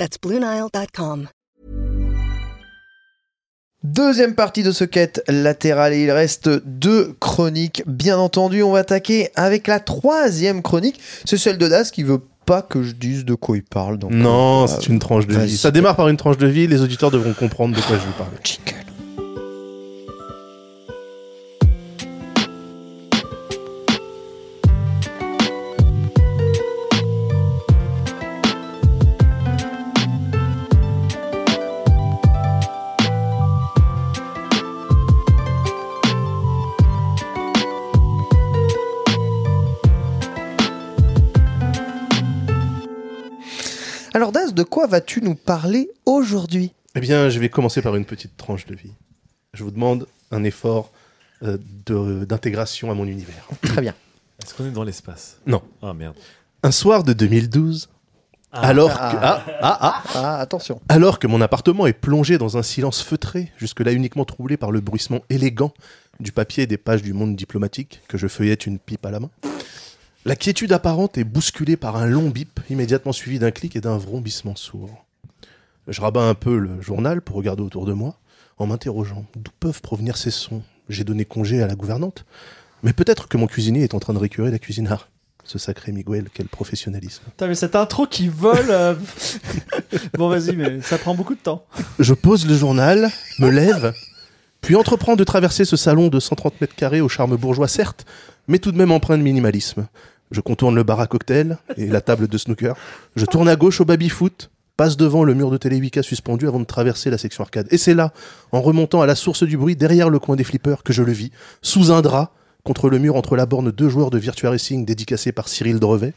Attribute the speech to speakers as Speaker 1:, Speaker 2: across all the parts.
Speaker 1: That's BlueNile.com.
Speaker 2: Deuxième partie de ce quête latérale et il reste deux chroniques. Bien entendu, on va attaquer avec la troisième chronique. C'est celle de Das qui veut pas que je dise de quoi il parle. Donc
Speaker 3: Non,
Speaker 2: euh,
Speaker 3: c'est une tranche de
Speaker 2: vas-y,
Speaker 3: vie. Ça démarre par une tranche de vie, les auditeurs devront comprendre de quoi je vous parle.
Speaker 2: Jingle. Alors Das, de quoi vas-tu nous parler aujourd'hui?
Speaker 3: Eh bien, je vais commencer par une petite tranche de vie. Je vous demande un effort euh, de- d'intégration à mon univers.
Speaker 2: Très bien.
Speaker 4: Est-ce qu'on est dans l'espace?
Speaker 3: Non.
Speaker 4: Ah merde.
Speaker 3: Un soir de 2012, alors, que, ah, ah, ah,
Speaker 2: Ah, attention.
Speaker 3: alors que mon appartement est plongé dans un silence feutré, jusque-là uniquement troublé par le bruissement élégant du papier et des pages du monde diplomatique, que je feuillette une pipe à la main, la quiétude apparente est bousculée par un long bip, immédiatement suivi d'un clic et d'un vrombissement sourd. Je rabats un peu le journal pour regarder autour de moi, en m'interrogeant d'où peuvent provenir ces sons. J'ai donné congé à la gouvernante, mais peut-être que mon cuisinier est en train de récurer la cuisine. Ah, ce sacré Miguel, quel professionnalisme.
Speaker 5: Putain, mais cette intro qui vole. euh, bon, vas-y, mais ça prend beaucoup de temps.
Speaker 3: Je pose le journal, me lève, puis entreprends de traverser ce salon de 130 mètres carrés au charme bourgeois, certes, mais tout de même empreint de minimalisme. Je contourne le bar à cocktail et la table de snooker. Je tourne à gauche au baby-foot, passe devant le mur de télé 8K suspendu avant de traverser la section arcade. Et c'est là, en remontant à la source du bruit, derrière le coin des flippers, que je le vis, sous un drap, contre le mur entre la borne deux joueurs de Virtua Racing dédicacée par Cyril Drevet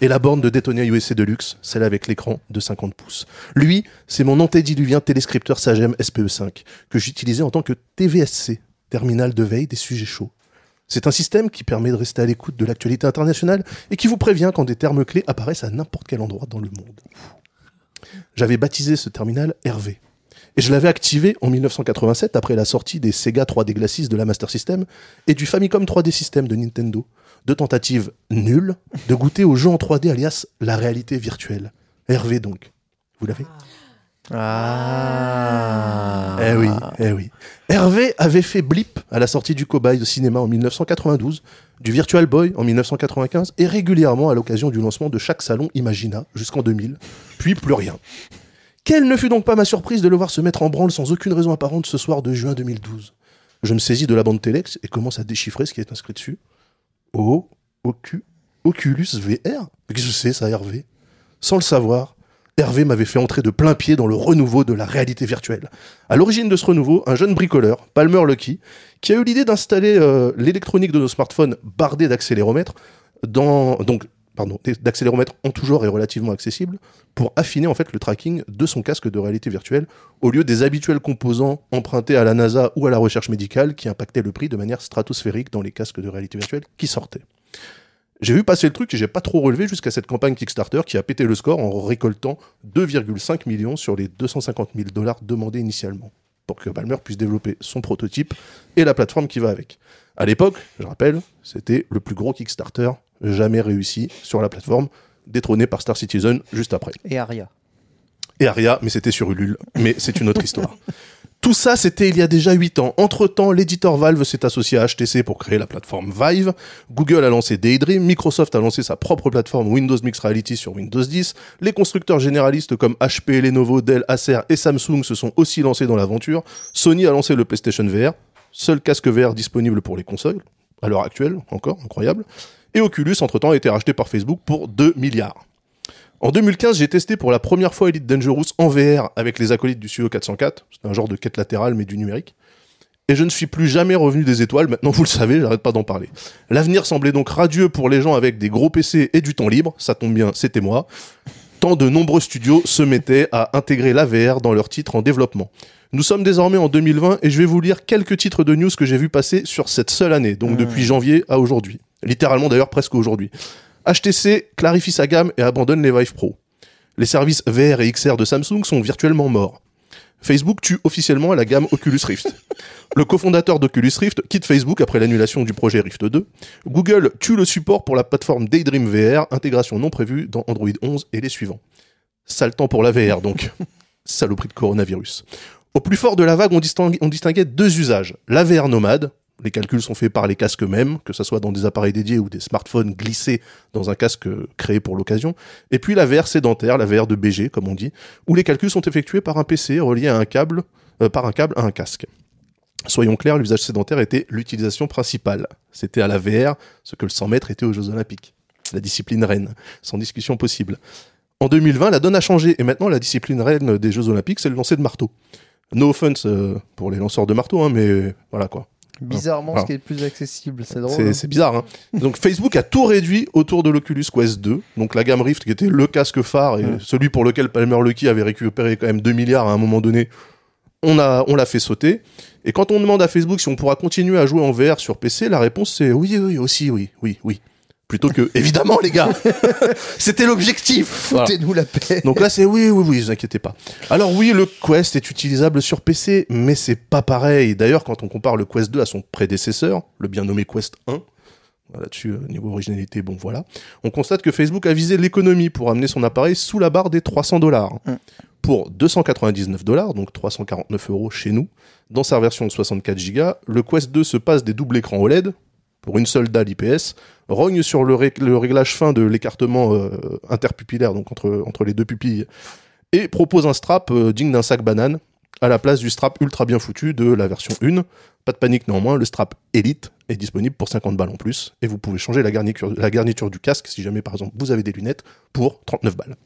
Speaker 3: et la borne de Daytona USA Deluxe, celle avec l'écran de 50 pouces. Lui, c'est mon antédiluvien téléscripteur Sagem SPE5, que j'utilisais en tant que TVSC, terminal de veille des sujets chauds. C'est un système qui permet de rester à l'écoute de l'actualité internationale et qui vous prévient quand des termes clés apparaissent à n'importe quel endroit dans le monde. J'avais baptisé ce terminal Hervé. Et je l'avais activé en 1987 après la sortie des Sega 3D Glacis de la Master System et du Famicom 3D System de Nintendo. Deux tentatives nulles de goûter au jeu en 3D alias la réalité virtuelle. Hervé donc. Vous l'avez
Speaker 2: Ah.
Speaker 3: Eh oui, eh oui. Hervé avait fait Blip à la sortie du cobaye au cinéma en 1992, du Virtual Boy en 1995 et régulièrement à l'occasion du lancement de chaque salon Imagina jusqu'en 2000, puis plus rien. Quelle ne fut donc pas ma surprise de le voir se mettre en branle sans aucune raison apparente ce soir de juin 2012. Je me saisis de la bande Telex et commence à déchiffrer ce qui est inscrit dessus. Ocu- Oculus VR qu'est-ce que c'est ça, Hervé? Sans le savoir, Hervé m'avait fait entrer de plein pied dans le renouveau de la réalité virtuelle. À l'origine de ce renouveau, un jeune bricoleur, Palmer Lucky, qui a eu l'idée d'installer euh, l'électronique de nos smartphones bardée d'accéléromètres dans donc pardon d'accéléromètres en tout genre et relativement accessible pour affiner en fait le tracking de son casque de réalité virtuelle au lieu des habituels composants empruntés à la NASA ou à la recherche médicale qui impactaient le prix de manière stratosphérique dans les casques de réalité virtuelle qui sortaient. J'ai vu passer le truc et j'ai pas trop relevé jusqu'à cette campagne Kickstarter qui a pété le score en récoltant 2,5 millions sur les 250 000 dollars demandés initialement pour que Palmer puisse développer son prototype et la plateforme qui va avec. À l'époque, je rappelle, c'était le plus gros Kickstarter jamais réussi sur la plateforme, détrôné par Star Citizen juste après.
Speaker 2: Et Aria.
Speaker 3: Et Aria, mais c'était sur Ulule. Mais c'est une autre histoire. Tout ça, c'était il y a déjà 8 ans. Entre-temps, l'éditeur Valve s'est associé à HTC pour créer la plateforme Vive. Google a lancé Daydream. Microsoft a lancé sa propre plateforme Windows Mixed Reality sur Windows 10. Les constructeurs généralistes comme HP, Lenovo, Dell, Acer et Samsung se sont aussi lancés dans l'aventure. Sony a lancé le PlayStation VR, seul casque VR disponible pour les consoles, à l'heure actuelle, encore, incroyable. Et Oculus, entre-temps, a été racheté par Facebook pour 2 milliards. En 2015, j'ai testé pour la première fois Elite Dangerous en VR avec les acolytes du Studio 404. C'est un genre de quête latérale mais du numérique. Et je ne suis plus jamais revenu des étoiles, maintenant vous le savez, j'arrête pas d'en parler. L'avenir semblait donc radieux pour les gens avec des gros PC et du temps libre, ça tombe bien, c'était moi. tant de nombreux studios se mettaient à intégrer la VR dans leurs titres en développement. Nous sommes désormais en 2020 et je vais vous lire quelques titres de news que j'ai vu passer sur cette seule année, donc depuis janvier à aujourd'hui. Littéralement d'ailleurs presque aujourd'hui. HTC clarifie sa gamme et abandonne les Vive Pro. Les services VR et XR de Samsung sont virtuellement morts. Facebook tue officiellement la gamme Oculus Rift. Le cofondateur d'Oculus Rift quitte Facebook après l'annulation du projet Rift 2. Google tue le support pour la plateforme Daydream VR, intégration non prévue dans Android 11 et les suivants. Sale temps pour la VR donc. Saloperie de coronavirus. Au plus fort de la vague, on distinguait, on distinguait deux usages. La VR nomade, les calculs sont faits par les casques eux-mêmes, que ce soit dans des appareils dédiés ou des smartphones glissés dans un casque créé pour l'occasion. Et puis la VR sédentaire, la VR de BG, comme on dit, où les calculs sont effectués par un PC relié à un câble, euh, par un câble à un casque. Soyons clairs, l'usage sédentaire était l'utilisation principale. C'était à la VR ce que le 100 mètres était aux Jeux Olympiques. La discipline reine, sans discussion possible. En 2020, la donne a changé et maintenant la discipline reine des Jeux Olympiques, c'est le lancer de marteau. No offense euh, pour les lanceurs de marteau, hein, mais voilà quoi.
Speaker 2: Bizarrement,
Speaker 3: Ah.
Speaker 2: ce qui est le plus accessible, c'est drôle.
Speaker 3: C'est
Speaker 2: hein.
Speaker 3: bizarre. Hein. Donc Facebook a tout réduit autour de l'Oculus Quest 2, donc la gamme Rift qui était le casque phare et celui pour lequel Palmer Luckey avait récupéré quand même 2 milliards à un moment donné. On a on l'a fait sauter. Et quand on demande à Facebook si on pourra continuer à jouer en VR sur PC, la réponse c'est oui oui aussi oui oui oui. Plutôt que évidemment les gars. C'était l'objectif. Voilà.
Speaker 2: Foutez-nous la paix.
Speaker 3: Donc là, c'est oui, oui, oui, vous inquiétez pas. Alors oui, le Quest est utilisable sur PC, mais c'est pas pareil. D'ailleurs, quand on compare le Quest 2 à son prédécesseur, le bien nommé Quest 1, là-dessus, euh, niveau originalité, bon voilà, on constate que Facebook a visé l'économie pour amener son appareil sous la barre des 300 dollars.
Speaker 2: Mm.
Speaker 3: Pour 299 dollars, donc 349 euros chez nous, dans sa version de 64 Go, le Quest 2 se passe des doubles écrans OLED pour une seule dalle IPS, rogne sur le, ré- le réglage fin de l'écartement euh, interpupillaire, donc entre, entre les deux pupilles, et propose un strap euh, digne d'un sac banane à la place du strap ultra bien foutu de la version 1. Pas de panique néanmoins, le strap Elite est disponible pour 50 balles en plus, et vous pouvez changer la garniture, la garniture du casque si jamais par exemple vous avez des lunettes pour 39 balles.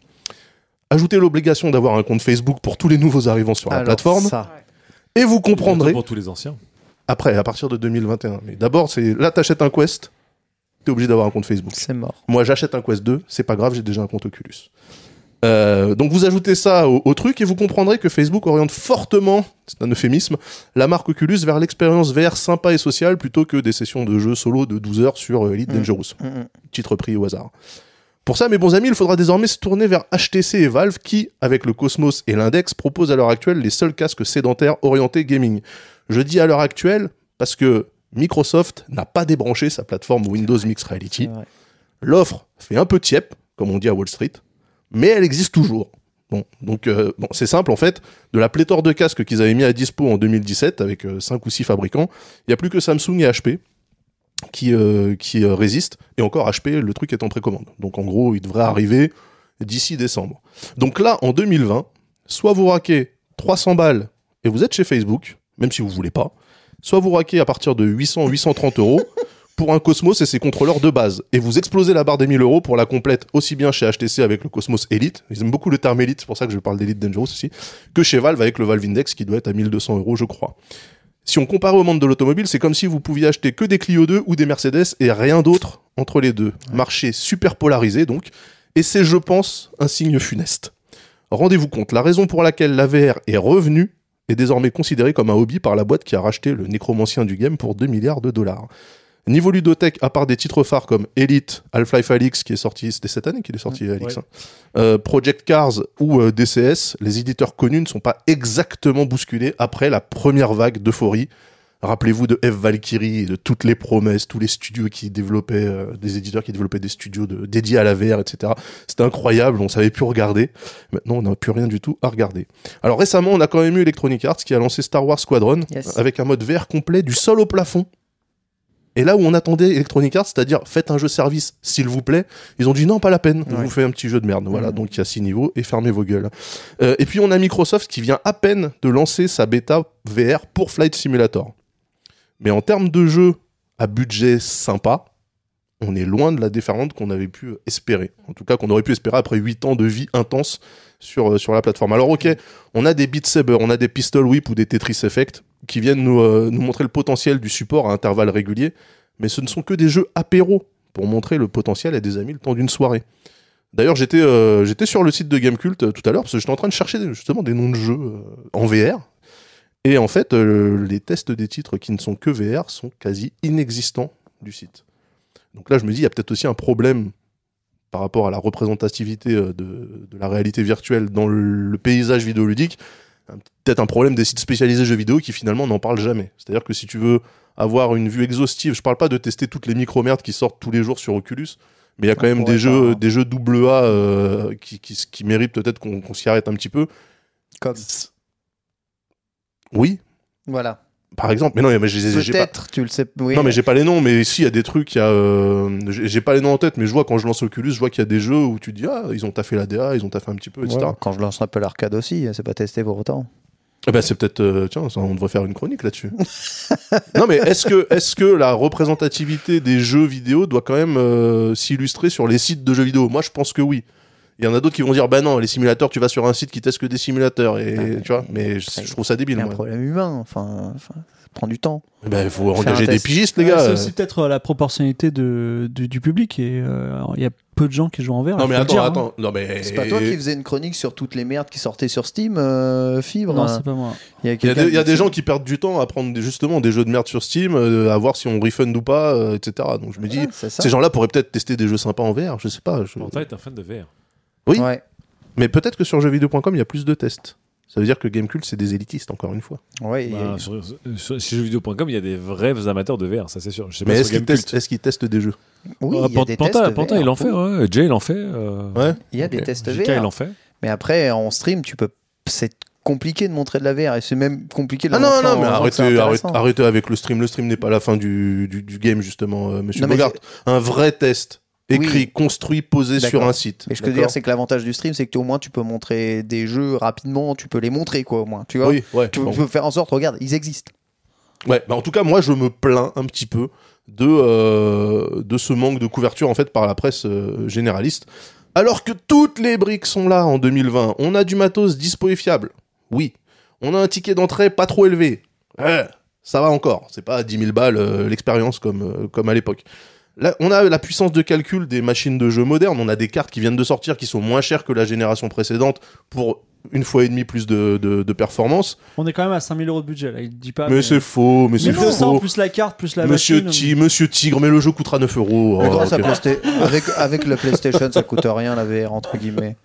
Speaker 3: Ajoutez l'obligation d'avoir un compte Facebook pour tous les nouveaux arrivants sur la plateforme,
Speaker 2: ça.
Speaker 3: et vous comprendrez
Speaker 4: Pour tous les anciens.
Speaker 3: après, à partir de 2021. Mais d'abord, c'est là, t'achètes un Quest, t'es obligé d'avoir un compte Facebook.
Speaker 2: C'est mort.
Speaker 3: Moi, j'achète un Quest 2, c'est pas grave, j'ai déjà un compte Oculus. Euh, donc vous ajoutez ça au, au truc et vous comprendrez que Facebook oriente fortement, c'est un euphémisme, la marque Oculus vers l'expérience VR sympa et sociale plutôt que des sessions de jeux solo de 12 heures sur euh, Elite
Speaker 2: Mm.
Speaker 3: Dangerous.
Speaker 2: Mm, mm.
Speaker 3: Titre pris au hasard. Pour ça, mes bons amis, il faudra désormais se tourner vers HTC et Valve qui, avec le Cosmos et l'Index, proposent à l'heure actuelle les seuls casques sédentaires orientés gaming. Je dis à l'heure actuelle parce que Microsoft n'a pas débranché sa plateforme Windows Mixed Reality. L'offre fait un peu tiep, comme on dit à Wall Street, mais elle existe toujours. Bon, donc euh, bon, c'est simple en fait. De la pléthore de casques qu'ils avaient mis à dispo en 2017 avec 5 ou 6 fabricants, il n'y a plus que Samsung et HP qui, euh, qui euh, résistent. Et encore HP, le truc est en précommande. Donc en gros, il devrait arriver d'ici décembre. Donc là, en 2020, soit vous raquez 300 balles et vous êtes chez Facebook, même si vous voulez pas, soit vous raquez à partir de 800 830 euros pour un Cosmos et ses contrôleurs de base. Et vous explosez la barre des 1000 euros pour la complète, aussi bien chez HTC avec le Cosmos Elite, ils aiment beaucoup le terme Elite, c'est pour ça que je parle d'Elite Dangerous aussi, que chez Valve avec le Valve Index qui doit être à 1200 euros, je crois. Si on compare au monde de l'automobile, c'est comme si vous pouviez acheter que des Clio 2 ou des Mercedes et rien d'autre entre les deux. Marché super polarisé donc, et c'est, je pense, un signe funeste. Rendez-vous compte, la raison pour laquelle la VR est revenue est désormais considérée comme un hobby par la boîte qui a racheté le nécromancien du game pour 2 milliards de dollars. Niveau ludothèque, à part des titres phares comme Elite, Half-Life Alix qui est sorti, c'était cette année qu'il est sorti Alix,
Speaker 4: ouais.
Speaker 3: hein, euh, Project Cars ou euh, DCS, les éditeurs connus ne sont pas exactement bousculés après la première vague d'euphorie. Rappelez-vous de F Valkyrie et de toutes les promesses, tous les studios qui développaient, euh, des éditeurs qui développaient des studios de, dédiés à la VR, etc. C'était incroyable, on savait plus regarder. Maintenant, on n'a plus rien du tout à regarder. Alors récemment, on a quand même eu Electronic Arts qui a lancé Star Wars Squadron
Speaker 2: Yes.
Speaker 3: avec un mode VR complet du sol au plafond. Et là où on attendait Electronic Arts, c'est-à-dire faites un jeu service, s'il vous plaît, ils ont dit non, pas la peine, on
Speaker 2: Ouais.
Speaker 3: vous fait un petit jeu de merde. Voilà,
Speaker 2: Mhm.
Speaker 3: donc il y a six niveaux et fermez vos gueules. Euh, et puis on a Microsoft qui vient à peine de lancer sa bêta VR pour Flight Simulator. Mais en termes de jeu à budget sympa, on est loin de la déferlante qu'on avait pu espérer. En tout cas, qu'on aurait pu espérer après 8 ans de vie intense sur, euh, sur la plateforme. Alors ok, on a des Beat Saber, on a des Pistol Whip ou des Tetris Effect qui viennent nous, euh, nous montrer le potentiel du support à intervalles réguliers, mais ce ne sont que des jeux apéro pour montrer le potentiel à des amis le temps d'une soirée. D'ailleurs, j'étais euh, sur le site de Gamecult tout à l'heure parce que j'étais en train de chercher justement des noms de jeux en VR. Et en fait, euh, les tests des titres qui ne sont que VR sont quasi inexistants du site. Donc là, je me dis, il y a peut-être aussi un problème par rapport à la représentativité euh, de, de la réalité virtuelle dans le, le paysage vidéoludique. Peut-être un problème des sites spécialisés jeux vidéo qui finalement n'en parlent jamais. C'est-à-dire que si tu veux avoir une vue exhaustive, je parle pas de tester toutes les micro-merdes qui sortent tous les jours sur Oculus, mais il y a quand même des
Speaker 2: pas,
Speaker 3: jeux,
Speaker 2: hein.
Speaker 3: des jeux double A euh, qui, qui, qui méritent peut-être qu'on qu'on s'y arrête un petit peu.
Speaker 2: Comme.
Speaker 3: Oui,
Speaker 2: Voilà.
Speaker 3: par exemple. Mais non, mais j'ai.
Speaker 2: Peut-être, tu le sais. Oui.
Speaker 3: Non mais j'ai pas les noms, mais si il y a des trucs, il y a, euh, j'ai pas les noms en tête, mais je vois quand je lance Oculus, je vois qu'il y a des jeux où tu te dis ah ils ont taffé la DA, ils ont taffé un petit peu, etc.
Speaker 2: Ouais, quand je lance un peu l'arcade aussi, c'est pas testé pour autant.
Speaker 3: Eh ben c'est peut-être, euh, tiens, ça, on devrait faire une chronique là-dessus. non mais est-ce que est-ce que la représentativité des jeux vidéo doit quand même euh, s'illustrer sur les sites de jeux vidéo? Moi je pense que oui. Il y en a d'autres qui vont dire bah non les simulateurs tu vas sur un site qui teste que des simulateurs et
Speaker 2: Ah, mais-
Speaker 3: tu vois mais je, je trouve ça
Speaker 2: Il
Speaker 3: débile
Speaker 2: y a un
Speaker 3: moi.
Speaker 2: problème humain. Enfin, enfin, ça prend du temps.
Speaker 3: Eh ben il faut
Speaker 2: Faire
Speaker 3: engager des pigistes les
Speaker 5: Ouais,
Speaker 3: gars.
Speaker 5: c'est aussi peut-être euh, la proportionnalité de, du, du public et euh, il y a peu de gens qui jouent en VR.
Speaker 3: Non
Speaker 5: il
Speaker 3: mais attends
Speaker 5: hein.
Speaker 3: attends non mais
Speaker 2: C'est pas toi qui faisais une chronique sur toutes les merdes qui sortaient sur Steam, euh, Fibre?
Speaker 5: Non,
Speaker 2: hein
Speaker 5: c'est pas moi.
Speaker 2: Il y a,
Speaker 3: Il y a
Speaker 2: quelqu'un
Speaker 3: des, il y a
Speaker 2: qui-
Speaker 3: des gens qui perdent du temps à prendre des- justement des jeux de merde sur Steam, euh, à voir si on refund ou pas, euh, etc. Donc je me dis,
Speaker 2: Ouais, c'est
Speaker 3: ces gens-là pourraient peut-être tester des jeux sympas en VR, je sais pas. je-
Speaker 4: Pourtant, est un fan de VR.
Speaker 3: Oui.
Speaker 2: Ouais.
Speaker 3: Mais peut-être que sur jeuxvideo.com, il y a plus de tests. Ça veut dire que Gamecult, c'est des élitistes, encore une fois.
Speaker 2: Ouais, y a-
Speaker 4: Bah, sur, jeuxvideo.com, il y a des vrais amateurs de VR, ça c'est sûr. Je sais
Speaker 3: Mais est-ce qu'ils testent, des jeux
Speaker 2: oui,
Speaker 4: Ah,
Speaker 2: il y a des
Speaker 4: Panta,
Speaker 2: tests
Speaker 4: Panta,
Speaker 2: VR,
Speaker 4: il en fait, ouais. Jay, il en fait. euh,
Speaker 3: Ouais.
Speaker 2: Il y a des tests
Speaker 4: JK,
Speaker 2: VR.
Speaker 4: il en fait.
Speaker 2: Mais après, en stream, tu peux. C'est compliqué de montrer de la VR et c'est même compliqué de
Speaker 3: Ah
Speaker 2: la
Speaker 3: non,
Speaker 2: montrer
Speaker 3: non, mais arrêtez, arrêtez, avec le stream. Le stream n'est pas la fin du, du, du game, justement, euh, monsieur
Speaker 2: Non, mais
Speaker 3: Bogart. Un vrai test, écrit,
Speaker 2: Oui.
Speaker 3: construit, posé sur un site.
Speaker 2: Mais ce que je veux dire, c'est que l'avantage du stream, c'est que au moins tu peux montrer des jeux rapidement, tu peux les montrer, quoi, au moins. Tu vois
Speaker 3: Oui, ouais.
Speaker 2: Tu
Speaker 3: bon.
Speaker 2: peux faire en sorte, regarde, ils existent.
Speaker 3: Ouais, bah en tout cas, moi, je me plains un petit peu de, euh, de ce manque de couverture, en fait, par la presse euh, généraliste. Alors que toutes les briques sont là en 2020. On a du matos dispo et fiable. Oui. On a un ticket d'entrée pas trop élevé. Ouais, ça va encore. C'est pas 10 000 balles euh, l'expérience comme, comme à l'époque. Là, on a la puissance de calcul des machines de jeu modernes. On a des cartes qui viennent de sortir qui sont moins chères que la génération précédente pour une fois et demie plus de, de, de performance.
Speaker 5: On est quand même à 5000 euros de budget là. Il dit pas.
Speaker 3: mais c'est faux, mais c'est
Speaker 5: 1200
Speaker 3: faux.
Speaker 5: plus la carte plus la
Speaker 3: Monsieur,
Speaker 5: machine.
Speaker 3: Ti- Monsieur Tigre, mais le jeu coûtera 9 euros.
Speaker 2: Mais
Speaker 3: Oh.
Speaker 2: Playsta- avec, avec le PlayStation, ça coûte rien, la VR, entre guillemets.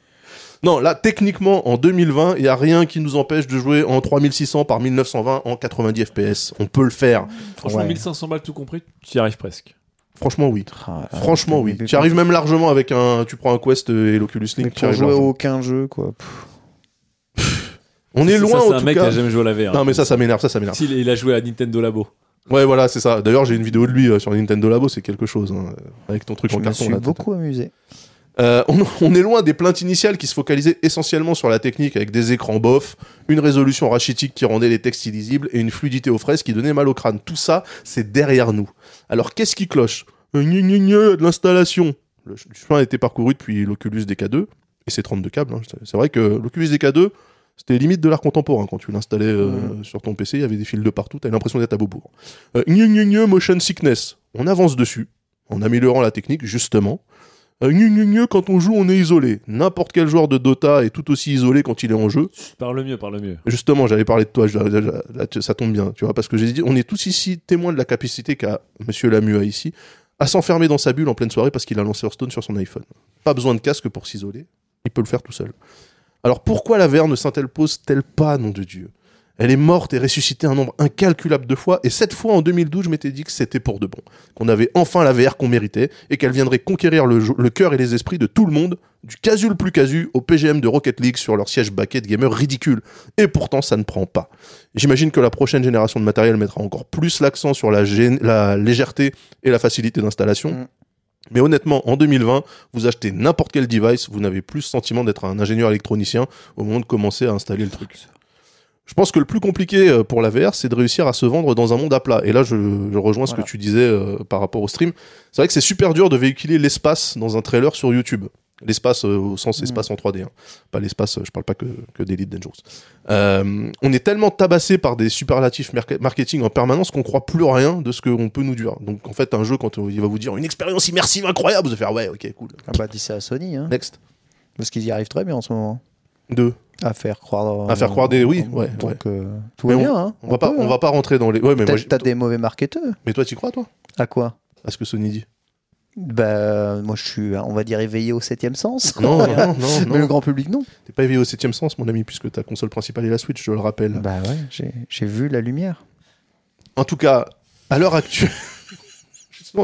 Speaker 3: Non, là, techniquement, en 2020, il n'y a rien qui nous empêche de jouer en 3600 par 1920 en 90 FPS. On peut le faire.
Speaker 4: Franchement,
Speaker 2: Ouais.
Speaker 4: 1500 balles tout compris, tu y arrives presque.
Speaker 3: Franchement, oui.
Speaker 2: Ah,
Speaker 3: Franchement, oui. Tu arrives même largement avec un. Tu prends un Quest et l'Oculus Link. tu
Speaker 2: jouer aucun jeu, quoi. Pff,
Speaker 3: On est
Speaker 4: Ça,
Speaker 3: loin,
Speaker 4: ça, c'est
Speaker 3: en
Speaker 4: un
Speaker 3: tout
Speaker 4: mec qui a jamais joué à la VR.
Speaker 3: Non, mais ça, ça m'énerve, ça, ça m'énerve.
Speaker 4: S'il- il a joué à Nintendo Labo.
Speaker 3: Ouais, voilà, c'est ça. D'ailleurs, j'ai une vidéo de lui euh, sur Nintendo Labo, c'est quelque chose. hein, avec ton truc
Speaker 2: Je
Speaker 3: en
Speaker 2: me
Speaker 3: carton.
Speaker 2: suis
Speaker 3: là,
Speaker 2: beaucoup amusé.
Speaker 3: Euh, on, on est loin des plaintes initiales qui se focalisaient essentiellement sur la technique avec des écrans bof, une résolution rachitique qui rendait les textes illisibles et une fluidité aux fraises qui donnait mal au crâne. Tout ça, c'est derrière nous. Alors qu'est-ce qui cloche? Gna, gna, gna, de l'installation. Le ch- chemin a été parcouru depuis l'Oculus DK2 et ses 32 câbles. hein. C'est- vrai que l'Oculus DK2, c'était limite de l'art contemporain quand tu l'installais euh, sur ton PC. Il y avait des fils de partout. T'avais l'impression d'être à Beaubourg. Euh, gna, gna, motion sickness. On avance dessus en améliorant la technique justement. Euh, quand on joue, on est isolé. N'importe quel joueur de Dota est tout aussi isolé quand il est en jeu.
Speaker 4: Parle mieux, parle mieux.
Speaker 3: Justement, j'allais parler de toi, je- là, ça tombe bien, tu vois, parce que j'ai dit, on est tous ici témoins de la capacité qu'a Monsieur Lamua ici à s'enfermer dans sa bulle en pleine soirée parce qu'il a lancé Hearthstone sur son iPhone. Pas besoin de casque pour s'isoler, il peut le faire tout seul. Alors pourquoi la VR ne s'interpose-t-elle pas, nom de Dieu? Elle est morte et ressuscitée un nombre incalculable de fois, et cette fois en 2012, je m'étais dit que c'était pour de bon, qu'on avait enfin la VR qu'on méritait, et qu'elle viendrait conquérir le, cœur et les esprits de tout le monde, du casu le plus casu au PGM de Rocket League sur leur siège baquet de gamers ridicule. Et pourtant, ça ne prend pas. J'imagine que la prochaine génération de matériel mettra encore plus l'accent sur la légèreté et la facilité d'installation.
Speaker 2: Mm.
Speaker 3: Mais honnêtement, en 2020, vous achetez n'importe quel device, vous n'avez plus le sentiment d'être un ingénieur électronicien au moment de commencer à installer le truc. Je pense que le plus compliqué euh, pour la VR, c'est de réussir à se vendre dans un monde à plat. Et là, je, je rejoins ce
Speaker 2: Voilà.
Speaker 3: que tu disais euh, par rapport au stream. C'est vrai que c'est super dur de véhiculer l'espace dans un trailer sur YouTube. L'espace euh, au sens espace en 3D, hein. pas l'espace, je parle pas que, que d'Elite Dangerous. Euh, on est tellement tabassé par des superlatifs marketing en permanence qu'on croit plus rien de ce qu'on peut nous dire. Donc en fait, un jeu, quand il va vous dire une expérience immersive incroyable, vous allez faire ouais, ok, cool.
Speaker 2: Ah bah, dis ça à Sony, hein,
Speaker 3: Next.
Speaker 2: parce qu'ils y arrivent très bien en ce moment.
Speaker 3: Deux.
Speaker 2: À faire croire.
Speaker 3: À faire croire des- oui, ouais,
Speaker 2: Donc, euh, tout va
Speaker 3: Mais
Speaker 2: bien, hein.
Speaker 3: On va pas, on
Speaker 2: hein.
Speaker 3: va pas rentrer dans les. Ouais, mais moi,
Speaker 2: T'as des mauvais marketeurs.
Speaker 3: mais toi, tu crois, toi?
Speaker 2: À quoi?
Speaker 3: À ce que Sony dit
Speaker 2: Bah, moi, je suis, on va dire, éveillé au septième sens.
Speaker 3: Non, non, non,
Speaker 2: Mais le
Speaker 3: non.
Speaker 2: grand public, non.
Speaker 3: T'es pas éveillé au septième sens, mon ami, puisque ta console principale est la Switch, je le rappelle.
Speaker 2: Bah ouais, j'ai- j'ai vu la lumière.
Speaker 3: En tout cas, à l'heure actuelle.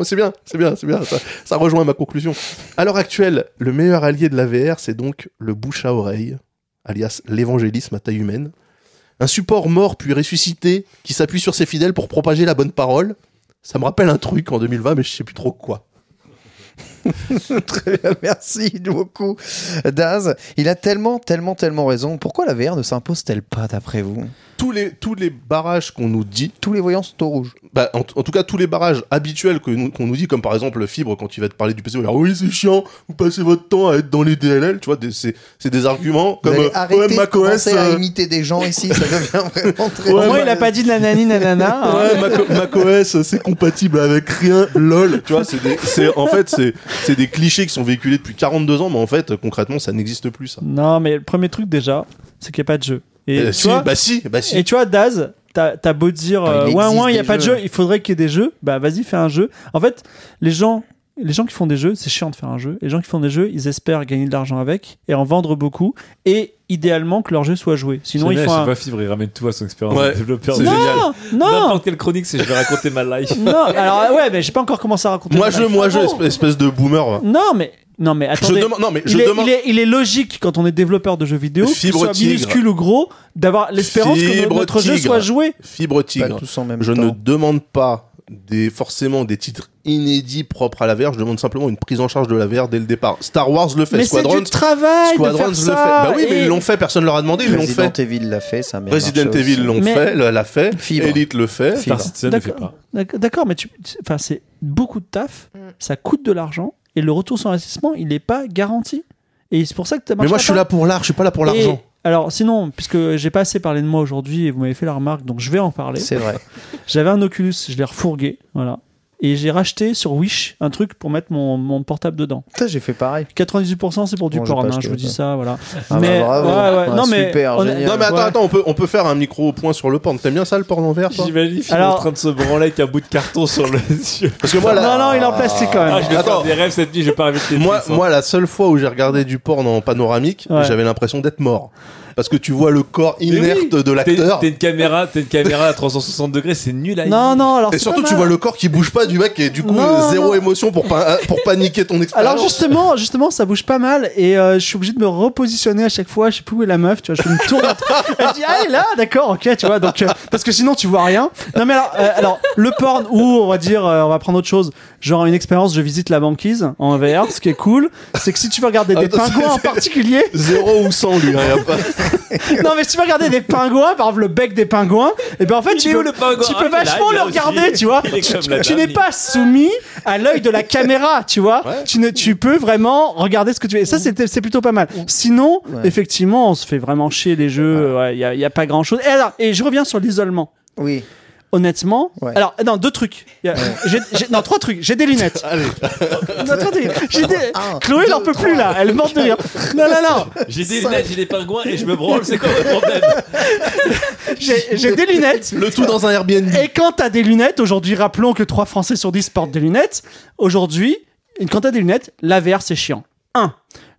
Speaker 3: C'est bien, c'est bien, c'est bien, ça, ça rejoint ma conclusion. À l'heure actuelle, le meilleur allié de la VR, c'est donc le bouche à oreille, alias l'évangélisme à taille humaine. Un support mort puis ressuscité qui s'appuie sur ses fidèles pour propager la bonne parole. Ça me rappelle un truc en 2020, mais je sais plus trop quoi.
Speaker 2: Très bien, merci beaucoup. Daz, il a tellement, tellement, tellement raison. Pourquoi la VR ne s'impose-t-elle pas, d'après vous?
Speaker 3: Tous les, tous les barrages qu'on nous dit,
Speaker 2: Tous les voyants sont au rouge.
Speaker 3: bah, en, en tout cas tous les barrages habituels nous- qu'on nous dit, comme par exemple le fibre quand il va te parler du PC, il va dire oui c'est chiant, vous passez votre temps à être dans les DLL, tu vois, c'est c'est des arguments
Speaker 2: Vous
Speaker 3: comme euh,
Speaker 2: arrêter
Speaker 3: ouais,
Speaker 2: de
Speaker 3: macOS,
Speaker 2: commencer à
Speaker 3: euh,
Speaker 2: imiter des gens ici, ça devient vraiment très
Speaker 3: Ouais,
Speaker 5: Au moins,
Speaker 3: bah-
Speaker 5: il a pas dit nanani nanana. hein.
Speaker 3: Ouais, Mac- macOS, c'est compatible avec rien, lol. Tu vois, c'est, en fait, c'est, c'est des clichés qui sont véhiculés depuis 42 ans, mais en fait, concrètement, ça n'existe plus, ça.
Speaker 5: Non, mais le premier truc déjà, c'est qu'il n'y a pas de jeu. Et,
Speaker 3: Euh,
Speaker 5: tu
Speaker 3: si,
Speaker 5: vois,
Speaker 3: bah si, bah si.
Speaker 5: et tu vois, Daz, t'as beau dire,
Speaker 2: Ah,
Speaker 5: euh,
Speaker 2: il
Speaker 5: ouais, ouais, il n'y a pas de jeu, il faudrait qu'il y ait des jeux, bah vas-y, fais un jeu. En fait, les gens, les gens qui font des jeux, c'est chiant de faire un jeu. Les gens qui font des jeux, ils espèrent gagner de l'argent avec et en vendre beaucoup et idéalement que leur jeu soit joué. Sinon, ils font
Speaker 4: je
Speaker 5: un.
Speaker 4: pas fibre, il ramène tout à son expérience
Speaker 3: Ouais,
Speaker 4: de développeur.
Speaker 3: c'est
Speaker 4: de-
Speaker 3: génial.
Speaker 5: Non, non,
Speaker 4: N'importe quelle chronique, c'est je vais raconter ma life.
Speaker 5: non. Alors ouais, mais j'ai pas encore commencé à raconter.
Speaker 3: Moi,
Speaker 5: ma
Speaker 3: je,
Speaker 5: life.
Speaker 3: moi, je,
Speaker 5: bon
Speaker 3: espèce, de boomer.
Speaker 5: Non, mais non, mais
Speaker 3: Je
Speaker 5: attendez.
Speaker 3: demande, non, mais je
Speaker 5: il, est,
Speaker 3: demande.
Speaker 5: il, est, il est logique quand on est développeur de jeux vidéo,
Speaker 3: Fibre
Speaker 5: que ce soit
Speaker 3: tigre.
Speaker 5: minuscule ou gros, d'avoir l'espérance que notre jeu
Speaker 3: tigre.
Speaker 5: soit joué.
Speaker 3: Fibre
Speaker 2: Pas
Speaker 3: tigre.
Speaker 2: tous en même
Speaker 3: Je
Speaker 2: temps.
Speaker 3: ne demande pas des, forcément des titres inédits propres à la VR, je demande simplement une prise en charge de la VR dès le départ. Star Wars le fait,
Speaker 5: Mais c'est
Speaker 3: Squadrons,
Speaker 5: du travail de
Speaker 3: Squadrons
Speaker 5: faire
Speaker 3: le fait.
Speaker 5: ça.
Speaker 3: Bah oui, mais ils l'ont fait, personne leur a demandé, ils l'ont
Speaker 2: Resident
Speaker 3: fait.
Speaker 2: Evil l'a fait, ça
Speaker 3: Resident Evil l'ont
Speaker 5: Mais-
Speaker 3: fait, l'a fait.
Speaker 2: Fibre.
Speaker 3: Elite le fait.
Speaker 2: Fibre.
Speaker 4: Star Citizen ne fait
Speaker 5: D'accord. D'accord, mais tu, tu- enfin, c'est beaucoup de taf,
Speaker 3: Mm.
Speaker 5: ça coûte de l'argent, et le retour sur investissement, il n'est pas garanti. Et c'est pour ça que ça
Speaker 3: Mais moi, je suis là pour l'art, je suis pas là pour l'argent.
Speaker 5: Alors, sinon, puisque j'ai pas assez parlé de moi aujourd'hui et vous m'avez fait la remarque, donc je vais en parler.
Speaker 2: C'est vrai.
Speaker 5: J'avais un Oculus, je l'ai refourgué, voilà. Et j'ai racheté sur Wish un truc pour mettre mon, mon portable dedans.
Speaker 2: Putain, j'ai fait pareil.
Speaker 5: 98% c'est pour du
Speaker 2: Bon,
Speaker 5: porn, hein, je vous dis ça, voilà.
Speaker 2: Ah
Speaker 5: mais
Speaker 2: bah, bravo.
Speaker 5: ouais, ouais,
Speaker 2: Ah,
Speaker 5: non mais
Speaker 2: super,
Speaker 5: on est-
Speaker 2: génial.
Speaker 3: Non, mais attends,
Speaker 5: ouais.
Speaker 3: attends, on peut, on peut faire un micro point sur le porn. T'aimes bien ça, le porn en toi?
Speaker 4: J'imagine Phil
Speaker 5: Alors-
Speaker 4: en train de se branler avec un bout de carton sur le yeux.
Speaker 3: Parce que moi,
Speaker 5: Non,
Speaker 3: la,
Speaker 5: non, il est en plastique quand
Speaker 4: Ah,
Speaker 5: même.
Speaker 4: je vais
Speaker 3: Attends.
Speaker 4: faire des rêves cette nuit, je vais pas rêver de
Speaker 3: moi, moi, la seule fois où j'ai regardé du porn en panoramique,
Speaker 5: Ouais.
Speaker 3: j'avais l'impression d'être mort. Parce que tu vois le corps inerte
Speaker 4: oui,
Speaker 3: de l'acteur.
Speaker 4: t'es une caméra, t'es une caméra à 360 degrés, c'est nul à
Speaker 5: Non, non, alors
Speaker 3: Et surtout, tu vois le corps qui bouge pas du mec et du coup,
Speaker 5: Non,
Speaker 3: zéro
Speaker 5: non.
Speaker 3: émotion pour, pa- pour paniquer ton expérience.
Speaker 5: Alors justement, justement, ça bouge pas mal et euh, je suis obligé de me repositionner à chaque fois. Je sais plus où est la meuf, tu vois. Je fais une tour. Elle dit ah elle est là, d'accord, ok, tu vois. Donc euh, parce que sinon tu vois rien. Non mais alors, euh, alors le porn ou on va dire, euh, on va prendre autre chose. Genre une expérience, je visite la banquise en VR. Ce qui est cool, c'est que si tu veux regarder des pingouins en particulier,
Speaker 3: Zéro ou 100, lui. hein, y a pas...
Speaker 5: non mais si tu veux regarder des pingouins, par exemple le bec des pingouins, et ben en fait
Speaker 4: Il
Speaker 5: tu peux,
Speaker 4: où le pingouin
Speaker 5: tu
Speaker 4: Ah,
Speaker 5: peux
Speaker 4: là,
Speaker 5: vachement le
Speaker 4: aussi.
Speaker 5: regarder, tu vois. Tu, n'es pas soumis à l'œil de la caméra, tu vois.
Speaker 3: Ouais.
Speaker 5: Tu, ne, tu peux vraiment regarder ce que tu veux. Et ça, c'était- c'est plutôt pas mal. Sinon,
Speaker 2: Ouais.
Speaker 5: effectivement, on se fait vraiment chier les jeux. Il n'y a, y a pas grand chose. Et, alors, et je reviens sur l'isolement.
Speaker 2: Oui.
Speaker 5: Honnêtement,
Speaker 2: Ouais.
Speaker 5: alors non deux trucs. Y a- j'ai- j'ai- non trois trucs. J'ai des lunettes.
Speaker 3: Allez.
Speaker 5: Non, trois trucs. J'ai des-
Speaker 2: Un,
Speaker 5: Chloé n'en
Speaker 2: deux,
Speaker 5: peut plus là. Elle morte de rire. Non non non.
Speaker 4: J'ai des lunettes, j'ai des pingouins et je me branle, c'est quoi votre problème
Speaker 5: J'ai j'ai des lunettes.
Speaker 3: Le tout dans un Airbnb.
Speaker 5: Et quand t'as des lunettes, aujourd'hui, rappelons que 3 Français sur 10 portent des lunettes. Aujourd'hui, quand t'as des lunettes, la VR c'est chiant. Un.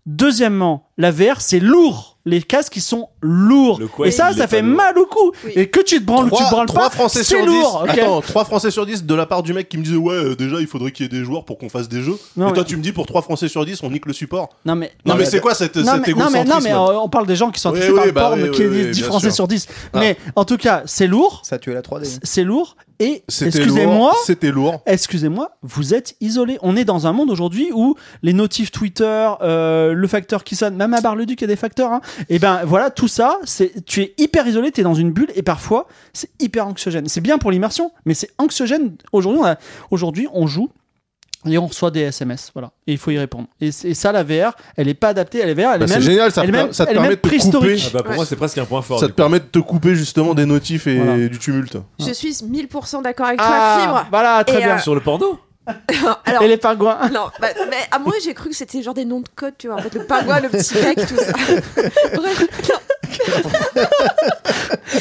Speaker 5: Deuxièmement, la VR c'est lourd. Les casques ils sont lourds. Et ça, ça fait
Speaker 4: lourd.
Speaker 5: mal au cou. Et que tu te branles ou tu te branles
Speaker 3: trois
Speaker 5: pas,
Speaker 3: Français
Speaker 5: c'est
Speaker 3: sur 10.
Speaker 5: lourd. ok
Speaker 3: Attends, 3 Français sur 10 de la part du mec qui me disait Ouais, euh, déjà, il faudrait qu'il y ait des joueurs pour qu'on fasse des jeux.
Speaker 5: Non,
Speaker 3: et toi,
Speaker 5: mais-
Speaker 3: tu me dis pour 3 Français sur 10, on nique le support.
Speaker 5: Non mais
Speaker 3: Non, mais
Speaker 2: mais
Speaker 3: c'est quoi cette,
Speaker 5: non,
Speaker 3: cet
Speaker 5: mais, non, mais,
Speaker 3: égocentrisme
Speaker 5: non, mais euh, on parle des gens qui sont
Speaker 3: Oui,
Speaker 5: intéressés
Speaker 3: oui,
Speaker 5: par le
Speaker 3: bah
Speaker 5: porn,
Speaker 3: oui,
Speaker 5: qui
Speaker 3: oui,
Speaker 5: est
Speaker 3: oui,
Speaker 5: 10
Speaker 3: bien
Speaker 5: Français
Speaker 3: sûr.
Speaker 5: sur 10.
Speaker 3: Ah.
Speaker 5: Mais en tout cas, c'est lourd,
Speaker 2: Ça a tué la 3D.
Speaker 5: c'est lourd, et excusez-moi,
Speaker 3: lourd. C'était lourd.
Speaker 5: excusez-moi, vous êtes isolé. On est dans un monde aujourd'hui où les notifs Twitter, euh, le facteur qui sonne, même à Bar-le-Duc, il y a des facteurs. Hein. Et ben voilà, tout ça, c'est tu es hyper isolé, tu es dans une bulle et parfois c'est hyper anxiogène. C'est bien pour l'immersion, mais c'est anxiogène. Aujourd'hui, on joue et on reçoit des SMS. Voilà. Et il faut y répondre. Et, ça, la VR, elle est pas adaptée. Elle est VR, elle
Speaker 3: Bah,
Speaker 5: est
Speaker 3: c'est
Speaker 5: même.
Speaker 3: génial, ça,
Speaker 5: elle est
Speaker 3: per-
Speaker 5: même-
Speaker 3: ça te
Speaker 5: elle est
Speaker 3: permet
Speaker 5: même
Speaker 3: de te couper.
Speaker 4: Ah bah, pour
Speaker 6: Ouais.
Speaker 4: moi, c'est presque un point fort.
Speaker 3: Ça te
Speaker 4: coup.
Speaker 3: permet de te couper justement des notifs et
Speaker 5: Voilà.
Speaker 3: du tumulte.
Speaker 6: Je suis 1000% d'accord avec toi,
Speaker 5: Ah,
Speaker 6: Fibre.
Speaker 5: voilà, très
Speaker 6: Et,
Speaker 5: bien.
Speaker 6: euh,
Speaker 4: Sur le porno
Speaker 6: Alors,
Speaker 5: Et les pingouins.
Speaker 6: non, bah, mais à moi j'ai cru que c'était genre des noms de code, tu vois. En fait, le pingouin, le petit bec, tout ça. Bref, non.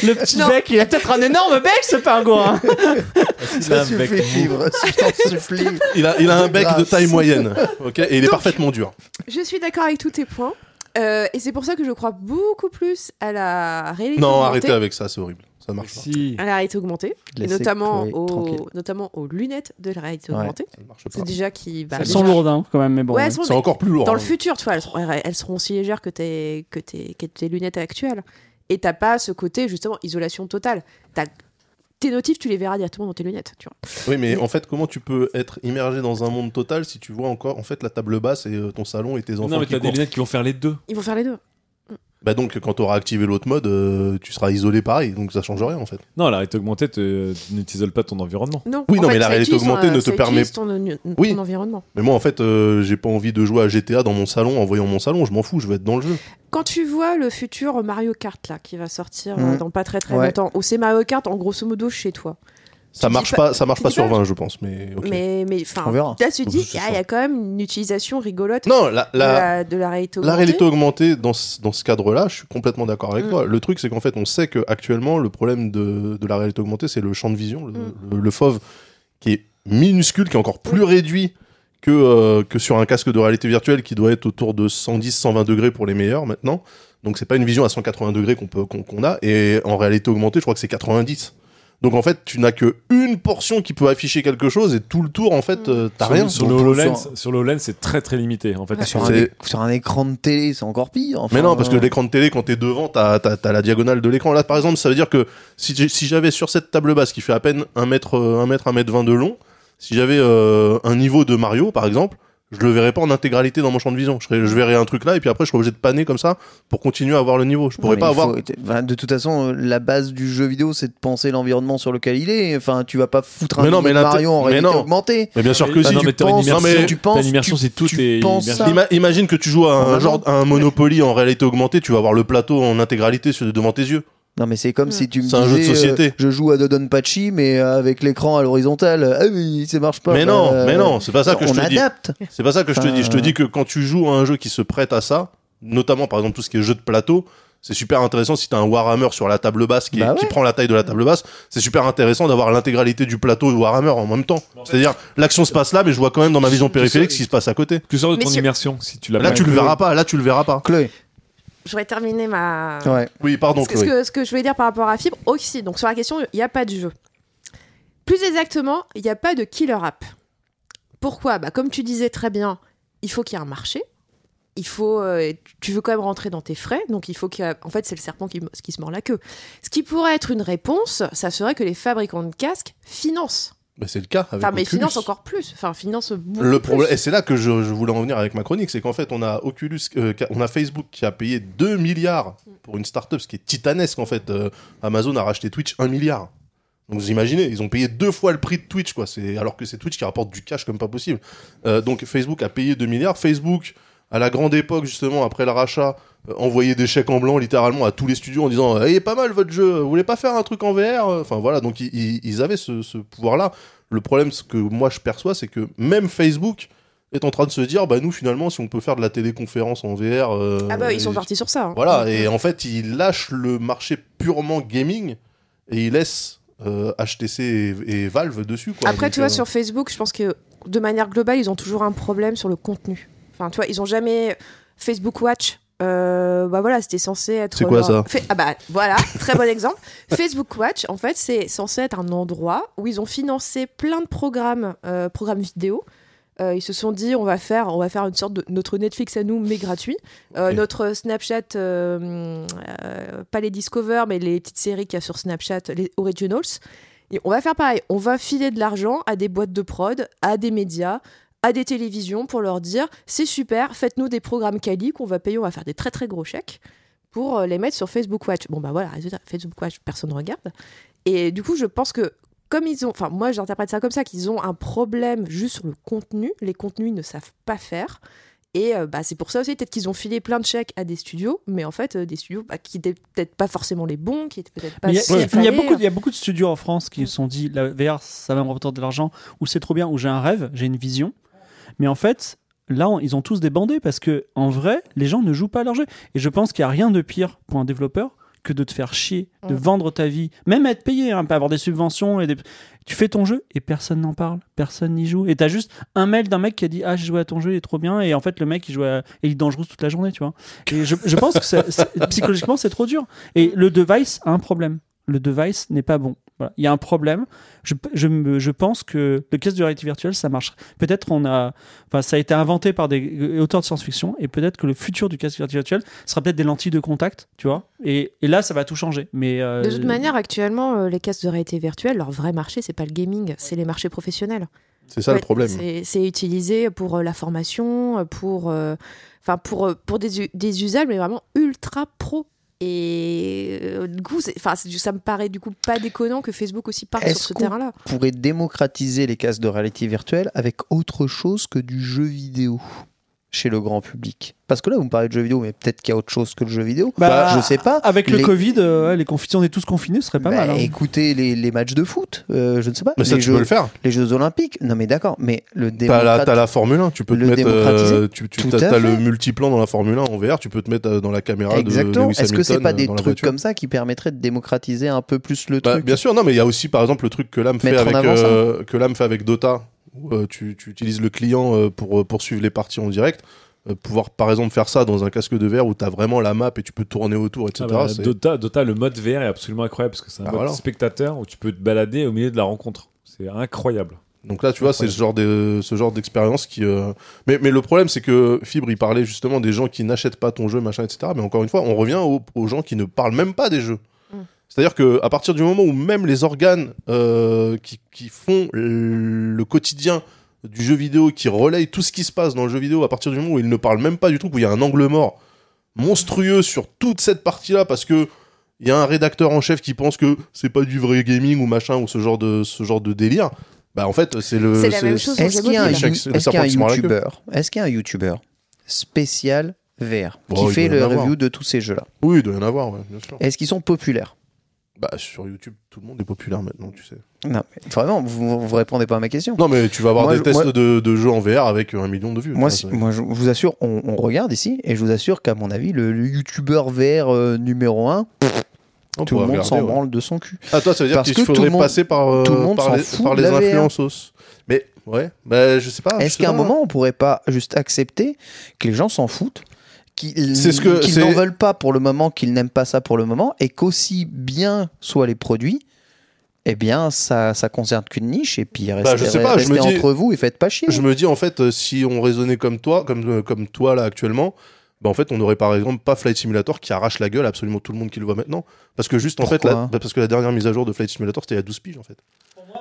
Speaker 5: Le petit
Speaker 6: Non.
Speaker 5: bec, il a peut-être un énorme bec, ce pingouin.
Speaker 4: Un bec
Speaker 2: suffit,
Speaker 4: mou.
Speaker 2: fibre, je t'en supplie.
Speaker 3: Il a, il a un bec de taille moyenne, ok, et il est
Speaker 6: Donc-
Speaker 3: parfaitement dur.
Speaker 6: Je suis d'accord avec tous tes points. Euh, et c'est pour ça que je crois beaucoup plus à la réalité
Speaker 3: Non,
Speaker 6: augmentée.
Speaker 3: arrêtez avec ça, c'est horrible. Ça marche pas.
Speaker 4: Si.
Speaker 6: À la réalité augmentée. Et notamment, aux,
Speaker 2: tranquille.
Speaker 6: notamment aux lunettes de la réalité
Speaker 2: Ouais.
Speaker 6: augmentée.
Speaker 3: Ça marche
Speaker 6: C'est
Speaker 3: pas.
Speaker 6: déjà qui. bah,
Speaker 5: Elles
Speaker 6: déjà-
Speaker 5: sont lourdes, hein, quand même, mais bon.
Speaker 6: Ouais, elles sont-
Speaker 3: C'est encore plus lourd.
Speaker 6: Dans le
Speaker 3: hein.
Speaker 6: futur, tu vois, elles seront, elles seront aussi légères que tes, que tes, que tes lunettes actuelles. Et t'as pas ce côté, justement, isolation totale. T'as- tes notifs, tu les verras directement dans tes lunettes, tu vois.
Speaker 3: Oui, mais en fait, comment tu peux être immergé dans un monde total si tu vois encore en fait la table basse et euh, ton salon et tes enfants
Speaker 4: Non, mais
Speaker 3: qui
Speaker 4: t'as des lunettes qui vont faire les deux.
Speaker 6: Ils vont faire les deux.
Speaker 3: Bah donc, quand tu auras activé l'autre mode, euh, tu seras isolé pareil, donc ça change rien en fait.
Speaker 4: Non, la réalité augmentée te- ne t'isole pas ton environnement.
Speaker 6: Non,
Speaker 3: Oui,
Speaker 6: en
Speaker 3: non,
Speaker 6: fait,
Speaker 3: mais la réalité augmentée ne te permet-
Speaker 6: utilise ton, ton
Speaker 3: Oui.
Speaker 6: environnement.
Speaker 3: Mais moi, en fait, euh, j'ai pas envie de jouer à GTA dans mon salon en voyant mon salon, je m'en fous, je vais être dans le jeu.
Speaker 6: Quand tu vois le futur Mario Kart là qui va sortir
Speaker 2: Mhm.
Speaker 6: euh, dans pas très très
Speaker 2: Ouais.
Speaker 6: longtemps, ou c'est Mario Kart en grosso modo chez toi.
Speaker 3: Ça marche pas, ça marche pas sur
Speaker 6: pas-
Speaker 3: 20, je pense, mais ok.
Speaker 6: Mais mais enfin,
Speaker 2: On verra.
Speaker 6: là tu dis
Speaker 3: C'est
Speaker 6: ah,
Speaker 3: sûr.
Speaker 6: il y a quand même une utilisation rigolote
Speaker 3: Non, la,
Speaker 6: de,
Speaker 3: la,
Speaker 6: la, de la réalité
Speaker 3: la
Speaker 6: augmentée.
Speaker 3: réalité augmentée dans ce, dans ce cadre-là, je suis complètement d'accord avec
Speaker 6: Mm.
Speaker 3: toi. Le truc, c'est qu'en fait, on sait que actuellement, le problème de, de la réalité augmentée, c'est le champ de vision, le,
Speaker 6: Mm.
Speaker 3: le- le fauve, qui est minuscule, qui est encore plus réduit que, euh, que sur un casque de réalité virtuelle qui doit être autour de 110-120 degrés pour les meilleurs maintenant. Donc c'est pas une vision à 180 degrés qu'on peut qu'on qu'on a. Et en réalité augmentée, je crois que c'est 90. Donc en fait, tu n'as que une portion qui peut afficher quelque chose et tout le tour, en fait, euh, t'as
Speaker 4: Sur-
Speaker 3: rien.
Speaker 4: Sur le HoloLens,
Speaker 2: sur-
Speaker 4: le HoloLens, c'est très très limité. En fait,
Speaker 2: Sur un,
Speaker 3: C'est-
Speaker 2: é- sur un écran de télé, c'est encore pire. enfin,
Speaker 3: Mais non, parce que
Speaker 2: euh,
Speaker 3: l'écran de télé, quand t'es devant, t'as as, la diagonale de l'écran. Là, par exemple, ça veut dire que si, si j'avais sur cette table basse qui fait à peine 1 mètre, euh, 1 mètre, 1 mètre 20 de long, si j'avais euh, un niveau de Mario, par exemple, je le verrais pas en intégralité dans mon champ de vision. Je, verrais un truc là, et puis après, je serais obligé de panner comme ça pour continuer à avoir le niveau. Je pourrais pas avoir.
Speaker 2: faut- enfin, de toute façon, euh, la base du jeu vidéo, c'est de penser l'environnement sur lequel il est. Enfin, tu vas pas foutre un
Speaker 3: Mais non,
Speaker 2: niveau
Speaker 3: mais
Speaker 2: de
Speaker 3: l'inté-
Speaker 2: Mario en réalité
Speaker 3: non.
Speaker 2: augmentée.
Speaker 3: Mais bien sûr que
Speaker 4: Bah
Speaker 3: si.
Speaker 4: non,
Speaker 2: tu penses-
Speaker 3: non,
Speaker 4: immersion.
Speaker 3: mais-
Speaker 2: tu penses-
Speaker 4: une immersion,
Speaker 2: tu-
Speaker 4: c'est tout
Speaker 2: tu penses.
Speaker 3: Ima- imagine que tu joues à un Monopoly en réalité augmentée, tu vas avoir le plateau en intégralité devant tes yeux.
Speaker 2: Non, mais c'est comme
Speaker 6: Mm.
Speaker 2: si tu me
Speaker 3: C'est un jeu de
Speaker 2: disais,
Speaker 3: société.
Speaker 2: euh, je joue à Dodonpachi, mais euh, avec l'écran à l'horizontale. Ah oui, ça marche pas.
Speaker 3: mais
Speaker 2: Bah,
Speaker 3: non,
Speaker 2: euh,
Speaker 3: mais non, c'est pas ça que je te dis.
Speaker 2: adapte.
Speaker 3: C'est pas ça que je te dis. Je te dis que quand tu joues à un jeu qui se prête à ça, notamment par exemple tout ce qui est jeu de plateau, c'est super intéressant si t'as un Warhammer sur la table basse qui, est-
Speaker 2: Bah
Speaker 3: qui prend la taille de la table basse. C'est super intéressant d'avoir l'intégralité du plateau de Warhammer en même temps. C'est-à-dire l'action se passe là, mais je vois quand même dans ma vision périphérique ce qui se passe à côté.
Speaker 4: Que sort de ton immersion si tu l'as
Speaker 3: Là tu le verras pas. Là tu le verras pas.
Speaker 2: Chloé.
Speaker 6: J'aurais terminé ma.
Speaker 2: Ouais.
Speaker 3: Oui, pardon.
Speaker 6: ce, que, ce que- ce que je voulais dire par rapport à Fibre, aussi, donc sur la question, il n'y a pas de jeu. Plus exactement, il n'y a pas de killer app. Pourquoi? Bah, Comme tu disais très bien, il faut qu'il y ait un marché. Il faut, euh, tu veux quand même rentrer dans tes frais, donc il faut qu'il y ait- En fait, c'est le serpent qui, qui se mord la queue. Ce qui pourrait être une réponse, ça serait que les fabricants de casques financent.
Speaker 3: Bah, c'est le cas. Avec
Speaker 6: Enfin, mais
Speaker 3: Oculus.
Speaker 6: financent encore plus. Enfin, beaucoup
Speaker 3: Le
Speaker 6: plus.
Speaker 3: problème, et c'est là que je, je voulais en venir avec ma chronique, c'est qu'en fait, on a Oculus, euh, on a Facebook qui a payé 2 milliards pour une startup, ce qui est titanesque en fait. Euh, Amazon a racheté Twitch 1 milliard. Donc vous imaginez, ils ont payé deux fois le prix de Twitch, quoi. C'est alors que c'est Twitch qui rapporte du cash comme pas possible. Euh, donc Facebook a payé 2 milliards. Facebook, à la grande époque justement après le rachat, euh, envoyait des chèques en blanc littéralement à tous les studios en disant "Eh, il est pas mal votre jeu. Vous voulez pas faire un truc en VR Enfin voilà, donc ils, avaient ce, ce pouvoir-là. Le problème, ce que moi je perçois, c'est que même Facebook est en train de se dire, bah nous finalement, si on peut faire de la téléconférence en VR, euh,
Speaker 6: Ah bah, ils sont partis sur ça. hein.
Speaker 3: Voilà, et en fait, ils lâchent le marché purement gaming et ils laissent euh, HTC et, et Valve dessus. Quoi.
Speaker 6: Après,
Speaker 3: Donc,
Speaker 6: tu vois,
Speaker 3: euh,
Speaker 6: sur Facebook, je pense que de manière globale, ils ont toujours un problème sur le contenu. Enfin, tu vois, ils ont jamais Facebook Watch. euh, bah voilà, c'était censé être.
Speaker 3: C'est quoi,
Speaker 6: leur-
Speaker 3: ça
Speaker 6: Fait- Ah bah voilà, très bon exemple. Facebook Watch, en fait, c'est censé être un endroit où ils ont financé plein de programmes, euh, programmes vidéo. Euh, ils se sont dit, on va faire, on va faire une sorte de notre Netflix à nous, mais gratuit. Euh,
Speaker 3: Ok.
Speaker 6: Notre Snapchat, euh, euh, pas les Discover, mais les petites séries qu'il y a sur Snapchat, les Originals. Et on va faire pareil. On va filer de l'argent à des boîtes de prod, à des médias, à des télévisions pour leur dire c'est super, faites-nous des programmes quali qu'on va payer, on va faire des très très gros chèques pour euh, les mettre sur Facebook Watch. Bon bah voilà, Facebook Watch, personne ne regarde. Et du coup, je pense que comme ils ont, enfin moi j'interprète ça comme ça, qu'ils ont un problème juste sur le contenu. Les contenus ils ne savent pas faire. Et euh, bah, c'est pour ça aussi peut-être qu'ils ont filé plein de chèques à des studios, mais en fait euh, des studios bah, qui étaient peut-être pas forcément les bons, qui étaient peut-être pas.
Speaker 5: Il y, il y y a beaucoup, il y a beaucoup de studios en France qui se sont dit la VR, ça va me rapporter de l'argent, ou c'est trop bien, ou j'ai un rêve, j'ai une vision. Mais en fait, là, on- ils ont tous débandé parce que en vrai, les gens ne jouent pas à leur jeu. Et je pense qu'il n'y a rien de pire pour un développeur que de te faire chier, de
Speaker 6: Mm.
Speaker 5: vendre ta vie, même être payé, hein, pas avoir des subventions. Et des... Tu fais ton jeu et personne n'en parle, personne n'y joue. Et t'as juste un mail d'un mec qui a dit Ah, j'ai joué à ton jeu, il est trop bien. Et en fait, le mec, il joue à Elite toute la journée, tu vois. Et je, je pense que c'est- psychologiquement, c'est trop dur. Et le device a un problème. Le device n'est pas bon. Voilà. Il y a un problème. Je, je, je pense que le casque de réalité virtuelle, ça marche. Peut-être on a, enfin, ça a été inventé par des auteurs de science-fiction et peut-être que le futur du casque de réalité virtuelle sera peut-être des lentilles de contact, tu vois. Et, et là, ça va tout changer. Mais euh,
Speaker 6: De toute manière, actuellement, euh, les casques de réalité virtuelle, leur vrai marché, c'est pas le gaming, c'est les marchés professionnels.
Speaker 3: C'est ça le problème.
Speaker 6: C'est utilisé pour euh, la formation, euh, pour, euh, enfin pour, euh, pour des, des usages, mais vraiment ultra pro. Et euh, du coup, enfin, ça me paraît du coup pas déconnant que Facebook aussi parte sur ce terrain-là.
Speaker 2: pourrait démocratiser les casques de réalité virtuelle avec autre chose que du jeu vidéo? Chez le grand public Parce que là, vous me parlez de jeu vidéo, mais peut-être qu'il y a autre chose que le jeu vidéo.
Speaker 5: Bah,
Speaker 2: je sais pas.
Speaker 5: avec le Covid, euh, les si on est tous confinés, ce serait pas
Speaker 2: Bah,
Speaker 5: mal. hein.
Speaker 2: Écoutez, les, les matchs de foot, euh, je ne sais pas.
Speaker 3: Mais ça, tu
Speaker 2: jeux,
Speaker 3: peux le faire.
Speaker 2: les Jeux Olympiques, non mais d'accord, mais le
Speaker 3: T'as la, t'as la Formule 1, tu peux te
Speaker 2: le
Speaker 3: mettre. euh, tu t'as le multiplan dans la Formule 1 en VR, tu peux te mettre euh, dans la caméra
Speaker 2: Exactement.
Speaker 3: de
Speaker 2: Est-ce que c'est pas des trucs comme ça qui permettraient de démocratiser un peu plus le
Speaker 3: Bah,
Speaker 2: truc
Speaker 3: bien sûr, non, mais il y a aussi par exemple le truc que l'âme fait avec euh, que fait avec Dota, où euh, tu, tu utilises le client euh, pour euh, poursuivre les parties en direct. Pouvoir par exemple faire ça dans un casque de verre où t'as vraiment la map et tu peux tourner autour, etc.
Speaker 4: Ah bah, Dota, Dota, le mode VR est absolument incroyable parce que c'est un
Speaker 3: Ah,
Speaker 4: mode
Speaker 3: voilà.
Speaker 4: spectateur où tu peux te balader au milieu de la rencontre. C'est incroyable.
Speaker 3: Donc là, tu vois, c'est ce genre de ce genre d'expérience qui. euh, Mais mais le problème, c'est que Fibre, il parlait justement des gens qui n'achètent pas ton jeu, machin, etc. Mais encore une fois, on revient aux gens qui ne parlent même pas des jeux. C'est-à-dire que à partir du moment où même les organes euh, qui, qui font le quotidien du jeu vidéo, qui relayent tout ce qui se passe dans le jeu vidéo, à partir du moment où ils ne parlent même pas du truc, où il y a un angle mort monstrueux sur toute cette partie-là, parce que il y a un rédacteur en chef qui pense que c'est pas du vrai gaming ou machin ou ce genre de ce genre de délire. Bah en fait, c'est le.
Speaker 6: C'est la même chose
Speaker 2: Est-ce qu'il y a un, youtubeur? Est-ce qu'il y a un youtubeur spécial VR
Speaker 3: Bon,
Speaker 2: qui fait le
Speaker 3: avoir.
Speaker 2: review de tous ces jeux-là?
Speaker 3: Oui, il doit y en avoir, ouais, bien sûr.
Speaker 2: Est-ce qu'ils sont populaires?
Speaker 3: Bah sur YouTube, tout le monde est populaire maintenant, tu sais.
Speaker 2: Non, mais vraiment, vous, vous répondez pas à ma question.
Speaker 3: Non, mais tu vas avoir
Speaker 2: Moi,
Speaker 3: des
Speaker 2: je-
Speaker 3: tests
Speaker 2: moi-
Speaker 3: de, de jeux en VR avec un million de vues.
Speaker 2: Moi, si- moi, je vous assure, on, on regarde ici et je vous assure qu'à mon avis, le, le youtubeur VR euh, numéro 1,
Speaker 3: c'est- on
Speaker 2: tout le monde s'en
Speaker 3: ouais.
Speaker 2: branle de son cul.
Speaker 3: Ah, toi, ça veut dire qu'il
Speaker 2: que tout
Speaker 3: faudrait
Speaker 2: monde-
Speaker 3: passer par, euh,
Speaker 2: tout le monde
Speaker 3: par les, par les. Mais ouais, bah je sais pas.
Speaker 2: Est-ce qu'à un moment, on pourrait pas juste accepter que les gens s'en foutent qu'ils n'en veulent pas pour le moment, qu'ils n'aiment pas ça pour le moment, et qu'aussi bien soient les produits, eh bien, ça, ça concerne qu'une niche, et puis restez,
Speaker 3: Bah, je sais pas, je me dis-
Speaker 2: entre vous et faites pas chier.
Speaker 3: Je me dis en fait, euh, si on raisonnait comme toi, comme, euh, comme toi là actuellement, bah en fait, on aurait par exemple pas Flight Simulator qui arrache la gueule à absolument tout le monde qui le voit maintenant. Parce que juste en fait, la, bah, parce que la dernière mise à jour de Flight Simulator c'était il y a 12 piges en fait.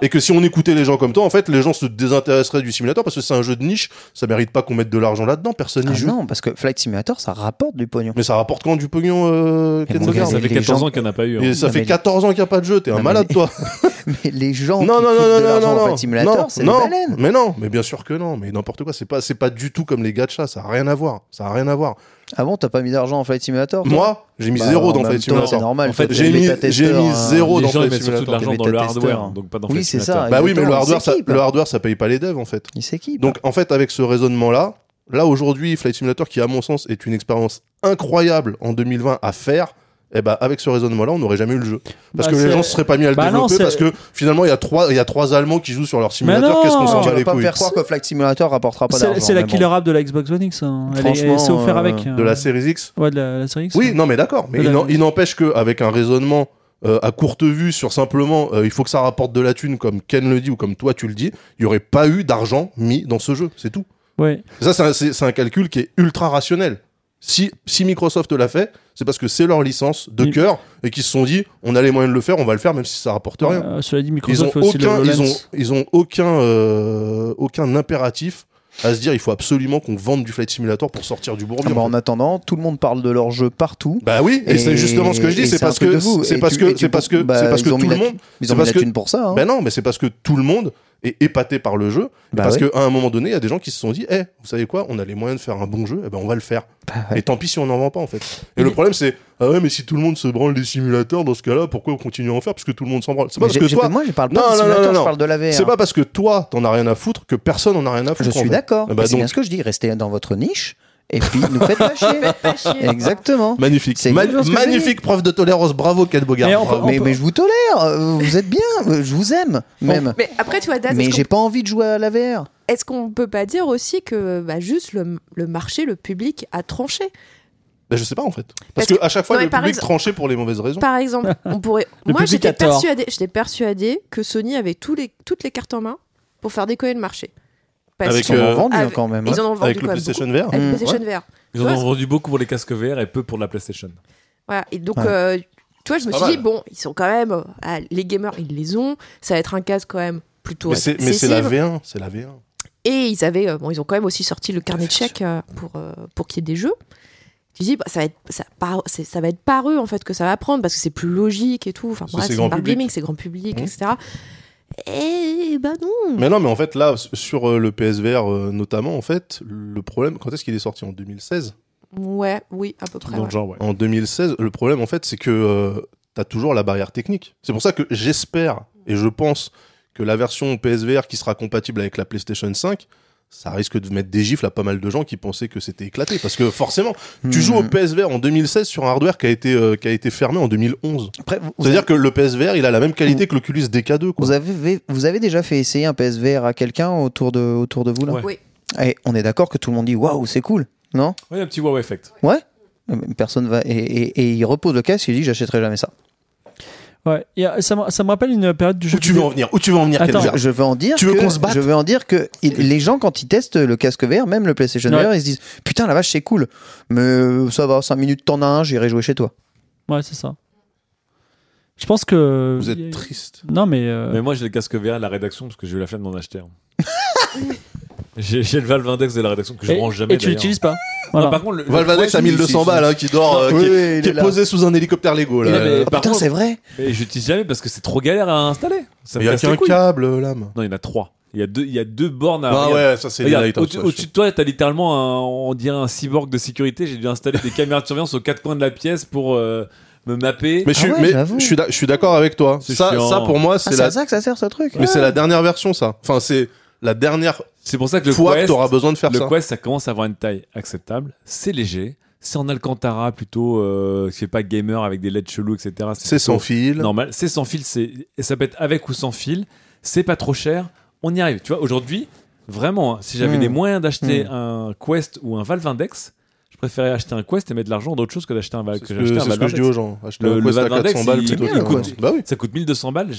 Speaker 3: Et que si on écoutait les gens comme toi, en fait, les gens se désintéresseraient du simulateur parce que c'est un jeu de niche, ça mérite pas qu'on mette de l'argent là-dedans, personne n'y
Speaker 2: Ah
Speaker 3: joue.
Speaker 2: non, parce que Flight Simulator, ça rapporte du pognon.
Speaker 3: Mais ça rapporte quand du pognon, euh, Ken
Speaker 2: gars,
Speaker 4: ça fait
Speaker 2: les
Speaker 4: 14
Speaker 2: gens-
Speaker 4: ans qu'il n'y en a pas eu. hein.
Speaker 3: Et ça
Speaker 2: Non,
Speaker 3: fait
Speaker 2: mais-
Speaker 3: 14 ans qu'il n'y a pas de jeu, t'es un
Speaker 2: Non,
Speaker 3: malade
Speaker 2: mais-
Speaker 3: toi.
Speaker 2: Mais les gens
Speaker 3: non,
Speaker 2: qui
Speaker 3: non, non,
Speaker 2: de
Speaker 3: non,
Speaker 2: l'argent en
Speaker 3: non,
Speaker 2: Flight Simulator,
Speaker 3: non,
Speaker 2: c'est
Speaker 3: non,
Speaker 2: des baleines.
Speaker 3: mais non, mais bien sûr que non, mais n'importe quoi, c'est pas, c'est pas du tout comme les gachas, ça a rien à voir, ça a rien à voir.
Speaker 2: Ah bon, t'as pas mis d'argent en Flight Simulator
Speaker 3: Moi, j'ai mis
Speaker 2: Bah,
Speaker 3: zéro dans Flight Simulator.
Speaker 2: C'est normal.
Speaker 4: En fait,
Speaker 3: j'ai mis- mis
Speaker 2: hein.
Speaker 3: zéro
Speaker 4: Les
Speaker 3: dans
Speaker 4: gens
Speaker 3: Flight
Speaker 4: mettent surtout de
Speaker 3: Simulator.
Speaker 4: l'argent
Speaker 2: Les
Speaker 4: dans le hardware, donc pas dans
Speaker 2: Oui,
Speaker 4: Flight
Speaker 2: c'est ça.
Speaker 3: Bah oui, mais le hardware, ça, le hardware, ça paye pas les devs en fait.
Speaker 2: Il s'équipe.
Speaker 3: Donc en fait, avec ce raisonnement-là, là aujourd'hui, Flight Simulator, qui à mon sens est une expérience incroyable en 2020 à faire, eh ben avec ce raisonnement-là, on n'aurait jamais eu le jeu. Parce
Speaker 5: Bah,
Speaker 3: que les gens se seraient pas mis à le
Speaker 5: Bah
Speaker 3: développer parce que finalement il y a trois, il y a trois Allemands qui jouent sur leur simulateur. Qu'est-ce qu'on s'en bat les
Speaker 2: pas
Speaker 3: couilles
Speaker 2: faire croire que Flight Simulator rapportera pas
Speaker 5: C'est
Speaker 2: d'argent.
Speaker 5: c'est la killer app de la Xbox One X. hein.
Speaker 2: Franchement,
Speaker 5: c'est offert
Speaker 2: euh,
Speaker 5: avec. hein.
Speaker 3: de la Series X
Speaker 5: Ouais, de la, la série X.
Speaker 3: Oui, non, mais d'accord. Mais il n'empêche qu'avec un raisonnement euh, à courte vue sur simplement euh, il faut que ça rapporte de la thune, comme Ken le dit ou comme toi tu le dis, il n'y aurait pas eu d'argent mis dans ce jeu. C'est tout.
Speaker 5: Ouais.
Speaker 3: Ça, c'est un, un calcul qui est ultra rationnel. Si, si Microsoft l'a fait, c'est parce que c'est leur licence de cœur et qu'ils se sont dit on a les moyens de le faire, on va le faire même si ça rapporte rien.
Speaker 5: Euh, cela dit,
Speaker 3: Ils ont
Speaker 5: Microsoft fait aussi
Speaker 3: aucun, ils ont, ils ont aucun, euh, aucun impératif à se dire il faut absolument qu'on vende du Flight Simulator pour sortir du bourbier.
Speaker 2: Ah bah,
Speaker 3: en
Speaker 2: attendant, tout le monde parle de leur jeu partout.
Speaker 3: Bah oui, et, c'est justement ce que je dis, c'est parce que c'est parce que c'est parce que
Speaker 2: bah,
Speaker 3: c'est parce que tout le monde
Speaker 2: Ils ont mis la thune pour ça. hein.
Speaker 3: Ben non, mais c'est parce que tout le monde est épaté par le jeu. et
Speaker 2: Bah
Speaker 3: parce
Speaker 2: ouais.
Speaker 3: qu'à un moment donné, il y a des gens qui se sont dit, eh, vous savez quoi, on a les moyens de faire un bon jeu, et ben on va le faire.
Speaker 2: Bah ouais.
Speaker 3: Et tant pis si on n'en vend pas en fait. Et le problème c'est, ah ouais, mais si tout le monde se branle des simulateurs, dans ce cas-là, pourquoi on continue à en faire Parce que tout le monde s'en branle? C'est pas parce que toi,
Speaker 2: moi, je parle
Speaker 3: Non,
Speaker 2: pas de
Speaker 3: non, non,
Speaker 2: simulateur,
Speaker 3: non,
Speaker 2: je parle de la VR.
Speaker 3: c'est pas parce que toi, t'en as rien à foutre que personne en a rien à
Speaker 2: Je
Speaker 3: foutre. en
Speaker 2: suis d'accord.
Speaker 3: Eh ben,
Speaker 2: c'est bien ce que je dis. Restez dans votre niche et puis nous faites pas chier.
Speaker 6: Pas chier.
Speaker 2: Exactement.
Speaker 3: Magnifique.
Speaker 2: C'est
Speaker 3: Ma- magnifique preuve de tolérance. Bravo, Kat Bogart.
Speaker 5: Mais on peut-
Speaker 3: Bravo.
Speaker 2: Mais, mais je vous tolère. Vous êtes bien. Je vous aime même.
Speaker 6: Mais après, tu vois, Daz,
Speaker 2: Mais
Speaker 6: est-ce
Speaker 2: j'ai
Speaker 6: qu'on-
Speaker 2: pas envie de jouer à la VR.
Speaker 6: est-ce qu'on peut pas dire aussi que bah, juste le, le marché, le public a tranché?
Speaker 3: Ben, je sais pas en fait.
Speaker 6: Parce
Speaker 3: Parce, que,
Speaker 6: que-
Speaker 3: à chaque fois,
Speaker 6: Non, mais
Speaker 3: le
Speaker 6: par
Speaker 3: public
Speaker 6: exemple-
Speaker 3: tranchait pour les mauvaises raisons.
Speaker 6: Par exemple, on pourrait.
Speaker 5: Le
Speaker 6: Moi,
Speaker 5: public
Speaker 6: j'étais
Speaker 5: a tort.
Speaker 6: persuadée, j'étais persuadée que Sony avait tous les, toutes les cartes en main pour faire décoller le marché. Parce
Speaker 3: Avec,
Speaker 2: Ils en
Speaker 3: euh,
Speaker 2: ont vendu hein,
Speaker 6: avec-
Speaker 2: quand même.
Speaker 6: Ils en ont vendu
Speaker 3: Avec le
Speaker 6: même
Speaker 3: PlayStation
Speaker 6: beaucoup.
Speaker 3: VR.
Speaker 6: Avec
Speaker 2: Mmh.
Speaker 6: le PlayStation VR.
Speaker 4: Ils en ont vendu beaucoup pour les casques VR et peu pour la PlayStation.
Speaker 6: Voilà. Et donc,
Speaker 2: Ouais.
Speaker 6: euh, tu vois, je me suis dit, bon, ils sont quand même. euh, ah, les gamers, ils les ont. Ça va être un casque quand même plutôt.
Speaker 3: Mais c'est mais c'est la
Speaker 6: accessible.
Speaker 3: V1. C'est la V1.
Speaker 6: Et ils avaient, euh, bon, ils ont quand même aussi sorti le carnet de chèques euh, pour euh, pour qu'il y ait des jeux. Tu dis, bah, ça va être ça, par, ça va être par eux en fait que ça va prendre parce que c'est plus logique et tout. Enfin
Speaker 3: c'est grand
Speaker 6: marque
Speaker 3: public.
Speaker 6: gaming, c'est grand public,
Speaker 3: Mmh.
Speaker 6: etc. Et bah non.
Speaker 3: Mais non, mais en fait, là, sur euh, le PSVR euh, notamment, en fait, le problème, quand est-ce qu'il est sorti? En 2016
Speaker 6: Ouais, oui, à peu près.
Speaker 4: dans
Speaker 6: ouais.
Speaker 4: le genre, ouais.
Speaker 3: En 2016, le problème, en fait, c'est que euh, t'as toujours la barrière technique. C'est pour ça que j'espère et je pense que la version PSVR qui sera compatible avec la PlayStation 5, ça risque de mettre des gifles à pas mal de gens qui pensaient que c'était éclaté. Parce que forcément, tu
Speaker 2: Hmm.
Speaker 3: joues au PSVR en 2016 sur un hardware qui a été, euh, qui a été fermé en 2011.
Speaker 2: Après, vous,
Speaker 3: C'est-à-dire que le PSVR, il a la même qualité que l'Oculus DK2. Quoi.
Speaker 2: vous avez, vous avez déjà fait essayer un PSVR à quelqu'un autour de, autour de vous là
Speaker 4: Ouais.
Speaker 6: Oui.
Speaker 2: Et on est d'accord que tout le monde dit waouh, c'est cool, non?
Speaker 4: Ouais, un petit wow effect.
Speaker 2: Ouais Personne va. Et, et- et il repose le casque et il dit j'achèterai jamais ça.
Speaker 5: Ouais, a- ça, me, ça me rappelle une période du jeu
Speaker 3: Où tu veux en venir? Où tu veux en venir
Speaker 5: Attends,
Speaker 2: Je, veux en dire
Speaker 3: Tu veux
Speaker 2: que,
Speaker 3: qu'on se batte?
Speaker 2: je veux en dire que il- les gens quand ils testent le casque VR, même le PlayStation
Speaker 5: Ouais.
Speaker 2: VR, ils se disent putain la vache c'est cool, mais euh, ça va 5 minutes t'en as un, j'irai jouer chez toi.
Speaker 5: Ouais, c'est ça. Je pense que.
Speaker 3: Vous êtes triste.
Speaker 5: Non, mais. euh,
Speaker 4: Mais moi, j'ai le casque VR de la rédaction parce que j'ai eu la flemme d'en acheter. un. j'ai le Valve Index de la rédaction que je
Speaker 5: et,
Speaker 4: range jamais.
Speaker 5: et tu l'utilises pas.
Speaker 4: Non, par contre, le,
Speaker 3: Valvadex
Speaker 4: Quest,
Speaker 3: à 1200
Speaker 2: si,
Speaker 3: balles hein, qui dort, euh,
Speaker 2: Oui,
Speaker 3: qui,
Speaker 2: oui,
Speaker 3: est,
Speaker 2: il
Speaker 3: qui
Speaker 2: est
Speaker 3: est
Speaker 2: là.
Speaker 3: posé sous un hélicoptère Lego. Là.
Speaker 4: Mais- mais-
Speaker 2: Oh,
Speaker 4: par
Speaker 2: putain
Speaker 4: contre-
Speaker 2: c'est vrai
Speaker 4: Mais j'utilise jamais parce que c'est trop galère à installer. Ça
Speaker 3: Mais
Speaker 4: me
Speaker 3: il y a qu'un câble, l'âme.
Speaker 4: Non, il y en a trois. Il y a deux, il y a deux bornes à.
Speaker 3: Ah
Speaker 4: regarde.
Speaker 3: ouais, ça c'est Lighthouse,
Speaker 4: au-dessus de toi, t'as littéralement un, on dirait un cyborg de sécurité. J'ai dû installer des caméras de surveillance aux quatre coins de la pièce pour euh, me mapper.
Speaker 3: Mais je suis,
Speaker 2: Ah ouais,
Speaker 3: mais je suis, d'ac- je suis d'accord avec toi.
Speaker 4: C'est
Speaker 3: Ça,
Speaker 4: chiant.
Speaker 3: ça pour moi,
Speaker 2: Ah,
Speaker 3: c'est
Speaker 2: c'est
Speaker 3: la,
Speaker 2: à ça que ça sert ce truc
Speaker 3: mais c'est la dernière version, ça. Enfin, c'est la dernière
Speaker 4: C'est pour ça que le
Speaker 3: fois
Speaker 4: Quest,
Speaker 3: besoin de faire
Speaker 4: le
Speaker 3: ça.
Speaker 4: Quest, ça commence à avoir une taille acceptable. C'est léger. C'est en Alcantara plutôt, euh, qui fait pas gamer avec des LED chelous, etc.
Speaker 3: C'est sans fil.
Speaker 4: Normal. C'est sans fil. C'est, et ça peut être avec ou sans fil. C'est pas trop cher. On y arrive. Tu vois, aujourd'hui, vraiment, hein, si j'avais
Speaker 2: Mm.
Speaker 4: les moyens d'acheter
Speaker 2: Mm.
Speaker 4: un Quest ou un Valve Index, je préférais acheter un Quest et mettre de l'argent dans d'autres choses que d'acheter un Valve.
Speaker 3: C'est ce que, ce que je dis
Speaker 4: Index.
Speaker 3: aux gens. Acheter
Speaker 4: Le-
Speaker 3: un Quest à
Speaker 4: Valve Index,
Speaker 3: 400 balles plutôt que
Speaker 2: coûte-
Speaker 3: Bah oui.
Speaker 4: Ça coûte 1200 balles.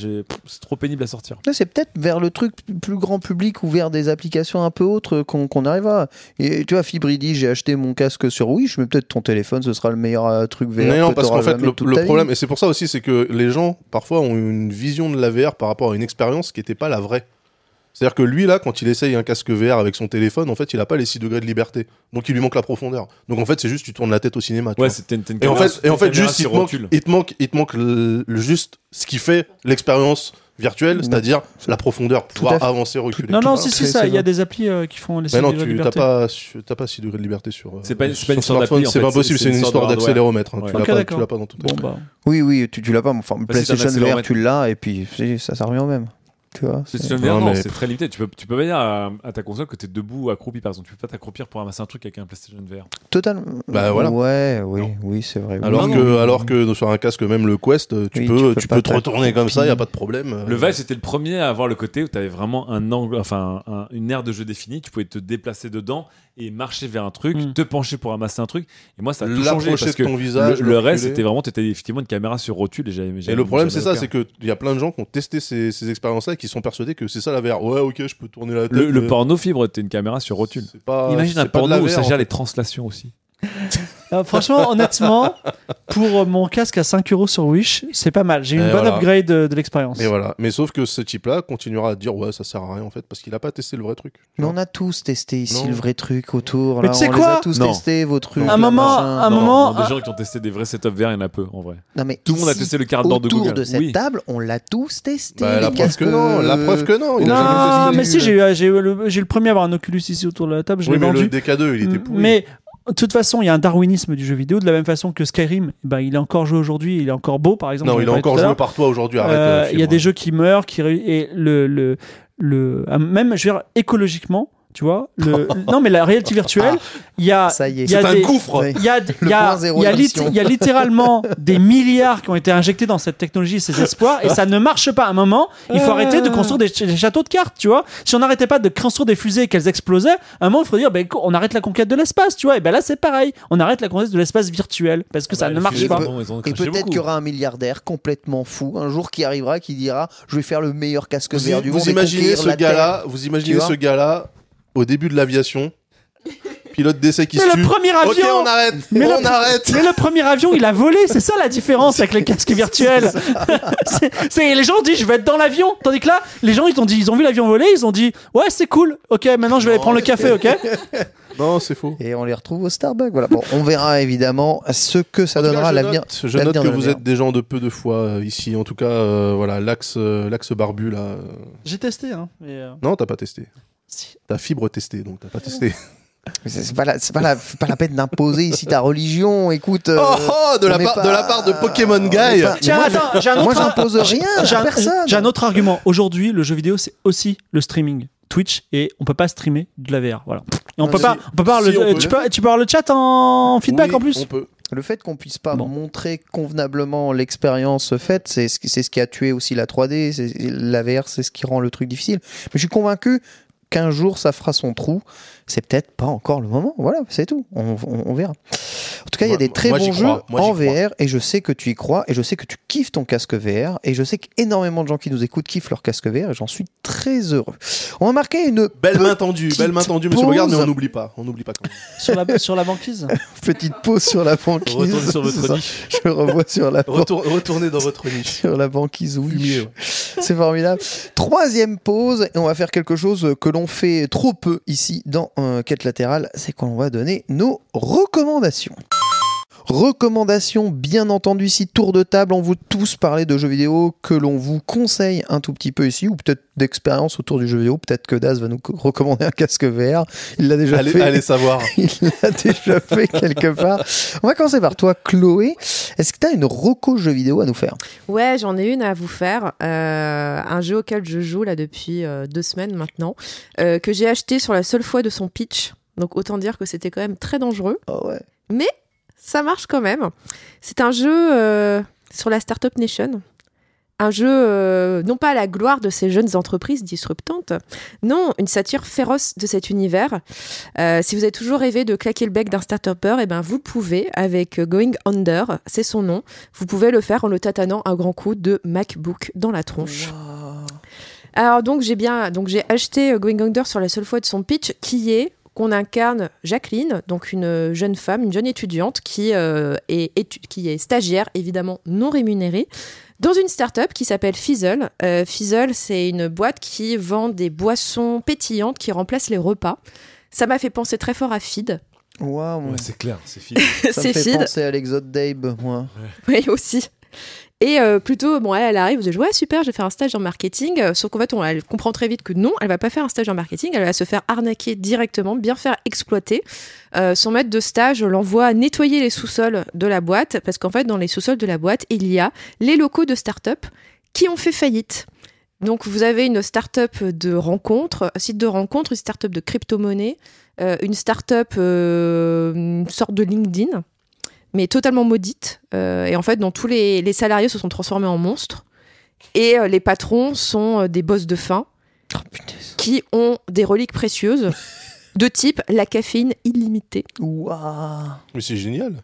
Speaker 4: C'est trop pénible à sortir.
Speaker 2: Là, c'est peut-être vers le truc plus grand public ou vers des applications un peu autres qu'on qu'on arrivera. Et tu vois, Fibri dit j'ai acheté mon casque sur Wish, mais peut-être ton téléphone ce sera le meilleur euh, truc VR.
Speaker 3: Mais non, parce qu'en fait, le, le problème, et c'est pour ça aussi, c'est que les gens, parfois, ont une vision de la VR par rapport à une expérience qui n'était pas la vraie. C'est-à-dire que lui, là, quand il essaye un casque VR avec son téléphone, en fait, il a pas les 6 degrés de liberté. Donc, il lui manque la profondeur. Donc, en fait, c'est juste, tu tournes la tête au cinéma. tu
Speaker 4: Ouais,
Speaker 3: vois.
Speaker 4: c'était une, une
Speaker 3: Et en fait, et en
Speaker 4: une
Speaker 3: fait
Speaker 4: caméra
Speaker 3: juste, il te, manque, il te manque, il te manque le- le- juste ce qui fait l'expérience virtuelle, c'est-à-dire la profondeur, pouvoir avancer, reculer.
Speaker 5: Non, non,
Speaker 3: Tout
Speaker 5: si, si,
Speaker 2: c'est-
Speaker 5: ça. Il y a des applis euh, qui font les
Speaker 3: Mais non,
Speaker 5: degrés de
Speaker 3: tu t'as
Speaker 5: liberté.
Speaker 3: pas, t'as pas 6 degrés de liberté sur. euh,
Speaker 4: C'est pas-
Speaker 3: sur smartphone, C'est pas possible,
Speaker 4: c'est une histoire
Speaker 3: d'accéléromètre. hein.
Speaker 4: Ouais.
Speaker 3: Tu l'as
Speaker 5: Ok,
Speaker 3: pas, tu
Speaker 5: d'accord.
Speaker 3: l'as pas dans ton
Speaker 5: Bon,
Speaker 3: téléphone.
Speaker 5: bah.
Speaker 2: Oui, oui, tu, tu l'as pas. mais Enfin, PlayStation VR, tu l'as, et puis ça, ça revient au même. Tu vois
Speaker 4: C'est
Speaker 2: c'est-
Speaker 4: c'est
Speaker 3: Non,
Speaker 4: non,
Speaker 3: mais-
Speaker 4: c'est très limité. Tu peux, tu peux pas dire à, à ta console que t'es debout, accroupi par exemple. Tu peux pas t'accroupir pour ramasser un truc avec un PlayStation VR.
Speaker 2: Totalement.
Speaker 3: Bah, voilà.
Speaker 2: Ouais, oui,
Speaker 4: Non.
Speaker 2: oui, c'est vrai.
Speaker 3: Alors
Speaker 2: Oui,
Speaker 3: que, alors que sur un casque, même le Quest, tu
Speaker 2: Oui,
Speaker 3: peux,
Speaker 2: tu peux
Speaker 3: tu te retourner comme ça, y a pas de problème.
Speaker 4: Le Vive, c'était le premier à avoir le côté où t'avais vraiment un angle, enfin un- une aire de jeu définie. Tu pouvais te déplacer dedans et marcher vers un truc,
Speaker 5: Mm.
Speaker 4: te pencher pour ramasser un truc. Et moi, ça a tout changé parce
Speaker 3: de
Speaker 4: que
Speaker 3: ton visage,
Speaker 4: le, reste, c'était vraiment, t'étais effectivement une caméra sur rotule. Et, j'avais-
Speaker 3: Et le problème, c'est ça, c'est qu'il y a plein de gens qui ont testé ces, ces expériences-là et qui sont persuadés que c'est ça la VR. Ouais, ok, je peux tourner la tête.
Speaker 4: le, porno fibre était une caméra sur rotule.
Speaker 3: c'est pas-
Speaker 4: Imagine
Speaker 3: c'est
Speaker 4: un porno où ça
Speaker 3: en
Speaker 4: gère
Speaker 3: fait.
Speaker 4: les translations aussi.
Speaker 5: Euh, franchement, honnêtement, pour euh, mon casque à 5 euros sur Wish, c'est pas mal. J'ai eu une
Speaker 3: Et
Speaker 5: bonne
Speaker 3: voilà.
Speaker 5: upgrade de, de l'expérience.
Speaker 3: Mais voilà. Mais sauf que ce type-là continuera à dire ouais, ça sert à rien en fait, parce qu'il a pas testé le vrai truc.
Speaker 2: Mais on a tous testé ici
Speaker 3: Non.
Speaker 2: le vrai truc autour.
Speaker 5: Mais
Speaker 2: là,
Speaker 5: tu sais
Speaker 2: on
Speaker 5: quoi
Speaker 2: les a tous
Speaker 4: Non.
Speaker 2: testés, vos trucs.
Speaker 5: Un
Speaker 2: là,
Speaker 5: moment-
Speaker 2: machin.
Speaker 5: un
Speaker 4: Non,
Speaker 5: moment-
Speaker 4: non, des gens qui ont testé des vrais setups VR, il y en a peu en vrai.
Speaker 2: Non, mais
Speaker 4: Tout le monde a
Speaker 2: ici,
Speaker 4: testé le quart d'heure de
Speaker 2: autour
Speaker 4: Google.
Speaker 2: de cette
Speaker 4: Oui.
Speaker 2: table, on l'a tous testé.
Speaker 3: Bah,
Speaker 2: les
Speaker 3: la preuve
Speaker 2: casques,
Speaker 3: que non, la preuve que non. Il a
Speaker 5: Non,
Speaker 3: jamais
Speaker 5: mais
Speaker 3: testé.
Speaker 5: si, j'ai eu, j'ai eu le, j'ai eu le premier à avoir un Oculus ici autour de la table, je
Speaker 3: Oui,
Speaker 5: l'ai
Speaker 3: mais
Speaker 5: vendu.
Speaker 3: le DK2, il était pourri.
Speaker 5: Mais de toute façon, il y a un darwinisme du jeu vidéo, de la même façon que Skyrim, eh ben, il est encore joué aujourd'hui, il est encore beau par exemple.
Speaker 3: non, il est encore joué par toi aujourd'hui. Arrête.
Speaker 5: Euh,
Speaker 3: euh,
Speaker 5: Il y a des jeux qui meurent, qui et le le le ah, même je veux dire écologiquement, tu vois. Le, non mais la réalité virtuelle, il y a
Speaker 2: Ça y est.
Speaker 5: il y a
Speaker 3: C'est un
Speaker 5: des-
Speaker 3: gouffre.
Speaker 5: Il y a, il y a- y y littéralement des milliards qui ont été injectés dans cette technologie et ces espoirs et ça ne marche pas à un moment. Il faut arrêter de construire des, ch- des châteaux de cartes, tu vois. Si on n'arrêtait pas de construire des fusées et qu'elles explosaient, à un moment il faut dire ben, on arrête la conquête de l'espace, tu vois. Et ben là c'est pareil, on arrête la conquête de l'espace virtuel parce que ça
Speaker 4: Bah,
Speaker 5: ne marche pas.
Speaker 2: Et peut-être
Speaker 4: beaucoup.
Speaker 2: qu'il y aura un milliardaire complètement fou un jour qui arrivera qui dira je vais faire le meilleur casque vert du monde
Speaker 3: vous imaginez ce gars-là, vous imaginez ce gars-là au début de l'aviation, pilote d'essai qui
Speaker 5: Mais
Speaker 3: se
Speaker 5: le
Speaker 3: tue.
Speaker 5: premier avion
Speaker 3: Ok, on arrête.
Speaker 5: Mais
Speaker 3: on
Speaker 5: le-
Speaker 3: arrête.
Speaker 5: Mais le premier avion, il a volé, c'est ça la différence avec les casques virtuels. C'est- les gens ont dit je vais être dans l'avion, tandis que là, les gens ils ont dit ils ont vu l'avion voler, ils ont dit ouais c'est cool, ok maintenant je vais aller prendre le café, ok?
Speaker 3: Non, c'est faux.
Speaker 2: et on les retrouve au Starbucks voilà bon on verra évidemment ce que ça donnera à l'avenir
Speaker 3: Je note que vous êtes des gens de peu de foi euh, ici. En tout cas, euh, voilà, l'axe, euh, l'axe barbu là.
Speaker 5: J'ai testé hein. Mais euh,
Speaker 3: Non, t'as pas testé.
Speaker 5: Si.
Speaker 3: T'as fibre testé, donc t'as pas testé.
Speaker 2: C'est pas la, c'est pas la, pas la peine d'imposer ici ta religion écoute euh,
Speaker 3: oh, oh, de la part,
Speaker 2: pas-
Speaker 3: de la part de Pokémon Guy.
Speaker 2: pas-
Speaker 5: Tiens
Speaker 2: moi,
Speaker 5: attends, j'ai un
Speaker 2: moi
Speaker 5: autre
Speaker 2: j'impose rien
Speaker 5: j'ai
Speaker 2: à
Speaker 5: un,
Speaker 2: personne
Speaker 5: j'ai un autre argument. Aujourd'hui, le jeu vidéo c'est aussi le streaming. Twitch et on peut pas streamer de la VR, voilà. Et on peut
Speaker 3: si.
Speaker 5: pas, on peut pas
Speaker 3: Si,
Speaker 5: le,
Speaker 3: on peut
Speaker 5: tu peux, tu peux avoir le chat en feedback
Speaker 3: Oui,
Speaker 5: en plus.
Speaker 3: On peut.
Speaker 2: Le fait qu'on puisse pas
Speaker 5: Bon.
Speaker 2: montrer convenablement l'expérience faite, c'est ce, ce qui a tué aussi la 3D. c'est- La VR, c'est ce qui rend le truc difficile. Mais je suis convaincu qu'un jour, ça fera son trou. C'est peut-être pas encore le moment. Voilà, c'est tout. On, on- on verra. En tout cas, il y a des très
Speaker 3: moi,
Speaker 2: bons jeux en
Speaker 3: crois.
Speaker 2: VR et je sais que tu y crois et je sais que tu kiffes ton casque VR et je sais qu'énormément de gens qui nous écoutent kiffent leur casque VR et j'en suis très heureux. On va marquer une
Speaker 3: Belle main tendue, belle main tendue, monsieur
Speaker 2: pause.
Speaker 3: Bogarde, mais on n'oublie pas. On n'oublie pas quand même.
Speaker 5: Sur la, sur la banquise.
Speaker 2: petite pause sur la banquise.
Speaker 4: Retournez sur votre niche.
Speaker 2: Je revois sur la banquise.
Speaker 3: Retour- retournez dans votre niche.
Speaker 2: sur la banquise oui.
Speaker 3: Fumier, ouais.
Speaker 2: C'est formidable. Troisième pause, et on va faire quelque chose que l'on fait trop peu ici dans Quête latérale, c'est qu'on va donner nos recommandations. Recommandations, bien entendu, ici, tour de table, on veut tous parler de jeux vidéo que l'on vous conseille un tout petit peu ici, ou peut-être d'expérience autour du jeu vidéo. Peut-être que Daz va nous co- recommander un casque VR. Il l'a déjà
Speaker 3: Allez,
Speaker 2: fait.
Speaker 3: allez savoir.
Speaker 2: Il l'a déjà fait quelque part. On va commencer par toi, Chloé. Est-ce que tu as une reco jeu vidéo à nous faire?
Speaker 6: Ouais, j'en ai une à vous faire. Euh, un jeu auquel je joue là depuis euh, deux semaines maintenant, euh, que j'ai acheté sur la seule fois de son pitch. Donc autant dire que c'était quand même très dangereux.
Speaker 2: Oh ouais.
Speaker 6: Ça marche quand même. C'est un jeu euh, sur la Startup Nation. Un jeu, euh, non pas à la gloire de ces jeunes entreprises disruptantes, non, une satire féroce de cet univers. Euh, si vous avez toujours rêvé de claquer le bec d'un start-upper, eh ben vous pouvez, avec Going Under, c'est son nom, vous pouvez le faire en le tatanant un grand coup de MacBook dans la tronche. Alors donc j'ai bien donc j'ai acheté Going Under sur la seule fois de son pitch qui est qu'on incarne Jacqueline, donc une jeune femme, une jeune étudiante qui, euh, est, étu- qui est stagiaire, évidemment non rémunérée, dans une start-up qui s'appelle Fizzle. Euh, Fizzle, c'est une boîte qui vend des boissons pétillantes qui remplacent les repas. Ça m'a fait penser très fort à Feed.
Speaker 2: Waouh.
Speaker 4: Ouais, c'est clair, c'est fini.
Speaker 2: Ça me
Speaker 6: c'est
Speaker 2: fait
Speaker 6: Feed.
Speaker 2: penser à l'exode d'Abe, moi.
Speaker 6: Oui, aussi. Et euh, plutôt, bon, elle, elle arrive, vous dites, ouais, super, je vais faire un stage en marketing. Euh, Sauf qu'en fait, on, elle comprend très vite que non, elle va pas faire un stage en marketing, elle va se faire arnaquer directement, bien faire exploiter. Euh, son maître de stage l'envoie nettoyer les sous-sols de la boîte, parce qu'en fait, dans les sous-sols de la boîte, il y a les locaux de start-up qui ont fait faillite. Donc, vous avez une start-up de rencontre, un site de rencontre, une start-up de crypto-monnaie, une start-up, une sorte de LinkedIn mais totalement maudite. Euh, et en fait, dont tous les, les salariés se sont transformés en monstres. Et euh, les patrons sont euh, des boss de faim
Speaker 2: Oh,
Speaker 6: qui ont des reliques précieuses de type la caféine illimitée.
Speaker 2: Waouh.
Speaker 3: Mais c'est génial.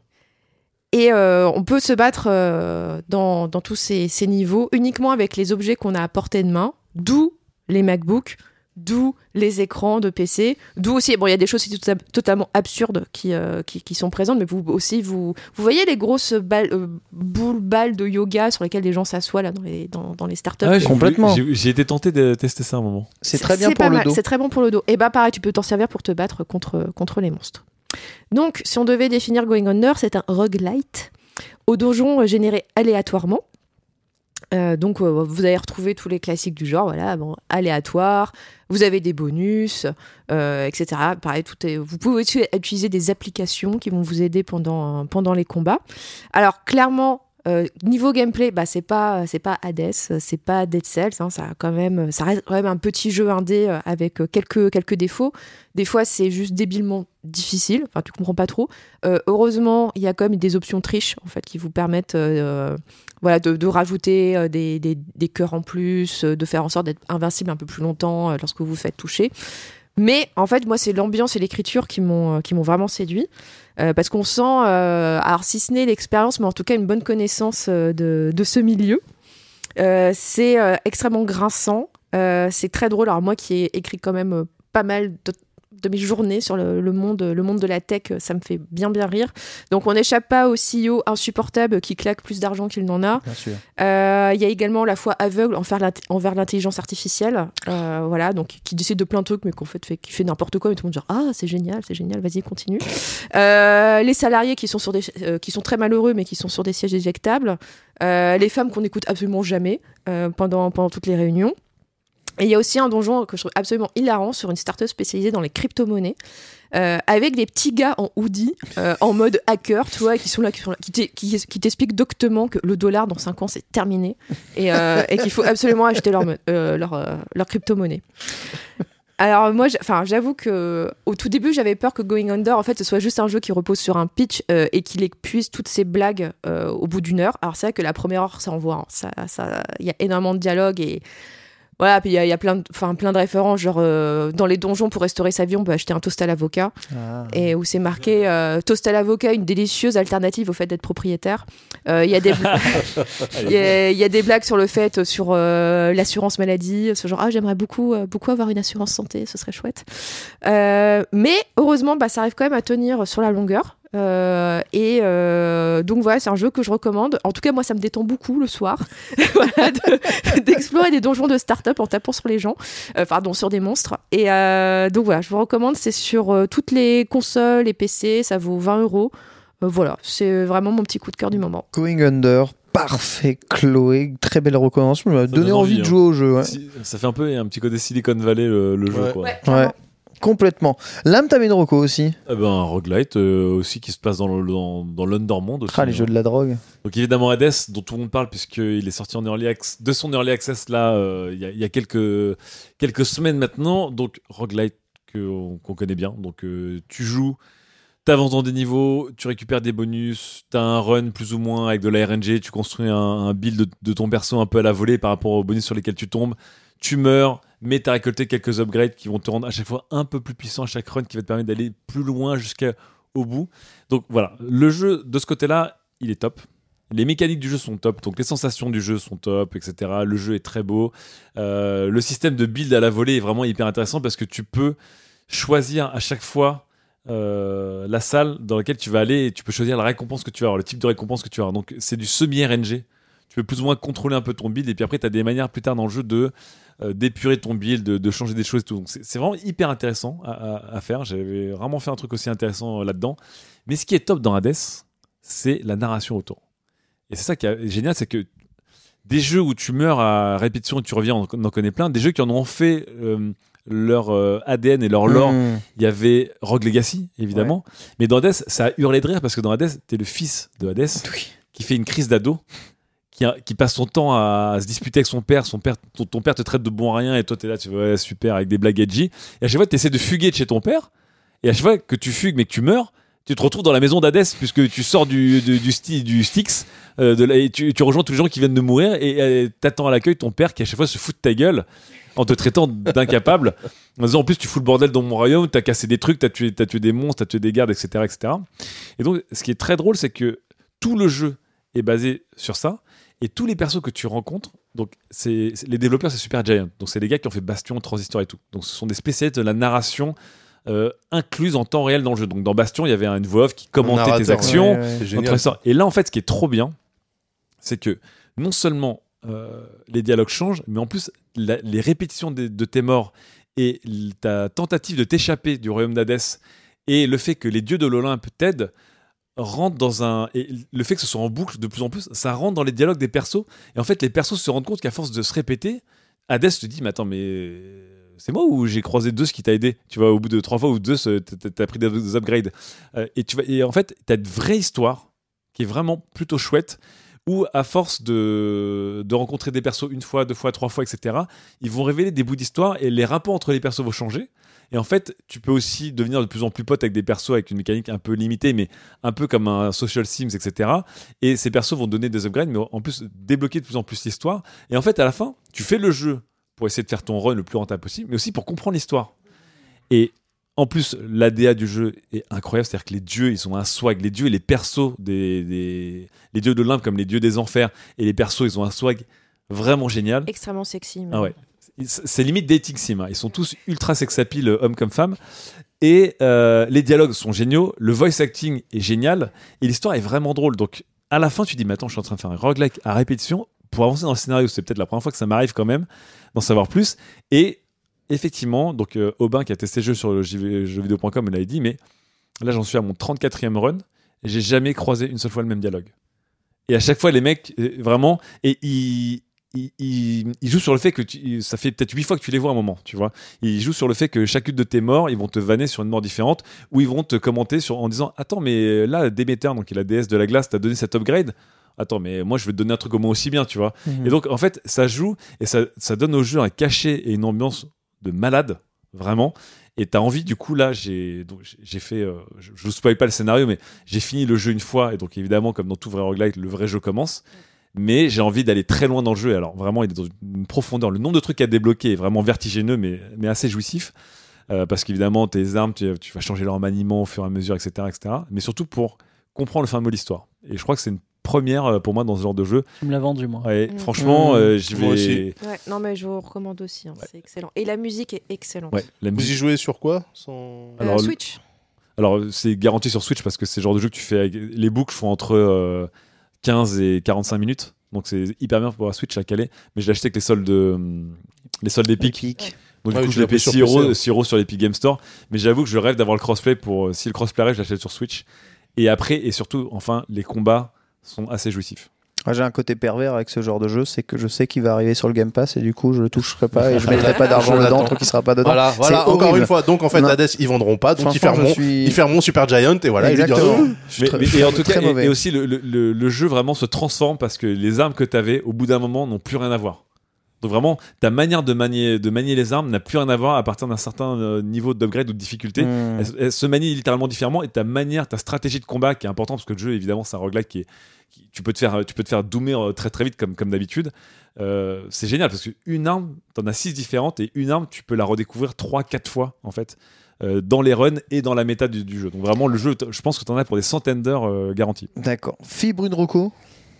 Speaker 6: Et euh, on peut se battre euh, dans, dans tous ces, ces niveaux uniquement avec les objets qu'on a à portée de main, d'où les MacBooks D'où les écrans de PC, d'où aussi, bon, il y a des choses tota- totalement absurdes qui, euh, qui, qui sont présentes, mais vous aussi, vous, vous voyez les grosses balles, euh, boules, balles de yoga sur lesquelles les gens s'assoient là dans les, dans, dans les startups?
Speaker 4: Ah ouais,
Speaker 2: Complètement.
Speaker 4: J'ai été tenté de tester ça un moment.
Speaker 2: C'est très bien pour le
Speaker 6: mal,
Speaker 2: dos.
Speaker 6: C'est très bon pour le dos. Et bah pareil, tu peux t'en servir pour te battre contre, contre les monstres. Donc, si on devait définir Going Under, c'est un roguelite au donjon euh, généré aléatoirement. Euh, donc, euh, vous allez retrouver tous les classiques du genre, voilà, bon, aléatoire, vous avez des bonus, euh, etc. Pareil, vous pouvez aussi utiliser des applications qui vont vous aider pendant les combats. Alors, clairement, euh, niveau gameplay, bah, c'est pas, c'est pas Hades, c'est pas Dead Cells, hein, ça, quand même, ça reste quand même un petit jeu indé euh, avec euh, quelques, quelques défauts. Des fois, c'est juste débilement difficile, enfin, tu comprends pas trop. Heureusement, il y a quand même des options triche, en fait, qui vous permettent voilà, de, rajouter des, des, des cœurs en plus, de faire en sorte d'être invincible un peu plus longtemps lorsque vous vous faites toucher. Mais en fait, moi, c'est l'ambiance et l'écriture qui m'ont qui m'ont vraiment séduit. Euh, parce qu'on sent, euh, alors si ce n'est l'expérience, mais en tout cas une bonne connaissance euh, de, de ce milieu. Euh, c'est extrêmement grinçant, c'est très drôle. Alors moi qui ai écrit quand même pas mal de, mes journées sur le, le monde, le monde de la tech, ça me fait bien bien rire. Donc on n'échappe pas au CEO insupportable qui claque plus d'argent qu'il n'en a. Euh, Il y a également la foi aveugle envers l'int- envers l'intelligence artificielle, euh, voilà, donc qui décide de plein de trucs, mais qu'en fait fait, qui fait n'importe quoi, et tout le monde dit ah c'est génial, c'est génial, vas-y continue. Euh, les salariés qui sont sur des, qui sont très malheureux, mais qui sont sur des sièges éjectables. Les femmes qu'on n'écoute absolument jamais pendant pendant toutes les réunions. Et il y a aussi un donjon que je trouve absolument hilarant sur une startup spécialisée dans les crypto-monnaies, euh, avec des petits gars en hoodie, euh, en mode hacker, tu vois, qui sont là, qui, t'expliquent doctement que le dollar dans 5 ans c'est terminé et, euh, et qu'il faut absolument acheter leur, leur, crypto-monnaie. Alors moi, j'avoue que au tout début, j'avais peur que Going Under, en fait, ce soit juste un jeu qui repose sur un pitch euh, et qu'il épuise toutes ses blagues au bout d'une heure. Alors c'est vrai que la première heure, ça envoie, hein. ça, il y a énormément de dialogue et voilà, puis il y, a- y plein de, enfin, plein de références, genre euh, dans les donjons pour restaurer sa vie, on peut acheter un toast à l'avocat
Speaker 2: Ah.
Speaker 6: et où c'est marqué euh, toast à l'avocat, une délicieuse alternative au fait d'être propriétaire. Euh, Il y, a des bla- il y, a- y a des blagues sur le fait, euh, sur euh, l'assurance maladie, ce genre, ah, j'aimerais beaucoup, euh, beaucoup avoir une assurance santé, ce serait chouette. Euh, mais heureusement, bah, ça arrive quand même à tenir sur la longueur. Euh, et euh, donc voilà, c'est un jeu que je recommande. En tout cas, moi, ça me détend beaucoup le soir, voilà, de- d'explorer des donjons de start-up en tapant sur les gens, euh, pardon, sur des monstres. Et euh, donc voilà, je vous recommande. C'est sur euh, toutes les consoles et PC, ça vaut 20 euros. Voilà, c'est vraiment mon petit coup de cœur du moment.
Speaker 2: Going Under, parfait, Chloé, très belle recommandation. Ça m'a donné envie
Speaker 4: envie,
Speaker 2: de
Speaker 4: hein.
Speaker 2: jouer au jeu. ouais.
Speaker 4: Ça fait un peu un petit côté Silicon Valley le, le jeu
Speaker 3: Ouais.
Speaker 4: quoi.
Speaker 2: Ouais, complètement. T'avais une reco aussi.
Speaker 4: Eh ben, un roguelite euh, aussi qui se passe dans le- dans, dans l'Undermonde aussi.
Speaker 2: Ah, les
Speaker 4: hein.
Speaker 2: jeux de la drogue.
Speaker 4: Donc évidemment Hades, dont tout le monde parle puisqu'il est sorti en early access, de son early access là, euh, il y, a- il y a quelques, quelques semaines maintenant. Donc roguelite que- qu'on connaît bien. Donc euh, tu joues, t'avances dans des niveaux, tu récupères des bonus, t'as un run plus ou moins avec de la RNG, tu construis un, un build de, de ton perso un peu à la volée par rapport aux bonus sur lesquels tu tombes. Tu meurs, mais t'as récolté quelques upgrades qui vont te rendre à chaque fois un peu plus puissant à chaque run, qui va te permettre d'aller plus loin jusqu'au bout. Donc voilà, le jeu de ce côté-là, il est top. Les mécaniques du jeu sont top, donc les sensations du jeu sont top, etc. Le jeu est très beau. Euh, le système de build à la volée est vraiment hyper intéressant parce que tu peux choisir à chaque fois euh, la salle dans laquelle tu vas aller et tu peux choisir la récompense que tu vas avoir, le type de récompense que tu vas avoir. Donc c'est du semi-RNG. Tu peux plus ou moins contrôler un peu ton build et puis après tu as des manières plus tard dans le jeu de euh, d'épurer ton build, de, de changer des choses et tout. Donc c'est vraiment hyper intéressant à, à- à faire. J'avais vraiment fait un truc aussi intéressant euh, là-dedans. Mais ce qui est top dans Hades, c'est la narration autour. Et c'est ça qui est génial, c'est que des jeux où tu meurs à répétition et tu reviens, on en connaît plein. Des jeux qui en ont fait euh, leur euh, ADN et leur lore.
Speaker 2: Mmh.
Speaker 4: Il y avait Rogue Legacy, évidemment. Mais dans Hades, ça a hurlé de rire parce que dans Hades, t'es le fils de Hades qui fait une crise d'ado, qui, a- qui passe son temps à, se disputer avec son père. Son père ton, ton père te traite de bon à rien et toi, t'es là, tu vois, super, avec des blagues edgy. Et à chaque fois, tu essaies de fuguer de chez ton père. Et à chaque fois que tu fugues mais que tu meurs, tu te retrouves dans la maison d'Hadès puisque tu sors du, du, du, sti- du Styx euh, de et tu, tu rejoins tous les gens qui viennent de mourir et euh, t'attends à l'accueil ton père qui à chaque fois se fout de ta gueule en te traitant d'incapable en disant en plus tu fous le bordel dans mon royaume t'as cassé des trucs t'as tué, t'as tué des monstres t'as tué des gardes etc etc et donc ce qui est très drôle c'est que tout le jeu est basé sur ça et tous les persos que tu rencontres donc c'est les développeurs c'est Supergiant. Donc c'est les gars qui ont fait Bastion, Transistor et tout. Donc ce sont des spécialistes de la narration euh, incluse en temps réel dans le jeu. Donc dans Bastion, il y avait une voix off qui commentait tes actions.
Speaker 2: Ouais, ouais.
Speaker 4: Et là en fait, ce qui est trop bien, c'est que non seulement euh, les dialogues changent, mais en plus la- les répétitions de, de tes morts et ta tentative de t'échapper du royaume d'Hadès et le fait que les dieux de l'Olympe t'aident rentre dans un et le fait que ce soit en boucle de plus en plus ça rentre dans les dialogues des persos. Et en fait les persos se rendent compte qu'à force de se répéter Hades te dit mais attends mais c'est moi ou j'ai croisé Zeus qui t'a aidé? Tu vois au bout de trois fois ou euh, t'as- pris des, des upgrades. Euh, et tu et en fait t'as une vraie histoire qui est vraiment plutôt chouette où à force de, de rencontrer des persos une fois deux fois trois fois etc ils vont révéler des bouts d'histoire et les rapports entre les persos vont changer et en fait, tu peux aussi devenir de plus en plus pote avec des persos avec une mécanique un peu limitée, mais un peu comme un social sims, etc. Et ces persos vont donner des upgrades, mais en plus débloquer de plus en plus l'histoire. Et en fait, à la fin, tu fais le jeu pour essayer de faire ton run le plus rentable possible, mais aussi pour comprendre l'histoire. Et en plus, l'ADA du jeu est incroyable, c'est-à-dire que les dieux, ils ont un swag. Les dieux et les persos des, des- les dieux de l'Olympe comme les dieux des enfers et les persos, ils ont un swag vraiment génial.
Speaker 6: Extrêmement sexy. mais-
Speaker 4: Ah ouais. C'est limite dating sim. hein. Ils sont tous ultra sex appeal, euh, hommes comme femmes. Et euh, les dialogues sont géniaux. Le voice acting est génial. Et l'histoire est vraiment drôle. Donc, à la fin, tu dis, mais attends, je suis en train de faire un roguelike à répétition pour avancer dans le scénario. C'est peut-être la première fois que ça m'arrive quand même d'en savoir plus. Et effectivement, donc, euh, Aubin qui a testé le jeu sur le jeuxvideo.com, il avait dit, mais là, j'en suis à mon 34e run. J'ai jamais croisé une seule fois le même dialogue. Et à chaque fois, les mecs, vraiment, et ils, ils jouent sur le fait que tu- ça fait peut-être huit fois que tu les vois à un moment, tu vois. Ils jouent sur le fait que chacune de tes morts, ils vont te vanner sur une mort différente, ou ils vont te commenter sur, en disant Attends, mais là, Déméter, donc qui est la déesse de la glace, t'a donné cet upgrade? Attends, mais moi, je vais te donner un truc au moins aussi bien, tu vois.
Speaker 2: Mhm.
Speaker 4: Et donc, en fait, ça joue et ça, ça donne au jeu un cachet et une ambiance de malade, vraiment. Et t'as envie, du coup, là, j'ai fait, euh, je, je vous spoil pas le scénario, mais j'ai fini le jeu une fois, et donc évidemment, comme dans tout vrai roguelike, le vrai jeu commence. Mais j'ai envie d'aller très loin dans le jeu. Alors vraiment, il est dans une profondeur. Le nombre de trucs à débloquer est vraiment vertigineux, mais, mais assez jouissif. Euh, parce qu'évidemment, tes armes, tu, tu vas changer leur maniement au fur et à mesure, etc., etc. Mais surtout pour comprendre le fin mot de l'histoire. Et je crois que c'est une première euh, pour moi dans ce genre de jeu.
Speaker 5: Tu me l'as vendu, moi.
Speaker 4: Ouais,
Speaker 6: Mm.
Speaker 4: Franchement,
Speaker 2: Mm.
Speaker 4: euh, je vais.
Speaker 3: aussi.
Speaker 6: Ouais, non, mais je vous recommande aussi. hein, C'est excellent. Et la musique est excellente.
Speaker 4: Ouais, la
Speaker 3: Vous y
Speaker 4: musique.
Speaker 3: jouez sur quoi sans...
Speaker 6: Euh,
Speaker 4: Alors, le-
Speaker 6: Switch.
Speaker 4: Alors, c'est garanti sur Switch parce que c'est le genre de jeu que tu fais. avec- Les boucles font entre euh, 15 et 45 minutes. Donc, c'est hyper bien pour la Switch à caler. Mais je l'ai acheté avec les soldes, de, hum, les soldes Epic.
Speaker 2: Epic.
Speaker 4: Donc,
Speaker 3: Ouais,
Speaker 4: du coup, je l'ai payé
Speaker 3: sur
Speaker 4: 6
Speaker 3: PC,
Speaker 4: euros,
Speaker 3: hein.
Speaker 4: 6 euros sur l'Epic Game Store. Mais j'avoue que je rêve d'avoir le crossplay pour. euh, Si le crossplay arrive, je l'achète sur Switch. Et après, et surtout, enfin, les combats sont assez jouissifs.
Speaker 2: J'ai un côté pervers avec ce genre de jeu, c'est que je sais qu'il va arriver sur le Game Pass et du coup je le toucherai pas et je mettrai pas d'argent dedans tant qu'il sera pas dedans.
Speaker 3: Voilà, voilà. Encore
Speaker 2: horrible.
Speaker 3: une fois, donc en fait,
Speaker 2: Non.
Speaker 3: Hades, ils vendront pas, donc ils fermeront,
Speaker 2: suis-
Speaker 3: ils fermeront Super Giant et voilà. ils
Speaker 2: Exactement. suis
Speaker 4: Mais, et en tout cas, et, aussi le, le- le- le jeu vraiment se transforme parce que les armes que tu avais, au bout d'un moment, n'ont plus rien à voir. Donc vraiment, ta manière de manier, de manier les armes n'a plus rien à voir à partir d'un certain euh, niveau d'upgrade ou de difficulté.
Speaker 2: Hmm.
Speaker 4: Elle, elle se manie littéralement différemment et ta manière, ta stratégie de combat qui est importante parce que le jeu, évidemment, c'est un roguelike qui est, qui- tu peux te faire, tu peux te faire doomer euh, très très vite comme, comme d'habitude. Euh, c'est génial parce qu'une arme, t'en as six différentes et une arme, tu peux la redécouvrir trois, quatre fois en fait. dans les runs et dans la méta du, du jeu. Donc vraiment, le jeu, je pense que t'en as pour des centaines d'heures euh, garanties.
Speaker 2: D'accord. Fibre une Rocco.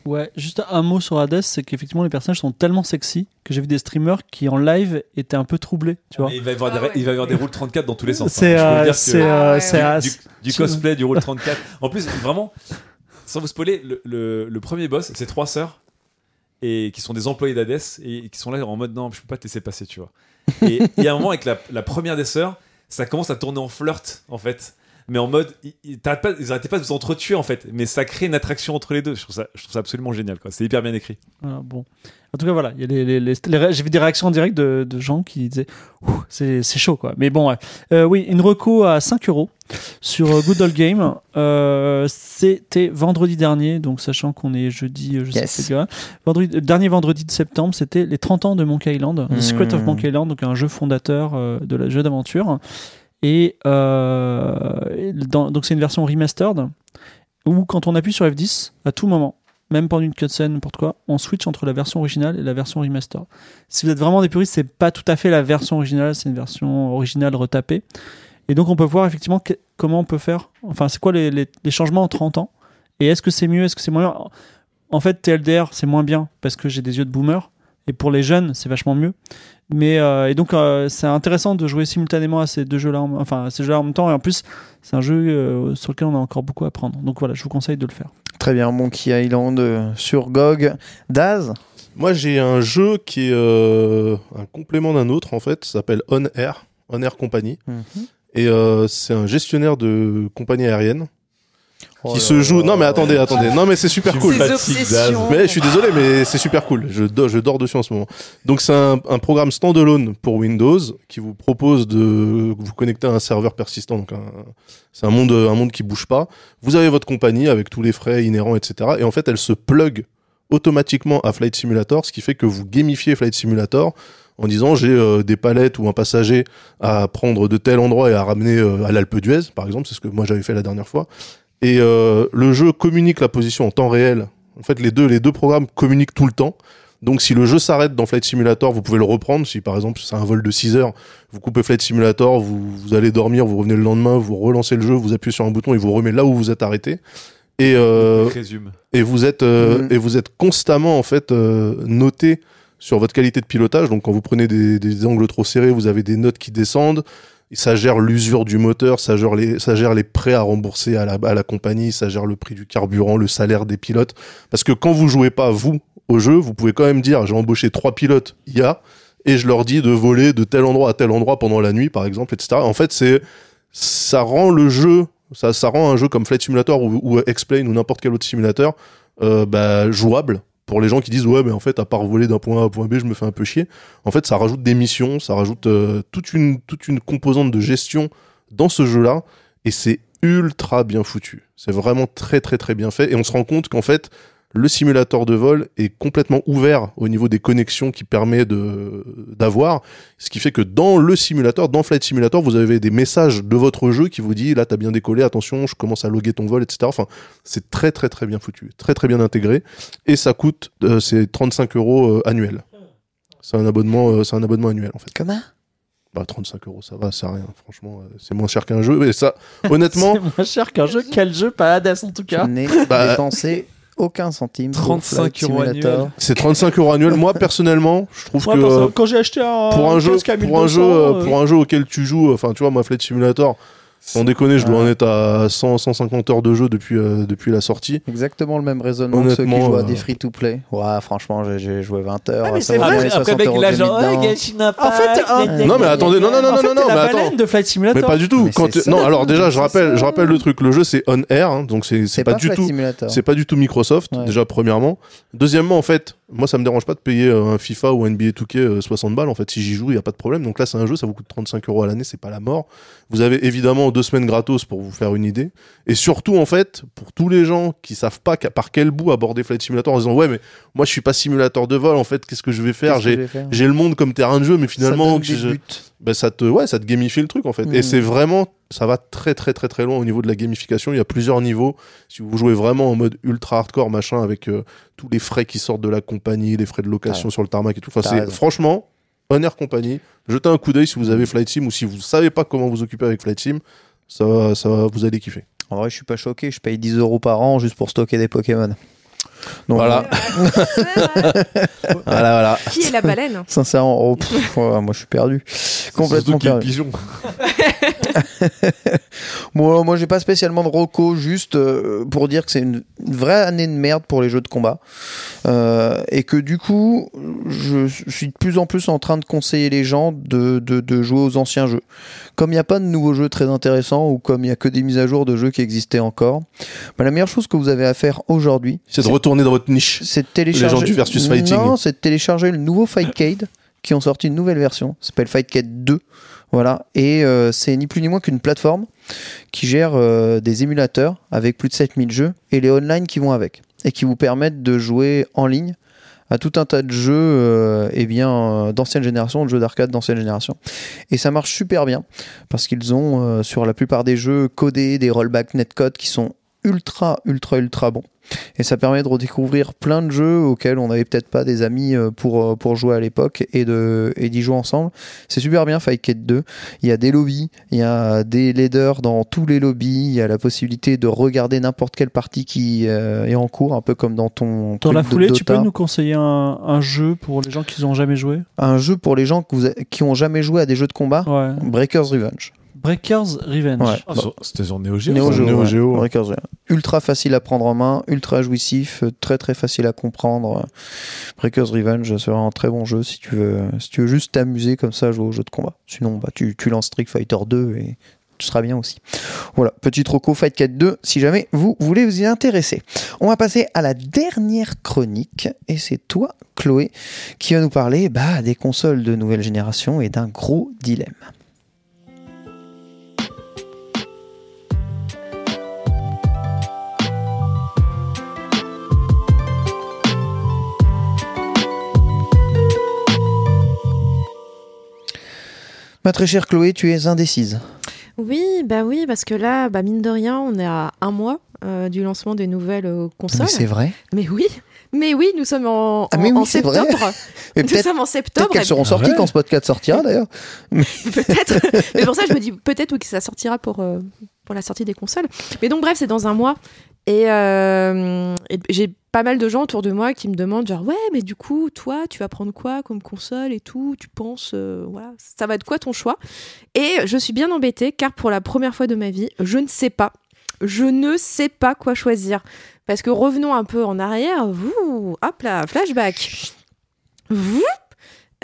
Speaker 5: Ouais, juste un mot sur Hades, c'est qu'effectivement les personnages sont tellement sexy que j'ai vu des streamers qui en live étaient un peu troublés, tu vois.
Speaker 4: Il va y avoir,
Speaker 6: Ah
Speaker 4: des,
Speaker 6: ouais.
Speaker 4: il va y avoir des rôles 34 dans tous les sens. hein.
Speaker 5: C'est
Speaker 4: vous
Speaker 5: euh, euh,
Speaker 4: du, cosplay, du rôle 34. En plus, vraiment, sans vous spoiler, le, le- le premier boss, c'est trois sœurs et qui sont des employés d'Hades et qui sont là en mode non, je peux pas te laisser passer, tu vois. Et il y a un moment avec la, la première des sœurs, ça commence à tourner en flirt en fait. Mais en mode, ils, t'arrêtent pas, ils arrêtaient pas de vous entretuer en fait, mais ça crée une attraction entre les deux. Je trouve ça, je trouve ça absolument génial. quoi. C'est hyper bien écrit.
Speaker 5: Voilà, bon. En tout cas, voilà, il y a les, les- les- j'ai vu des réactions en direct de, de gens qui disaient Ouh, c'est c'est chaud quoi. Mais bon, ouais. Euh, oui, une reco à 5 euros sur euh, Good Old Game. Euh, C'était vendredi dernier, donc sachant qu'on est jeudi, euh, je
Speaker 2: Yes.
Speaker 5: sais pas. Vendredi, euh, dernier vendredi de septembre, c'était les 30 ans de Monkey Island, The Secret of
Speaker 2: Mm.
Speaker 5: Monkey Island, donc un jeu fondateur euh, de la jeu d'aventure. Et euh, donc c'est une version remastered où quand on appuie sur F10 à tout moment, même pendant une cutscene, n'importe quoi, on switch entre la version originale et la version remastered. Si vous êtes vraiment des puristes, c'est pas tout à fait la version originale, c'est une version originale retapée. Et donc on peut voir effectivement comment on peut faire, enfin c'est quoi les, les- les changements en 30 ans, et est-ce que c'est mieux, est-ce que c'est moins bien? En fait, TLDR c'est moins bien parce que j'ai des yeux de boomer, Et pour les jeunes, c'est vachement mieux. Mais euh, et donc euh, c'est intéressant de jouer simultanément à ces deux jeux-là, en- enfin à ces jeux-là en même temps. Et en plus, c'est un jeu euh, sur lequel on a encore beaucoup à apprendre. Donc voilà, je vous conseille de le faire.
Speaker 2: Très bien, Monkey Island euh, sur GOG. Daz
Speaker 3: Moi, j'ai un jeu qui est euh, un complément d'un autre, en fait, ça s'appelle On Air, On Air Company. Et euh, c'est un gestionnaire de compagnie aérienne
Speaker 2: Oh
Speaker 3: qui se joue. Non, mais attendez, attendez. Non, mais c'est super cool. Mais je suis désolé, mais c'est super cool. Je, do- je dors dessus en ce moment. Donc c'est un, un programme standalone pour Windows qui vous propose de vous connecter à un serveur persistant. Donc un- c'est un monde, un monde qui bouge pas. Vous avez votre compagnie avec tous les frais inhérents, etc. Et en fait, elle se plug automatiquement à Flight Simulator, ce qui fait que vous gamifiez Flight Simulator en disant j'ai euh, des palettes ou un passager à prendre de tel endroit et à ramener euh, à l'Alpe d'Huez, par exemple. C'est ce que moi j'avais fait la dernière fois. Et euh, le jeu communique la position en temps réel. En fait, les deux, les deux programmes communiquent tout le temps. Donc, si le jeu s'arrête dans Flight Simulator, vous pouvez le reprendre. Si, par exemple, c'est un vol de 6 heures, vous coupez Flight Simulator, vous, vous allez dormir, vous revenez le lendemain, vous relancez le jeu, vous appuyez sur un bouton et vous remet là où vous êtes arrêté. Et, euh, et vous êtes euh,
Speaker 2: Mhm.
Speaker 3: et vous êtes constamment en fait euh, noté sur votre qualité de pilotage. Donc quand vous prenez des, des angles trop serrés, vous avez des notes qui descendent. Ça gère l'usure du moteur, ça gère les prêts à rembourser à la compagnie, ça gère le prix du carburant, le salaire des pilotes. Parce que quand vous jouez pas vous au jeu, vous pouvez quand même dire j'ai embauché trois pilotes IA et je leur dis de voler de tel endroit à tel endroit pendant la nuit par exemple, etc. En fait c'est ça rend le jeu ça, ça rend un jeu comme Flight Simulator ou, ou Explain ou n'importe quel autre simulateur euh, bah, jouable pour les gens qui disent ouais mais en fait à part voler d'un point A à un point B je me fais un peu chier. En fait ça rajoute des missions ça rajoute euh, toute une toute une composante de gestion dans ce jeu là et c'est ultra bien foutu. C'est vraiment très très très bien fait et on se rend compte qu'en fait le simulateur de vol est complètement ouvert au niveau des connexions qui permet de d'avoir. Ce qui fait que dans le simulateur dans Flight Simulator vous avez des messages de votre jeu qui vous dit là t'as bien décollé attention je commence à loguer ton vol etc enfin c'est très très très bien foutu très très bien intégré. Et ça coûte euh, c'est 35 euros euh, annuel. C'est un abonnement euh, c'est un abonnement annuel en fait.
Speaker 2: Comment?
Speaker 3: Bah 35 euros ça va c'est rien franchement euh, c'est moins cher qu'un jeu. Et ça honnêtement
Speaker 5: c'est moins cher qu'un jeu. Quel jeu Pas Hades en tout
Speaker 2: Je
Speaker 5: cas.
Speaker 2: n'ai
Speaker 3: Bah,
Speaker 2: dépensé aucun centime. pour
Speaker 4: 35
Speaker 2: Flight
Speaker 4: euros annuels.
Speaker 3: c'est 35 euros annuel moi personnellement je trouve
Speaker 5: Moi,
Speaker 3: que
Speaker 5: quand j'ai acheté un
Speaker 3: pour un jeu pour un
Speaker 5: 1200,
Speaker 3: jeu euh, pour un jeu auquel tu joues enfin tu vois moi Flight Simulator sans déconner je dois en être à 100 150 heures de jeu depuis euh, depuis la sortie
Speaker 2: Exactement le même raisonnement que ceux qui jouent à
Speaker 3: euh,
Speaker 2: des free-to-play. Ouais, franchement, j'ai- j'ai joué 20 heures.
Speaker 7: Ah, mais
Speaker 2: ça
Speaker 7: c'est vrai, après,
Speaker 2: 60
Speaker 7: mec,
Speaker 2: euros
Speaker 7: il a
Speaker 2: de
Speaker 7: genre,
Speaker 2: limite
Speaker 7: ouais,
Speaker 2: dedans.
Speaker 7: Genshin Impact,
Speaker 5: En fait,
Speaker 3: Non, mais attendez, non, non, non,
Speaker 5: en fait,
Speaker 3: non,
Speaker 5: t'es
Speaker 3: non,
Speaker 5: la
Speaker 3: mais attends.
Speaker 5: baleine de Flight
Speaker 3: mais
Speaker 5: Simulator.
Speaker 3: pas du tout
Speaker 2: Mais
Speaker 3: quand
Speaker 2: c'est
Speaker 3: tu- non alors déjà je
Speaker 2: Mais
Speaker 3: rappelle je rappelle le truc le jeu c'est on air hein, donc c'est c'est
Speaker 2: C'est
Speaker 3: pas,
Speaker 2: pas
Speaker 3: du
Speaker 2: Flight
Speaker 3: tout
Speaker 2: Simulator.
Speaker 3: C'est pas du tout Microsoft,
Speaker 2: Ouais.
Speaker 3: déjà premièrement. Deuxièmement, en fait, moi ça me dérange pas de payer euh, un FIFA ou un NBA 2K euh, 60 balles. En fait, si j'y joue, il y a pas de problème. Donc là, c'est un jeu, ça vous coûte 35 euros à l'année, c'est pas la mort. Vous avez évidemment deux semaines gratos pour vous faire une idée. Et surtout, en fait, pour tous les gens qui savent pas par quel bout aborder Flight Simulator en disant ouais, mais moi je suis pas simulateur de vol. En fait, qu'est-ce que je vais faire? J'ai le monde comme terrain de jeu, mais finalement,
Speaker 2: Ça donne
Speaker 3: que
Speaker 2: des
Speaker 3: je-
Speaker 2: buts.
Speaker 3: Bah, ça te ouais ça te gamifie le truc en fait. Et c'est vraiment ça va très très très très loin au niveau de la gamification. Il y a plusieurs niveaux. Si vous jouez vraiment en mode ultra hardcore machin avec euh, tous les frais qui sortent de la compagnie les frais de location sur le tarmac et tout enfin c'est franchement On Air Company jetez un coup d'œil si vous avez Flight Sim ou si vous savez pas comment vous occuper avec Flight Sim ça va, ça va vous allez kiffer.
Speaker 2: En vrai, je suis pas choqué. Je paye 10 euros par an juste pour stocker des Pokémon. Donc,
Speaker 3: voilà voilà voilà
Speaker 6: Qui est la baleine?
Speaker 2: Sincèrement, oh, pff, moi je suis perdu. Complètement
Speaker 4: Surtout qu'il y a le
Speaker 2: perdu.
Speaker 4: pigeon.
Speaker 2: Moi, moi j'ai pas spécialement de roco, juste euh, pour dire que c'est une une vraie année de merde pour les jeux de combat. Euh, et que du coup, je suis de plus en plus en train de conseiller les gens de, de, de jouer aux anciens jeux. Comme il n'y a pas de nouveaux jeux très intéressants ou comme il n'y a que des mises à jour de jeux qui existaient encore, bah, la meilleure chose que vous avez à faire aujourd'hui,
Speaker 3: c'est de retourner dans votre niche
Speaker 2: c'est de télécharger.
Speaker 3: Les gens du versus fighting.
Speaker 2: Non, c'est de télécharger le nouveau Fightcade qui ont sorti une nouvelle version. S'appelle Fightcade 2. Voilà. Et euh, c'est ni plus ni moins qu'une plateforme qui gère euh, des émulateurs avec plus de 7000 jeux et les online qui vont avec. Et qui vous permettent de jouer en ligne à tout un tas de jeux euh, eh bien euh, d'ancienne génération, de jeux d'arcade d'ancienne génération. Et ça marche super bien parce qu'ils ont euh, sur la plupart des jeux codé des rollback netcode qui sont ultra, ultra, ultra bon. Et ça permet de redécouvrir plein de jeux auxquels on n'avait peut-être pas des amis euh, pour, euh, pour jouer à l'époque et de et d'y jouer ensemble. C'est super bien, Fight Kid 2. Il y a des lobbies, il y a des leaders dans tous les lobbies, il y a la possibilité de regarder n'importe quelle partie qui euh, est en cours, un peu comme dans ton.
Speaker 5: Dans la foulée, tu peux nous conseiller un, un jeu pour les gens qui n'ont jamais joué?
Speaker 2: Un jeu pour les gens que vous a- qui ont jamais joué à des jeux de combat?
Speaker 5: Ouais.
Speaker 2: Breakers Revenge.
Speaker 5: Breakers Revenge.
Speaker 2: Ouais.
Speaker 4: Ah, C'était sur Neo Geo.
Speaker 2: Neo. Geo,
Speaker 3: Neo
Speaker 2: ouais. Breakers Revenge. Ultra facile à prendre en main, ultra jouissif, euh, très très facile à comprendre. Breakers Revenge, c'est vraiment un très bon jeu si tu veux, si tu veux juste t'amuser comme ça jouer au jeu de combat. Sinon, bah, tu, tu lances Street Fighter 2 et tu seras bien aussi. Voilà, petit troco Fight 4 2 si jamais vous voulez vous y intéresser. On va passer à la dernière chronique et c'est toi, Chloé, qui va nous parler bah, des consoles de nouvelle génération et d'un gros dilemme. Ma très chère Chloé, tu es indécise.
Speaker 6: Oui, bah oui, parce que là, bah mine de rien, on est à un mois euh, du lancement des nouvelles euh, consoles.
Speaker 2: Mais c'est vrai.
Speaker 6: Mais oui, mais oui, nous sommes en,
Speaker 2: Ah,
Speaker 6: en-
Speaker 2: oui,
Speaker 6: en
Speaker 2: c'est vrai.
Speaker 6: septembre. Nous
Speaker 2: peut-être
Speaker 6: sommes en
Speaker 2: peut-être
Speaker 6: septembre.
Speaker 2: qu'elles
Speaker 6: et
Speaker 2: seront sorties
Speaker 4: ouais.
Speaker 2: quand ce podcast sortira d'ailleurs.
Speaker 6: peut-être. mais pour ça, je me dis peut-être oui, que ça sortira pour, euh, pour la sortie des consoles. Mais donc, bref, c'est dans un mois. Et, euh, et j'ai pas mal de gens autour de moi qui me demandent genre ouais mais du coup toi tu vas prendre quoi comme console et tout? Tu penses euh, voilà. Ça va être quoi ton choix? Et je suis bien embêtée car pour la première fois de ma vie je ne sais pas. Je ne sais pas quoi choisir. Parce que revenons un peu en arrière. Vous hop là flashback.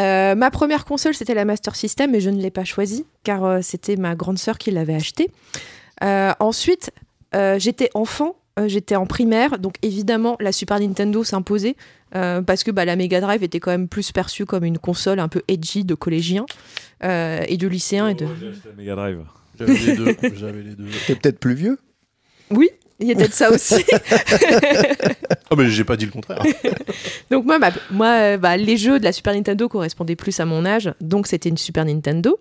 Speaker 6: Euh, ma première console, c'était la Master System, mais je ne l'ai pas choisie, car c'était ma grande sœur qui l'avait achetée. Ensuite, j'étais enfant, j'étais en primaire, donc évidemment, la Super Nintendo s'imposait, euh, parce que bah, la Mega Drive était quand même plus perçue comme une console un peu edgy de collégiens euh, et de lycéens. Et de...
Speaker 4: Oh, j'ai acheté la Mega Drive.
Speaker 3: J'avais les deux. J'avais les deux.
Speaker 2: T'es peut-être plus vieux?
Speaker 6: Oui, il y a peut-être ça aussi.
Speaker 3: Ah, mais j'ai pas dit le contraire.
Speaker 6: Donc moi, bah, moi euh, bah, les jeux de la Super Nintendo correspondaient plus à mon âge, donc c'était une Super Nintendo.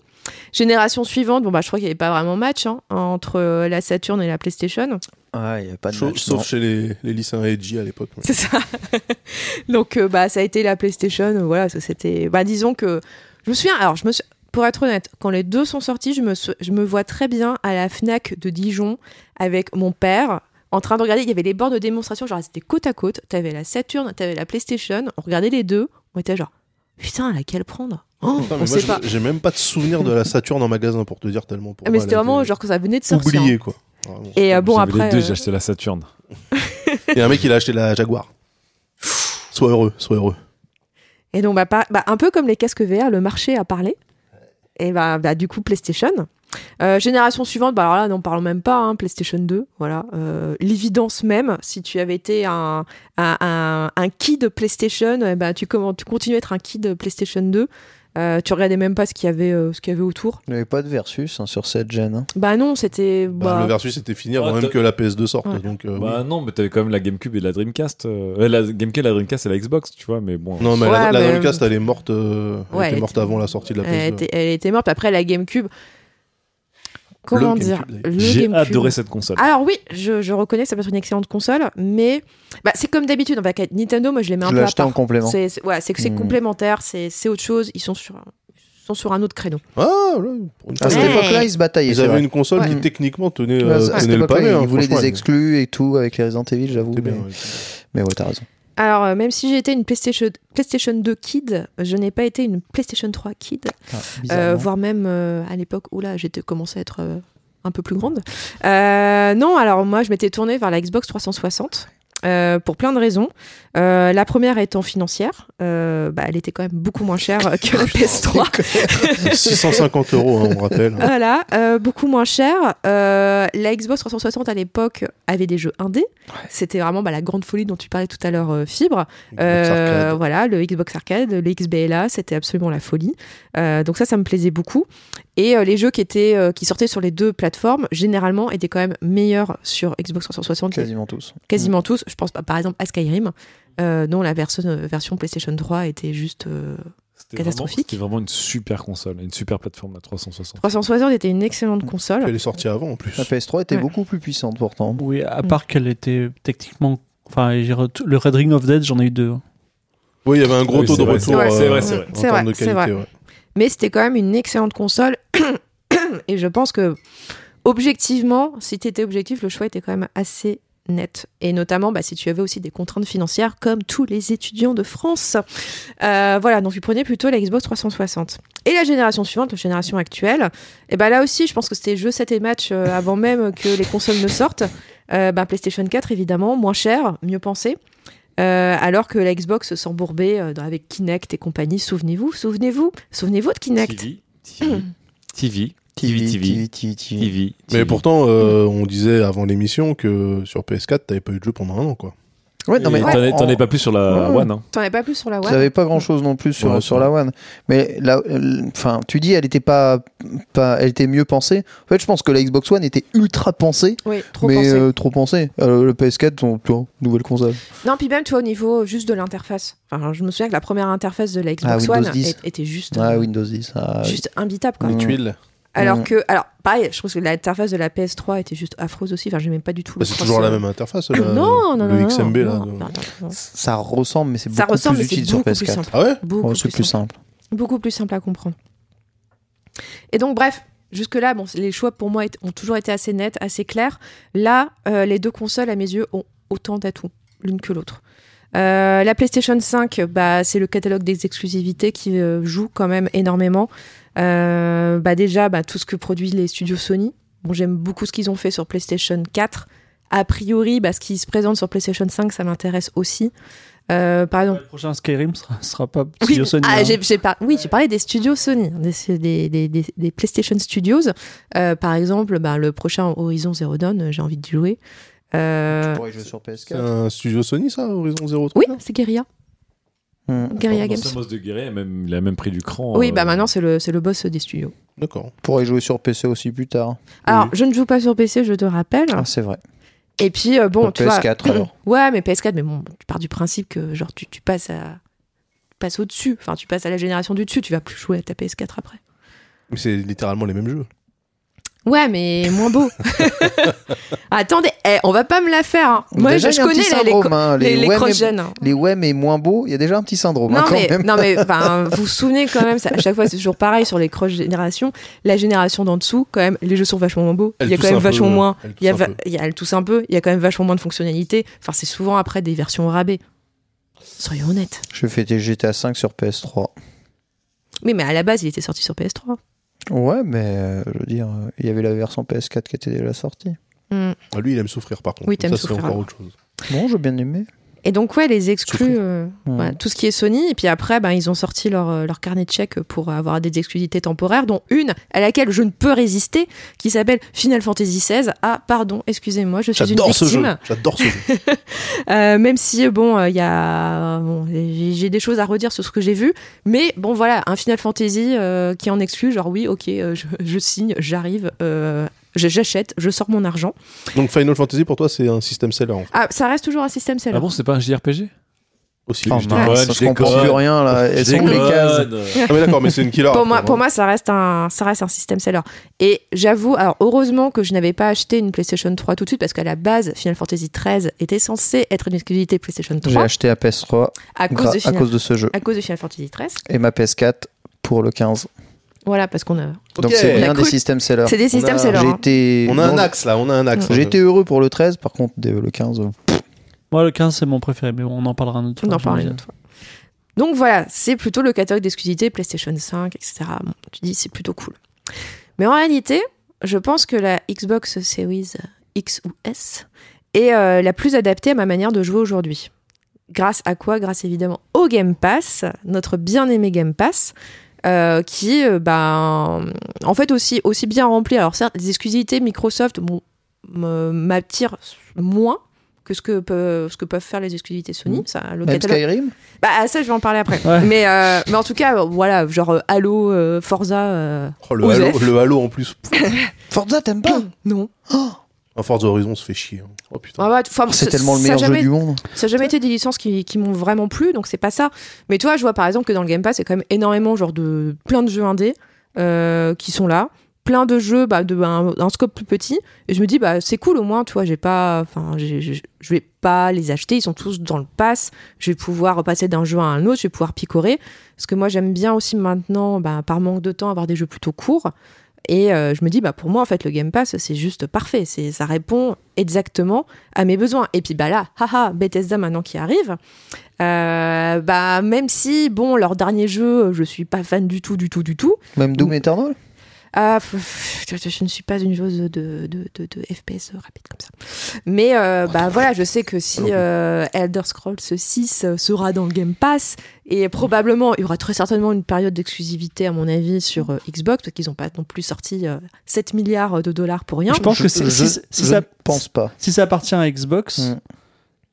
Speaker 6: Génération suivante, bon bah je crois qu'il n'y avait pas vraiment match hein, entre euh, la Saturn et la PlayStation.
Speaker 2: Ah, il y a pas de
Speaker 3: Sauf,
Speaker 2: match,
Speaker 3: sauf
Speaker 2: non.
Speaker 3: chez les, les lycéens edgy à l'époque.
Speaker 6: C'est ça. donc euh, bah ça a été la PlayStation, euh, voilà, ça c'était. Bah disons que je me souviens. Alors je me suis- pour être honnête, quand les deux sont sortis, je me sou- je me vois très bien à la Fnac de Dijon avec mon père. En train de regarder, il y avait les bords de démonstration, genre c'était côte à côte. T'avais la Saturn, t'avais la PlayStation. On regardait les deux, on était genre, putain, laquelle prendre? Oh,
Speaker 3: Putain,
Speaker 6: On
Speaker 3: moi,
Speaker 6: sait
Speaker 3: je-
Speaker 6: pas.
Speaker 3: j'ai même pas de souvenir de la Saturn en magasin pour te dire tellement pour
Speaker 6: Ah, mais
Speaker 3: moi,
Speaker 6: c'était
Speaker 3: elle
Speaker 6: vraiment genre que ça venait de sortir.
Speaker 3: oublié quoi.
Speaker 6: Et euh, bon après.
Speaker 4: les deux,
Speaker 6: euh,
Speaker 4: j'ai acheté la Saturn.
Speaker 3: Et un mec il a acheté la Jaguar. Sois heureux, sois heureux.
Speaker 6: Et donc, bah, pas- bah, un peu comme les casques VR, le marché a parlé. Et bah, bah, du coup, PlayStation. Euh, génération suivante, bah alors là, n'en parlons même pas, hein, PlayStation 2, voilà. Euh, L'évidence même, si tu avais été un, un, un, un kid PlayStation, eh bah, tu, comment, tu continues à être un kid PlayStation 2. Euh, tu regardais même pas ce qu'il y avait, euh, ce qu'il y avait autour.
Speaker 2: Il n'y avait pas de versus hein, sur cette gêne. hein.
Speaker 6: Bah non, c'était.
Speaker 3: Bah,
Speaker 6: Bah,
Speaker 3: le versus était fini avant
Speaker 4: Ah,
Speaker 3: même que la PS2 sorte.
Speaker 6: Ouais.
Speaker 3: Donc, euh,
Speaker 4: Bah
Speaker 3: oui.
Speaker 4: non, mais t'avais quand même la GameCube et la Dreamcast. la GameCube, la Dreamcast et la Xbox, tu vois, mais bon.
Speaker 3: Non, mais
Speaker 6: Ouais,
Speaker 3: la, la
Speaker 6: mais-
Speaker 3: Dreamcast elle est morte, euh, elle
Speaker 6: Ouais,
Speaker 3: était morte
Speaker 6: était-
Speaker 3: avant la sortie de la
Speaker 6: elle,
Speaker 3: PS2.
Speaker 6: était, elle était morte. Après, la GameCube. Comment
Speaker 3: Le
Speaker 6: dire
Speaker 4: J'ai adoré cette console.
Speaker 6: Alors oui, je, je reconnais que ça peut être une excellente console, mais bah, c'est comme d'habitude. Avec Nintendo, moi je les mets un
Speaker 2: Je
Speaker 6: peu à
Speaker 2: acheté en
Speaker 6: part.
Speaker 2: complément.
Speaker 6: C'est ouais, que c'est
Speaker 2: Mhm.
Speaker 6: complémentaire, c'est autre chose. Ils sont sur ils sont sur un autre créneau.
Speaker 3: Ah,
Speaker 2: À cette époque-là, ils se bataillaient.
Speaker 3: Ils avaient une console
Speaker 2: Ouais.
Speaker 3: qui techniquement tenait,
Speaker 2: Ouais,
Speaker 3: euh,
Speaker 2: à cette
Speaker 3: tenait le
Speaker 2: époque-là,
Speaker 3: pavé. hein,
Speaker 2: ils voulaient des exclus et tout avec les Resident Evil, j'avoue. Mais,
Speaker 3: ouais.
Speaker 2: mais ouais, t'as raison.
Speaker 6: Alors euh, même si j'ai été une PlayStation PlayStation 2 kid, je n'ai pas été une PlayStation 3 kid,
Speaker 2: Ah,
Speaker 6: euh, voire même euh, à l'époque où là j'étais commencé à être un peu plus grande. Non, alors moi je m'étais tournée vers la Xbox 360. Euh, pour plein de raisons. Euh, la première étant financière, euh, bah, elle était quand même beaucoup moins chère que la PS3.
Speaker 3: 650 euros, hein, on rappelle.
Speaker 6: Voilà, euh, beaucoup moins cher. Euh, la Xbox 360 à l'époque avait des jeux indés. C'était vraiment bah, la grande folie dont tu parlais tout à l'heure, euh, Fibre. Euh, voilà, le Xbox Arcade, le XBLA, c'était absolument la folie. Euh, donc ça, ça me plaisait beaucoup. Et euh, les jeux qui étaient euh, qui sortaient sur les deux plateformes, généralement, étaient quand même meilleurs sur Xbox 360, que-
Speaker 2: Quasiment tous.
Speaker 6: quasiment tous. Je pense par exemple à Skyrim, euh, dont la version, version PlayStation 3 était juste euh, catastrophique.
Speaker 4: C'était vraiment une super console, une super plateforme, la 360.
Speaker 6: 360 était une excellente console.
Speaker 3: Elle est sortie avant en plus.
Speaker 2: La PS3 était
Speaker 6: Ouais.
Speaker 2: beaucoup plus puissante pourtant.
Speaker 5: Oui, à
Speaker 6: Mm.
Speaker 5: part qu'elle était techniquement. Enfin, le Red Ring of Dead, j'en ai eu deux.
Speaker 3: Oui, il y avait un gros
Speaker 4: Oui,
Speaker 3: taux
Speaker 4: c'est
Speaker 3: de
Speaker 4: vrai,
Speaker 3: retour
Speaker 6: c'est vrai,
Speaker 3: euh,
Speaker 4: c'est vrai, c'est vrai.
Speaker 3: en
Speaker 6: C'est
Speaker 3: termes
Speaker 6: vrai,
Speaker 3: de qualité.
Speaker 6: vrai.
Speaker 3: ouais.
Speaker 6: Mais c'était quand même une excellente console. Et je pense que, objectivement, si tu étais objectif, le choix était quand même assez net. Et notamment, bah, si tu avais aussi des contraintes financières, comme tous les étudiants de France. Euh, voilà, donc tu prenais plutôt la Xbox 360. Et la génération suivante, la génération actuelle, et bah là aussi, je pense que c'était jeu 7 et match euh, avant même que les consoles ne sortent. Euh, bah, PlayStation 4, évidemment, moins cher, mieux pensé. Euh, alors que la Xbox s'embourbait euh, avec Kinect et compagnie. Souvenez-vous, souvenez-vous, souvenez-vous de Kinect.
Speaker 4: TV, TV, TV,
Speaker 2: TV,
Speaker 4: TV,
Speaker 2: TV, TV, TV.
Speaker 4: TV.
Speaker 3: Mais pourtant, euh, on disait avant l'émission que sur PS4, t'avais pas eu de jeu pendant un an, quoi.
Speaker 2: Ouais, non, mais
Speaker 4: T'en es-
Speaker 2: en-
Speaker 4: es pas plus sur la. One. Hein.
Speaker 6: T'en avais pas plus sur la
Speaker 2: Vous
Speaker 6: One
Speaker 2: savez pas grand chose non plus sur,
Speaker 3: Ouais,
Speaker 2: sur la One. Mais là, euh, enfin, tu dis, elle était pas, pas, elle était mieux pensée. En fait, je pense que la Xbox One était ultra pensée,
Speaker 6: Oui, trop
Speaker 2: mais
Speaker 6: pensé.
Speaker 2: euh, trop pensée. Euh, le PS4, on, tu vois, nouvelle console.
Speaker 6: Non, puis même, tu vois, au niveau juste de l'interface. Enfin, je me souviens que la première interface de la Xbox
Speaker 2: Ah,
Speaker 6: One
Speaker 2: 10.
Speaker 6: est- était juste,
Speaker 2: Ah,
Speaker 6: euh,
Speaker 2: Windows 10. ah,
Speaker 6: juste imbitable, quoi.
Speaker 2: Mm.
Speaker 3: tuiles.
Speaker 6: Alors
Speaker 2: Mm.
Speaker 6: que, alors, pareil, je trouve que l'interface de la PS3 était juste affreuse aussi. Enfin, j'aimais pas du tout
Speaker 3: Bah, c'est toujours la même interface. là,
Speaker 6: Non, non,
Speaker 3: le
Speaker 6: non,
Speaker 3: XMB,
Speaker 6: non,
Speaker 3: là.
Speaker 6: non,
Speaker 3: de-
Speaker 6: non, non, non.
Speaker 2: Ça ressemble, mais c'est beaucoup
Speaker 6: ressemble,
Speaker 2: plus utile sur
Speaker 6: beaucoup plus
Speaker 2: PS4.
Speaker 6: simple.
Speaker 3: Ah ouais
Speaker 6: Beaucoup
Speaker 2: plus simple.
Speaker 6: beaucoup plus simple à comprendre. Et donc, bref, jusque-là, bon, les choix pour moi ont toujours été assez nets, assez clairs. Là, euh, les deux consoles, à mes yeux, ont autant d'atouts, l'une que l'autre. Euh, la PlayStation 5, bah, c'est le catalogue des exclusivités qui euh, joue quand même énormément. Euh, bah, déjà, bah, tout ce que produisent les studios Sony. Bon, J'aime beaucoup ce qu'ils ont fait sur PlayStation 4. A priori, bah, ce qui se présente sur PlayStation 5, ça m'intéresse aussi. Euh, par exemple,
Speaker 5: Le prochain Skyrim sera, sera pas
Speaker 6: oui,
Speaker 5: Studio Sony.
Speaker 6: ah,
Speaker 5: hein.
Speaker 6: j'ai, j'ai par- oui, j'ai parlé des studios Sony, des, des, des, des- des PlayStation Studios. Euh, par exemple, bah, le prochain Horizon Zero Dawn, euh, j'ai envie d'y jouer. Euh,
Speaker 2: Tu pourrais jouer sur
Speaker 3: C'est
Speaker 2: PS4.
Speaker 3: un studio Sony, ça, Horizon Zero
Speaker 6: oui,
Speaker 3: Dawn
Speaker 6: c'est Guerilla.
Speaker 2: Hmm.
Speaker 6: Guerilla Games.
Speaker 4: L'ancien boss de Guerre, il a même, il a même pris du cran.
Speaker 6: Oui,
Speaker 4: euh,
Speaker 6: bah maintenant c'est le, c'est le boss des studios.
Speaker 3: D'accord.
Speaker 2: pourrait jouer sur PC aussi plus tard.
Speaker 6: Alors,
Speaker 3: Oui.
Speaker 6: je ne joue pas sur PC, je te rappelle.
Speaker 2: Ah, c'est vrai.
Speaker 6: Et puis, euh, bon,
Speaker 2: Sur
Speaker 6: tu vois.
Speaker 2: PS4 alors.
Speaker 6: Ouais, mais PS4, mais bon, tu pars du principe que genre tu, tu passes à. tu passes au-dessus. Enfin, tu passes à la génération du dessus, tu vas plus jouer à ta PS4 après.
Speaker 3: Mais c'est littéralement les mêmes jeux.
Speaker 6: Ouais, mais moins beau. Attendez, eh, on va pas me la faire. hein. Moi,
Speaker 2: Déjà,
Speaker 6: je,
Speaker 2: il y a
Speaker 6: je
Speaker 2: un petit
Speaker 6: connais les, les,
Speaker 2: syndrome, hein.
Speaker 6: les, les
Speaker 2: ouais, mais-
Speaker 6: cross-gen, hein.
Speaker 2: les ouais mais moins beaux, il y a déjà un petit syndrome hein,
Speaker 6: Non
Speaker 2: quand
Speaker 6: mais,
Speaker 2: même.
Speaker 6: non mais vous vous souvenez quand même, ça- à chaque fois c'est toujours pareil sur les cross générations. La génération d'en dessous, quand même, les jeux sont vachement moins beaux. Il y a quand même
Speaker 3: peu,
Speaker 6: vachement moins.
Speaker 3: Elle tousse
Speaker 6: Il y a,
Speaker 3: un peu.
Speaker 6: il y a elle tousse un peu. Il y a quand même vachement moins de fonctionnalités. Enfin, c'est souvent après des versions au rabais. Soyons honnêtes.
Speaker 2: Je fais des GTA 5 sur PS3.
Speaker 6: Oui, mais à la base, il était sorti sur PS3.
Speaker 2: Ouais, mais euh, je veux dire, euh, il y avait la version PS4 qui était déjà sortie.
Speaker 6: Hmm.
Speaker 3: Ah, lui, il aime souffrir par contre.
Speaker 6: Oui, t'aimes
Speaker 3: ça, c'est
Speaker 6: souffrir,
Speaker 3: encore
Speaker 6: alors.
Speaker 3: autre chose.
Speaker 2: Bon, j'ai bien aimé.
Speaker 6: Et donc, ouais, les exclus, euh, voilà, tout ce qui est Sony. Et puis après, ben, ils ont sorti leur, euh, leur carnet de chèques pour avoir des exclusivités temporaires, dont une à laquelle je ne peux résister, qui s'appelle Final Fantasy XVI. Ah, pardon, excusez-moi, je suis une
Speaker 3: J'adore ce jeu.
Speaker 6: victime.
Speaker 3: J'adore ce jeu.
Speaker 6: Euh, même si, bon, il y a. bon, j'ai des choses à redire sur ce que j'ai vu. Mais bon, voilà, un Final Fantasy euh, qui en exclut, genre, oui, ok, je, je signe, j'arrive, j'achète, je sors mon argent.
Speaker 3: Donc Final Fantasy pour toi c'est un système seller en fait.
Speaker 6: Ah, ça reste toujours un système seller.
Speaker 4: Ah bon, c'est pas un JRPG
Speaker 3: aussi.
Speaker 2: Oh
Speaker 3: je dis.
Speaker 2: mince,
Speaker 4: déconne,
Speaker 2: ça
Speaker 4: je
Speaker 2: se comprend
Speaker 4: déconne.
Speaker 2: plus rien là. Elles sont les cases
Speaker 3: Ah mais d'accord, mais c'est une killer.
Speaker 6: pour moi, pour moi, ça reste un, ça reste un système seller. Et j'avoue, alors heureusement que je n'avais pas acheté une PlayStation 3 tout de suite parce qu'à la base, Final Fantasy 13 était censé être une exclusivité PlayStation
Speaker 2: J'ai
Speaker 6: 3
Speaker 2: acheté à PS3
Speaker 6: à cause, de
Speaker 2: à cause de ce jeu.
Speaker 6: à cause de Final Fantasy 13.
Speaker 2: Et ma PS4 pour le 15.
Speaker 6: Voilà, parce qu'on a.
Speaker 2: Donc c'est
Speaker 6: On
Speaker 2: bien des systèmes sellers.
Speaker 6: C'est des systèmes sellers. Hein.
Speaker 2: été...
Speaker 3: On a un axe là, on a un axe.
Speaker 2: J'ai été heureux pour le 13, par contre le 15. euh,
Speaker 5: Moi, le 15, c'est mon préféré, mais on en parlera une autre
Speaker 6: On
Speaker 5: fois.
Speaker 6: en parle une autre fois. Donc voilà, c'est plutôt le catalogue d'exclusivité PlayStation 5, etc. Bon, tu dis c'est plutôt cool. Mais en réalité, je pense que la Xbox Series X ou S est euh, la plus adaptée à ma manière de jouer aujourd'hui. Grâce à quoi? Grâce évidemment au Game Pass, notre bien-aimé Game Pass, euh, qui, euh, ben, en fait aussi, aussi bien rempli. Alors certes, les exclusivités Microsoft bon, m'attirent moins que ce que, peuvent, ce que peuvent faire les exclusivités Sony. Ça, le
Speaker 2: Même
Speaker 6: catalogue-
Speaker 2: Skyrim
Speaker 6: bah ça je vais en parler après.
Speaker 5: Ouais.
Speaker 6: Mais euh, mais en tout cas voilà genre Halo, euh, Forza. euh,
Speaker 3: Oh, le, halo, le halo en plus.
Speaker 2: Forza, t'aimes pas
Speaker 6: Non.
Speaker 2: Oh,
Speaker 3: Un Forza Horizon se fait chier. hein. Oh putain.
Speaker 6: Ah ouais,
Speaker 2: C'est
Speaker 6: ça-
Speaker 2: tellement le meilleur
Speaker 6: jamais-
Speaker 2: jeu du monde.
Speaker 6: Ça n'a jamais été des licences qui, qui m'ont vraiment plu, donc c'est pas ça. Mais toi, je vois par exemple que dans le Game Pass, il y a quand même énormément genre de plein de jeux indés euh, qui sont là, plein de jeux bah, de un, un scope plus petit. Et je me dis bah c'est cool au moins, tu vois, j'ai pas, enfin, je vais pas les acheter, ils sont tous dans le pass. Je vais pouvoir passer d'un jeu à un autre, je vais pouvoir picorer. Parce que moi j'aime bien aussi maintenant, bah, par manque de temps, avoir des jeux plutôt courts. Et euh, je me dis, bah, pour moi, en fait, le Game Pass, c'est juste parfait. C'est, ça répond exactement à mes besoins. Et puis, bah là, haha, Bethesda maintenant qui arrive. Euh, bah, même si, bon, leur dernier jeu, je suis pas fan du tout, du tout, du tout.
Speaker 2: Même Doom Eternal?
Speaker 6: Ah, je ne suis pas une joueuse de, de, de, de FPS rapide comme ça. Mais euh, bah voilà, je sais que si euh, Elder Scrolls 6 sera dans le Game Pass, et probablement, il y aura très certainement une période d'exclusivité, à mon avis, sur euh, Xbox, parce qu'ils n'ont pas non plus sorti euh, 7 milliards de dollars pour rien.
Speaker 5: Je pense que si,
Speaker 2: je,
Speaker 5: si- si
Speaker 2: je
Speaker 5: ça,
Speaker 2: ne pense pas.
Speaker 5: si ça appartient à Xbox,
Speaker 2: Mm.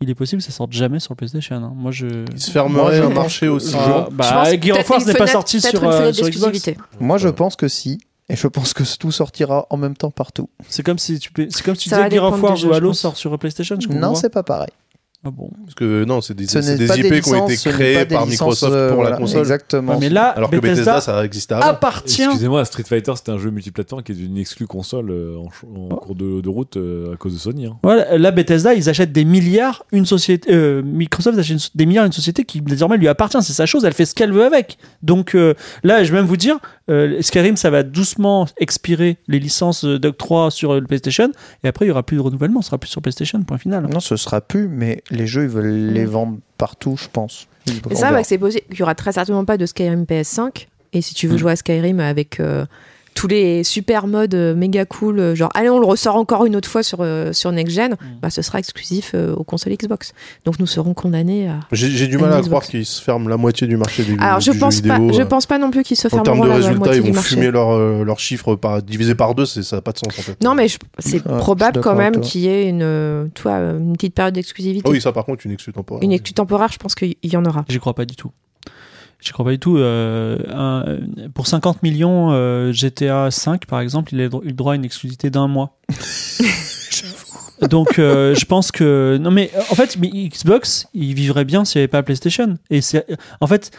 Speaker 5: il est possible que ça sorte jamais sur PlayStation. hein. Moi, je.
Speaker 3: Il se fermerait
Speaker 2: Moi,
Speaker 3: un marché aussi.
Speaker 5: Ah, bah, Gear of War n'est pas sorti sur,
Speaker 6: une
Speaker 5: euh, sur Xbox.
Speaker 6: d'exclusivité.
Speaker 2: Moi, je pense que si. Et je pense que tout sortira en même temps partout.
Speaker 5: C'est comme si tu, c'est comme si tu disais que Gear of War ou Halo sort sur PlayStation. Je comprends
Speaker 2: Non, c'est pas pareil.
Speaker 5: Ah bon.
Speaker 3: Parce que non, c'est des,
Speaker 2: Ce
Speaker 3: IP
Speaker 2: des
Speaker 3: qui ont été
Speaker 2: des
Speaker 3: par Microsoft pour
Speaker 2: voilà,
Speaker 3: la console.
Speaker 2: Exactement.
Speaker 5: Ouais, mais là,
Speaker 3: Alors que
Speaker 5: Bethesda,
Speaker 3: ça existait avant.
Speaker 5: appartient.
Speaker 4: Excusez-moi, Street Fighter, c'était un jeu multiplateforme qui est une exclue console euh, en,
Speaker 5: Oh.
Speaker 4: cours de, de route euh, à cause de Sony. hein.
Speaker 5: Voilà, là, Bethesda, ils achètent des milliards, une société. euh, Microsoft achète une- des milliards, une société qui désormais lui appartient. C'est sa chose, elle fait ce qu'elle veut avec. Donc euh, là, je vais même vous dire, euh, Skyrim, ça va doucement expirer les licences euh, d'octroi sur le PlayStation, et après, il y aura plus de renouvellement, ce sera plus sur PlayStation, point final.
Speaker 2: Non, ce sera plus, mais les jeux, ils veulent les vendre partout, je pense.
Speaker 6: Et
Speaker 2: On
Speaker 6: ça, bah, c'est possible qu'il y aura très certainement pas de Skyrim PS5. Et si tu veux
Speaker 2: Mm.
Speaker 6: jouer à Skyrim avec euh, tous les super modes euh, méga cool, euh, genre allez, on le ressort encore une autre fois sur, euh, sur Next Gen, bah, ce sera exclusif euh, aux consoles Xbox. Donc nous serons condamnés à.
Speaker 3: J'ai du mal à croire qu'ils se ferment la moitié du marché du,
Speaker 6: Alors je
Speaker 3: du
Speaker 6: pense
Speaker 3: jeu
Speaker 6: pas,
Speaker 3: vidéo.
Speaker 6: je pense pas non plus qu'ils se
Speaker 3: En termes de
Speaker 6: la
Speaker 3: résultats,
Speaker 6: moitié
Speaker 3: ils
Speaker 6: du
Speaker 3: vont
Speaker 6: marché.
Speaker 3: fumer leurs euh, leurs chiffres par, divisé par deux, c'est- ça n'a pas de sens en fait.
Speaker 6: Non, mais c'est
Speaker 2: suis
Speaker 6: probable quand même
Speaker 2: toi.
Speaker 6: qu'il y ait une, vois, une petite période d'exclusivité.
Speaker 3: Ah oui, ça par contre, une exclue temporaire.
Speaker 6: Une exclu temporaire, je pense qu'il y en aura.
Speaker 5: J'y crois pas du tout. J'y crois pas du tout. Euh, un- pour 50 millions, euh, GTA 5, par exemple, il a eu le droit à une exclusivité d'un mois. Donc, euh, je pense que. Non, mais en fait, mais Xbox, il vivrait bien s'il n'y avait pas la PlayStation. Et c'est. En fait,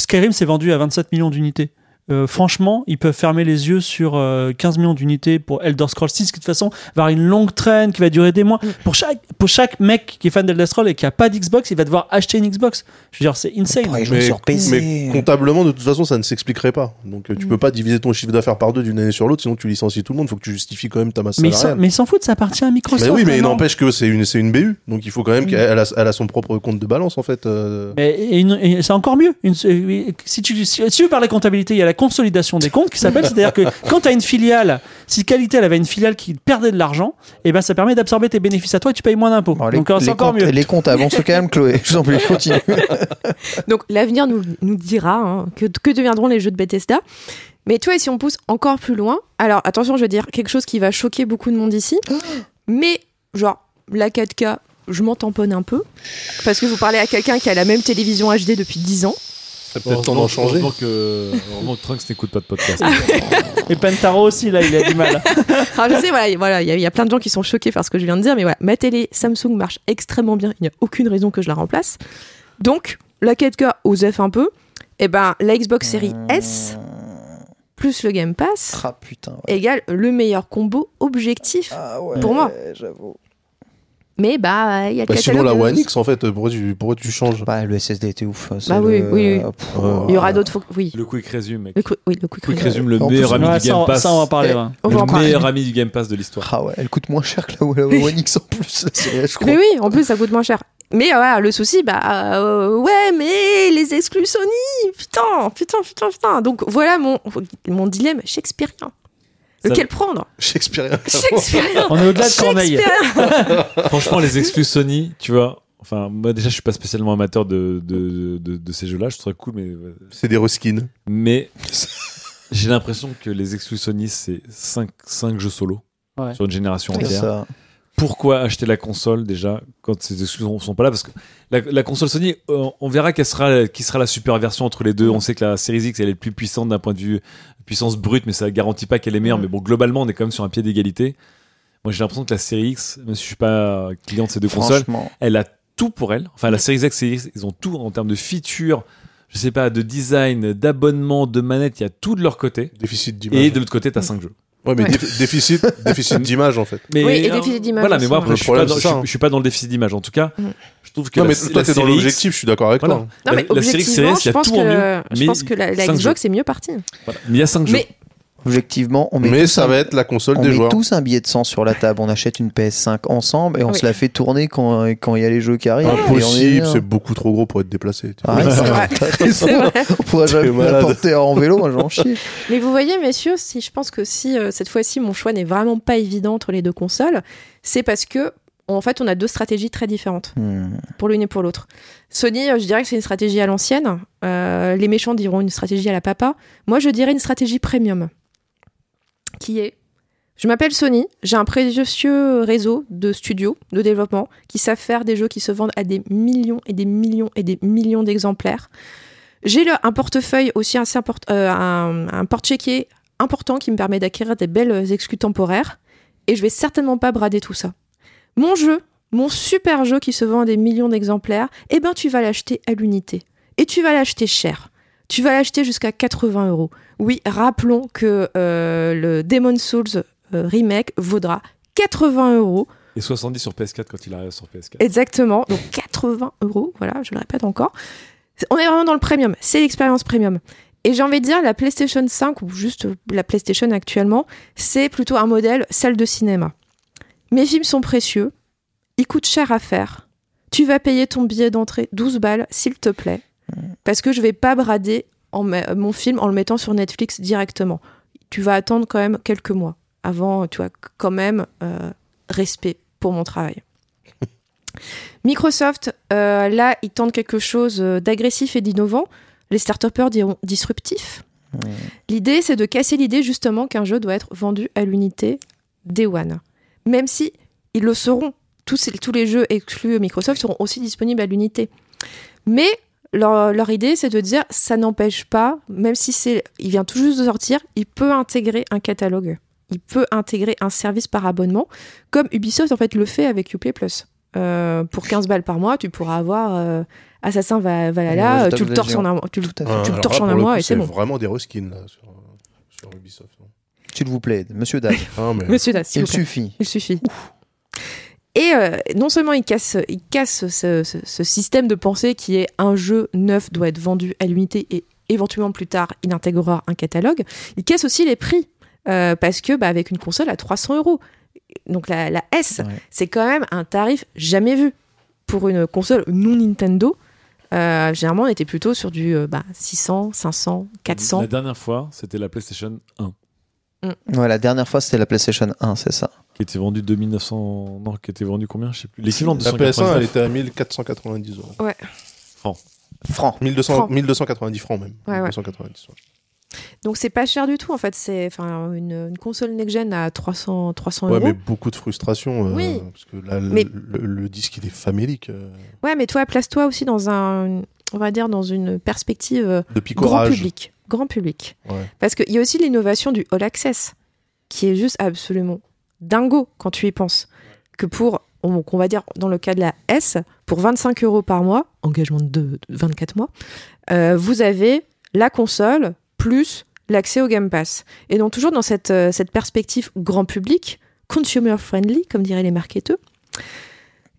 Speaker 5: Skyrim s'est vendu à 27 millions d'unités. Euh, franchement, ils peuvent fermer les yeux sur euh, 15 millions d'unités pour Elder Scrolls 6, qui de toute façon va avoir une longue traîne qui va durer des mois. Pour, chaque, pour chaque mec qui est fan d'Elder Scrolls et qui a pas d'Xbox, il va devoir acheter une Xbox. Je veux dire, c'est insane.
Speaker 2: Jouer
Speaker 3: Mais,
Speaker 2: sur PC.
Speaker 3: mais comptablement, de toute façon, ça ne s'expliquerait pas. Donc, euh, tu
Speaker 6: Mm.
Speaker 3: peux pas diviser ton chiffre d'affaires par deux d'une année sur l'autre, sinon tu licencies tout le monde. faut que tu justifies quand même ta masse
Speaker 5: mais ils s'en-
Speaker 3: salariale.
Speaker 5: mais ils s'en foutent, ça appartient à Microsoft.
Speaker 3: Mais oui, mais il n'empêche que c'est une, c'est une BU. Donc, il faut quand même
Speaker 5: Mm.
Speaker 3: qu'elle a, elle a son propre compte de balance, en fait. euh.
Speaker 5: Mais- et c'est encore mieux. Une- si, tu, si, si tu veux parler comptabilité, il y a la consolidation des comptes qui s'appelle. C'est-à-dire que quand tu as une filiale, si Qualité elle avait une filiale qui perdait de l'argent, et ben ça permet d'absorber tes bénéfices à toi et tu payes moins d'impôts.
Speaker 2: Bon,
Speaker 5: Donc euh, c'est
Speaker 2: les
Speaker 5: encore
Speaker 2: comptes-
Speaker 5: mieux.
Speaker 2: les comptables, on se calme, Chloé. Je vous en prie, continue.
Speaker 6: Donc l'avenir nous, nous dira hein, que, que deviendront les jeux de Bethesda. Mais tu vois, si on pousse encore plus loin, alors attention, je veux dire quelque chose qui va choquer beaucoup de monde ici, mais genre la 4K, je m'en tamponne un peu, parce que vous parlez à quelqu'un qui a la même télévision HD depuis 10 ans.
Speaker 3: C'est peut-être temps d'en changer.
Speaker 4: Heureusement que, heureusement que Trunks n'écoute pas de podcast.
Speaker 5: Et Pentaro aussi, là, il a du mal.
Speaker 6: Alors je sais, voilà, voilà, il y, a- il y a plein de gens qui sont choqués par ce que je viens de dire, mais voilà, ma télé Samsung marche extrêmement bien, il n'y a aucune raison que je la remplace. Donc, la 4K aux F un peu, et ben la Xbox Series S plus le Game Pass
Speaker 2: Ah putain. ouais.
Speaker 6: égale le meilleur combo objectif.
Speaker 2: Ah ouais,
Speaker 6: pour moi.
Speaker 2: J'avoue.
Speaker 6: Mais bah, il y a le
Speaker 3: Bah, sinon, la
Speaker 6: euh,
Speaker 3: One X, en fait, pourquoi tu, pourquoi tu changes?
Speaker 2: Bah, le SSD était ouf. c'est
Speaker 6: Bah oui,
Speaker 2: le-
Speaker 6: oui, oui.
Speaker 2: Pff,
Speaker 6: Il y aura d'autres. fo- Oui.
Speaker 4: Le quick resume, mec.
Speaker 6: Le quick, oui, le quick,
Speaker 4: Quick
Speaker 6: resume.
Speaker 4: resume, le
Speaker 2: En plus,
Speaker 4: meilleur ami
Speaker 5: Ouais,
Speaker 4: du
Speaker 5: ça,
Speaker 4: Game
Speaker 5: on-
Speaker 4: Pass.
Speaker 5: ça, on va en parler.
Speaker 2: Eh,
Speaker 5: ouais.
Speaker 6: On va
Speaker 4: le
Speaker 6: parler.
Speaker 4: meilleur ami du Game Pass de l'histoire.
Speaker 2: Ah ouais, elle coûte moins cher que la, la One X en plus. la série S, je crois.
Speaker 6: Mais oui, en plus, ça coûte moins cher. Mais euh, voilà, le souci, bah euh, ouais, mais les exclus Sony, putain, putain, putain, putain. Donc voilà mon, mon dilemme shakespearien. Lequel prendre?
Speaker 3: Shakespearean.
Speaker 5: On est au-delà de Corneille.
Speaker 4: Franchement, les exclus Sony, tu vois. Enfin, moi déjà, je suis pas spécialement amateur de, de, de, de ces jeux-là. Je trouve ça cool, mais
Speaker 3: C'est des reskins.
Speaker 4: mais j'ai l'impression que les exclus Sony, c'est 5, jeux solo
Speaker 5: Ouais.
Speaker 4: sur une génération
Speaker 2: C'est
Speaker 4: entière. Pourquoi acheter la console déjà quand ces exclus sont- sont pas là Parce que la, la console Sony, euh, on verra quelle sera, qui sera la super version entre les deux. On sait que la Series X, elle est plus puissante d'un point de vue puissance brute, mais ça garantit pas qu'elle est meilleure. Mais bon, globalement, on est quand même sur un pied d'égalité. Moi, j'ai l'impression que la série X, même si je suis pas client de ces deux consoles, elle a tout pour elle. Enfin, la série X, Series X, ils ont tout en termes de features, je sais pas, de design, d'abonnement, de manette, il y a tout de leur côté.
Speaker 3: Déficit d'image.
Speaker 4: Et de l'autre côté, t'as 5 jeux.
Speaker 3: Ouais, mais
Speaker 6: Ouais.
Speaker 3: défi- déficit, déficit d'image en fait.
Speaker 4: Mais,
Speaker 6: Oui, et
Speaker 4: euh,
Speaker 6: déficit d'image
Speaker 4: Voilà, mais moi, après, je suis, pas dans, je, suis- je suis pas dans le déficit d'image. En tout cas,
Speaker 6: Mm.
Speaker 4: je trouve que
Speaker 3: Non,
Speaker 4: la,
Speaker 3: mais toi, t'es dans
Speaker 4: X-
Speaker 3: l'objectif, je suis d'accord avec
Speaker 4: Voilà.
Speaker 3: toi.
Speaker 6: Non, mais
Speaker 4: La- la série
Speaker 6: objectivement,
Speaker 4: Series, il y
Speaker 6: je
Speaker 4: a
Speaker 6: pense
Speaker 4: tout
Speaker 6: que,
Speaker 4: en mieux,
Speaker 6: je pense que la, la Xbox est mieux partie.
Speaker 4: voilà. Mais il y a 5 jeux.
Speaker 6: Mais
Speaker 2: Objectivement, on met,
Speaker 3: Mais
Speaker 2: tous
Speaker 3: ça
Speaker 2: un,
Speaker 3: va être la console
Speaker 2: on
Speaker 3: des
Speaker 2: met
Speaker 3: joueurs.
Speaker 2: tous un billet de 100 sur la table. On achète une PS5 ensemble et on
Speaker 6: Oui.
Speaker 2: se la fait tourner quand quand il y a les jeux qui arrivent.
Speaker 3: Impossible, c'est beaucoup trop gros pour être déplacé.
Speaker 2: Ah,
Speaker 6: c'est.
Speaker 2: On pourrait jamais la porter en vélo, moi j'en chie.
Speaker 6: Mais vous voyez, messieurs, si je pense que si euh, cette fois-ci mon choix n'est vraiment pas évident entre les deux consoles, c'est parce que en fait on a deux stratégies très différentes
Speaker 2: Hmm.
Speaker 6: pour l'une et pour l'autre. Sony, euh, je dirais que c'est une stratégie à l'ancienne. Euh, les méchants diront une stratégie à la papa. Moi, je dirais une stratégie premium, qui est je m'appelle Sony, j'ai un précieux réseau de studios de développement qui savent faire des jeux qui se vendent à des millions et des millions et des millions d'exemplaires. J'ai un portefeuille aussi assez important, euh, un, un porte-chéquier important qui me permet d'acquérir des belles exclus temporaires et je vais certainement pas brader tout ça. Mon jeu, mon super jeu qui se vend à des millions d'exemplaires, eh ben tu vas l'acheter à l'unité et tu vas l'acheter cher. Tu vas l'acheter jusqu'à 80 euros. Oui, rappelons que euh, le Demon Souls euh, remake vaudra 80 euros
Speaker 4: Et 70 sur PS4 quand il arrive sur PS4.
Speaker 6: Exactement. Donc 80 euros, voilà, je le répète encore. On est vraiment dans le premium. C'est l'expérience premium. Et j'ai envie de dire, la PlayStation 5, ou juste la PlayStation actuellement, c'est plutôt un modèle salle de cinéma. Mes films sont précieux. Ils coûtent cher à faire. Tu vas payer ton billet d'entrée 12 balles, s'il te plaît. Parce que je vais pas brader en mon film en le mettant sur Netflix directement. Tu vas attendre quand même quelques mois avant, tu vois, quand même, euh, respect pour mon travail. Microsoft, euh, là, ils tentent quelque chose euh, d'agressif et d'innovant. Les start-upers diront disruptif. L'idée, c'est de casser l'idée justement qu'un jeu doit être vendu à l'unité Day One. Même si ils le seront. Tous, tous les jeux exclus Microsoft seront aussi disponibles à l'unité. Mais leur, leur idée, c'est de dire, ça n'empêche pas, même si c'est, il vient tout juste de sortir, il peut intégrer un catalogue. Il peut intégrer un service par abonnement, comme Ubisoft en fait le fait avec Uplay Plus. Euh, pour 15 balles par mois, tu pourras avoir euh, Assassin Va- Valhalla, euh, tu le torches en un, tu le,
Speaker 2: Tout à fait.
Speaker 3: Ah,
Speaker 6: tu le torches
Speaker 3: là,
Speaker 6: en un mois et c'est bon.
Speaker 3: vraiment des reskins là sur, sur Ubisoft.
Speaker 2: S'il vous plaît, monsieur Dag,
Speaker 3: Ah, mais...
Speaker 6: Monsieur
Speaker 2: il
Speaker 6: vous plaît.
Speaker 2: suffit.
Speaker 6: Il suffit. Et euh, non seulement il casse, il casse ce, ce- ce système de pensée qui est un jeu neuf doit être vendu à l'unité et éventuellement plus tard il intégrera un catalogue, il casse aussi les prix. Euh, parce que bah, avec une console à 300 euros, donc la, la S,
Speaker 2: Ouais.
Speaker 6: c'est quand même un tarif jamais vu pour une console non Nintendo. Euh, généralement, on était plutôt sur du euh, bah, 600, 500, 400.
Speaker 4: La dernière fois, c'était la PlayStation 1
Speaker 2: Ouais, la dernière fois, c'était la PlayStation 1, c'est ça.
Speaker 4: qui était vendue 2900. Non, qui était vendue combien Je sais plus. L'équivalent de
Speaker 3: La PS1, elle
Speaker 4: 299.
Speaker 3: était à 1490 euros.
Speaker 2: Franc.
Speaker 3: 1200,
Speaker 6: Francs.
Speaker 3: 1290 francs même.
Speaker 6: Ouais, ouais.
Speaker 3: 1290, ouais.
Speaker 6: Donc c'est pas cher du tout en fait. C'est enfin une, une console next-gen à 300, 300
Speaker 3: Ouais,
Speaker 6: euros.
Speaker 3: mais beaucoup de frustration. euh,
Speaker 6: Oui.
Speaker 3: Parce que là, le-
Speaker 6: Mais-
Speaker 3: le, le disque, il est famélique. euh,
Speaker 6: Ouais, mais toi, place-toi aussi dans un, on va dire, dans une perspective euh,
Speaker 3: de
Speaker 6: grand public. Grand public.
Speaker 3: Ouais.
Speaker 6: Parce qu'il y a aussi l'innovation du All Access, qui est juste absolument dingo quand tu y penses. Que pour, on, qu'on va dire, dans le cas de la S, pour 25 euros par mois, engagement de, de 24 mois, euh, vous avez la console plus l'accès au Game Pass. Et donc, toujours dans cette, euh, cette perspective grand public, consumer friendly, comme diraient les marketeurs,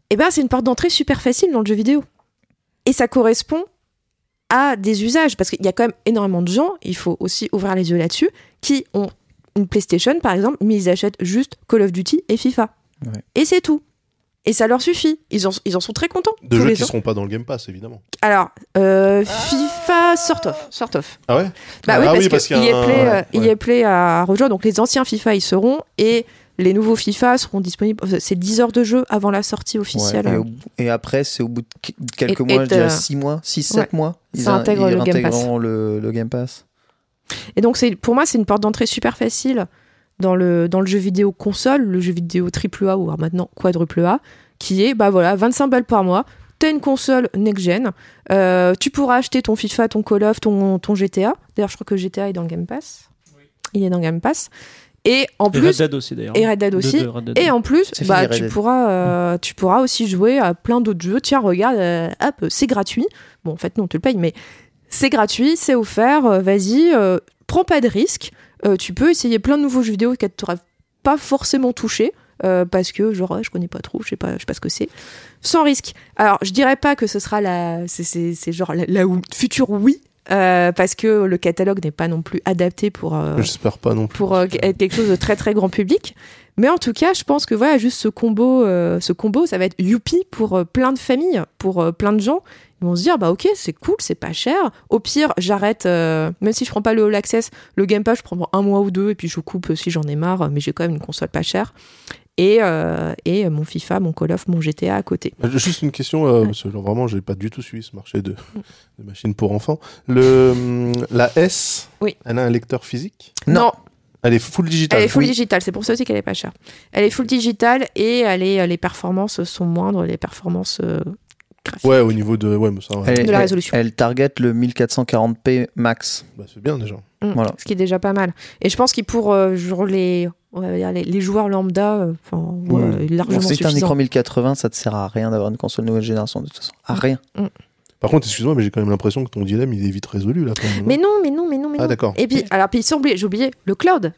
Speaker 6: eh ben, c'est une porte d'entrée super facile dans le jeu vidéo. Et ça correspond à des usages, parce qu'il y a quand même énormément de gens, il faut aussi ouvrir les yeux là-dessus, qui ont une PlayStation par exemple, mais ils achètent juste Call of Duty et FIFA.
Speaker 2: Ouais.
Speaker 6: Et c'est tout. Et ça leur suffit. Ils en, ils en sont très contents.
Speaker 3: De jeux
Speaker 6: les
Speaker 3: qui
Speaker 6: ans.
Speaker 3: seront pas dans le Game Pass, évidemment.
Speaker 6: Alors, euh, FIFA, sort of. Sort of.
Speaker 3: Ah ouais?
Speaker 6: Bah
Speaker 3: Ah
Speaker 6: oui, parce,
Speaker 3: oui, parce
Speaker 6: que
Speaker 3: qu'il y a un-
Speaker 6: Play, euh,
Speaker 3: ouais.
Speaker 6: EA Play a rejoint. Donc les anciens FIFA, ils seront. Et les nouveaux FIFA seront disponibles. C'est 10 heures de jeu avant la sortie officielle.
Speaker 2: Ouais, et, au bout- et après, c'est au bout de qu- quelques
Speaker 6: Et-
Speaker 2: mois,
Speaker 6: et
Speaker 2: je dirais
Speaker 6: de-
Speaker 2: 6 mois, 6,
Speaker 6: Ouais.
Speaker 2: 7 mois.
Speaker 6: Ça
Speaker 2: in-
Speaker 6: intègre
Speaker 2: ils
Speaker 6: le Game Pass.
Speaker 2: le, le Game Pass.
Speaker 6: Et donc, pour moi, c'est une porte d'entrée super facile dans le, dans le jeu vidéo console, le jeu vidéo AAA ou alors maintenant quadruple A, qui est, bah voilà, 25 balles par mois. T'as une console next-gen. euh, tu pourras acheter ton FIFA, ton Call of, ton, ton GTA. D'ailleurs, je crois que GTA est dans le Game Pass. Il est dans le Game Pass. Et en
Speaker 5: Et Red
Speaker 6: plus,
Speaker 5: Dead aussi d'ailleurs.
Speaker 6: et Red Dead aussi.
Speaker 5: deux, Red Dead.
Speaker 6: Et en plus, bah,
Speaker 2: fini,
Speaker 6: tu, pourras, euh, tu pourras aussi jouer à plein d'autres jeux. Tiens, regarde, euh, hop, c'est gratuit. Bon, en fait, non, tu le payes, mais c'est gratuit, c'est offert. euh, Vas-y, euh, prends pas de risques. Euh, tu peux essayer plein de nouveaux jeux vidéo que tu n'auras pas forcément touché. euh, parce que genre je connais pas trop, je sais pas, je sais pas ce que c'est, sans risque. Alors je dirais pas que ce sera la, c'est- c'est c'est genre la, future oui, euh, parce que le catalogue n'est pas non plus adapté pour euh,
Speaker 3: J'espère pas non plus.
Speaker 6: pour euh, être quelque chose de très très grand public. Mais en tout cas, je pense que voilà, juste ce combo, euh, ce combo, ça va être youpi pour euh, plein de familles, pour plein de gens. Ils vont se dire, bah ok, c'est cool, c'est pas cher. Au pire, j'arrête, euh, même si je prends pas le All Access, le Game Pass, je prends un mois ou deux et puis je coupe si j'en ai marre. Mais j'ai quand même une console pas chère. Et, euh, et mon FIFA, mon Call of, mon GTA à côté.
Speaker 3: Euh, Juste une question, euh, parce que genre, vraiment, j'ai pas du tout suivi ce marché de, de machines pour enfants. Le, hum, la S,
Speaker 6: Oui.
Speaker 3: elle a un lecteur physique?
Speaker 2: Non.
Speaker 3: Elle est full digital.
Speaker 6: Elle est full
Speaker 3: Oui.
Speaker 6: digital, c'est pour ça aussi qu'elle est pas chère. Elle est full digital et elle est, les performances sont moindres, les performances euh, graphiques.
Speaker 3: Ouais, au niveau de. Ouais, mais ça, ouais.
Speaker 2: Elle,
Speaker 6: De la
Speaker 2: elle-
Speaker 6: résolution.
Speaker 2: Elle target le 1440p max.
Speaker 3: Bah, c'est bien déjà.
Speaker 6: Mm,
Speaker 2: Voilà.
Speaker 6: Ce qui est déjà pas mal. Et je pense qu'il pour euh, les, on va dire les, les joueurs lambda, euh, ouais,
Speaker 2: Mm.
Speaker 6: largement
Speaker 2: Bon, si t'as un écran 1080, ça te sert à rien d'avoir une console nouvelle génération de toute façon. À rien.
Speaker 3: Par contre, excuse-moi, mais j'ai quand même l'impression que ton dilemme, il est vite résolu là. quand même.
Speaker 6: Mais non, mais non, mais non, mais
Speaker 3: Ah,
Speaker 6: non.
Speaker 3: d'accord.
Speaker 6: Et puis, alors, puis j'ai oublié le cloud.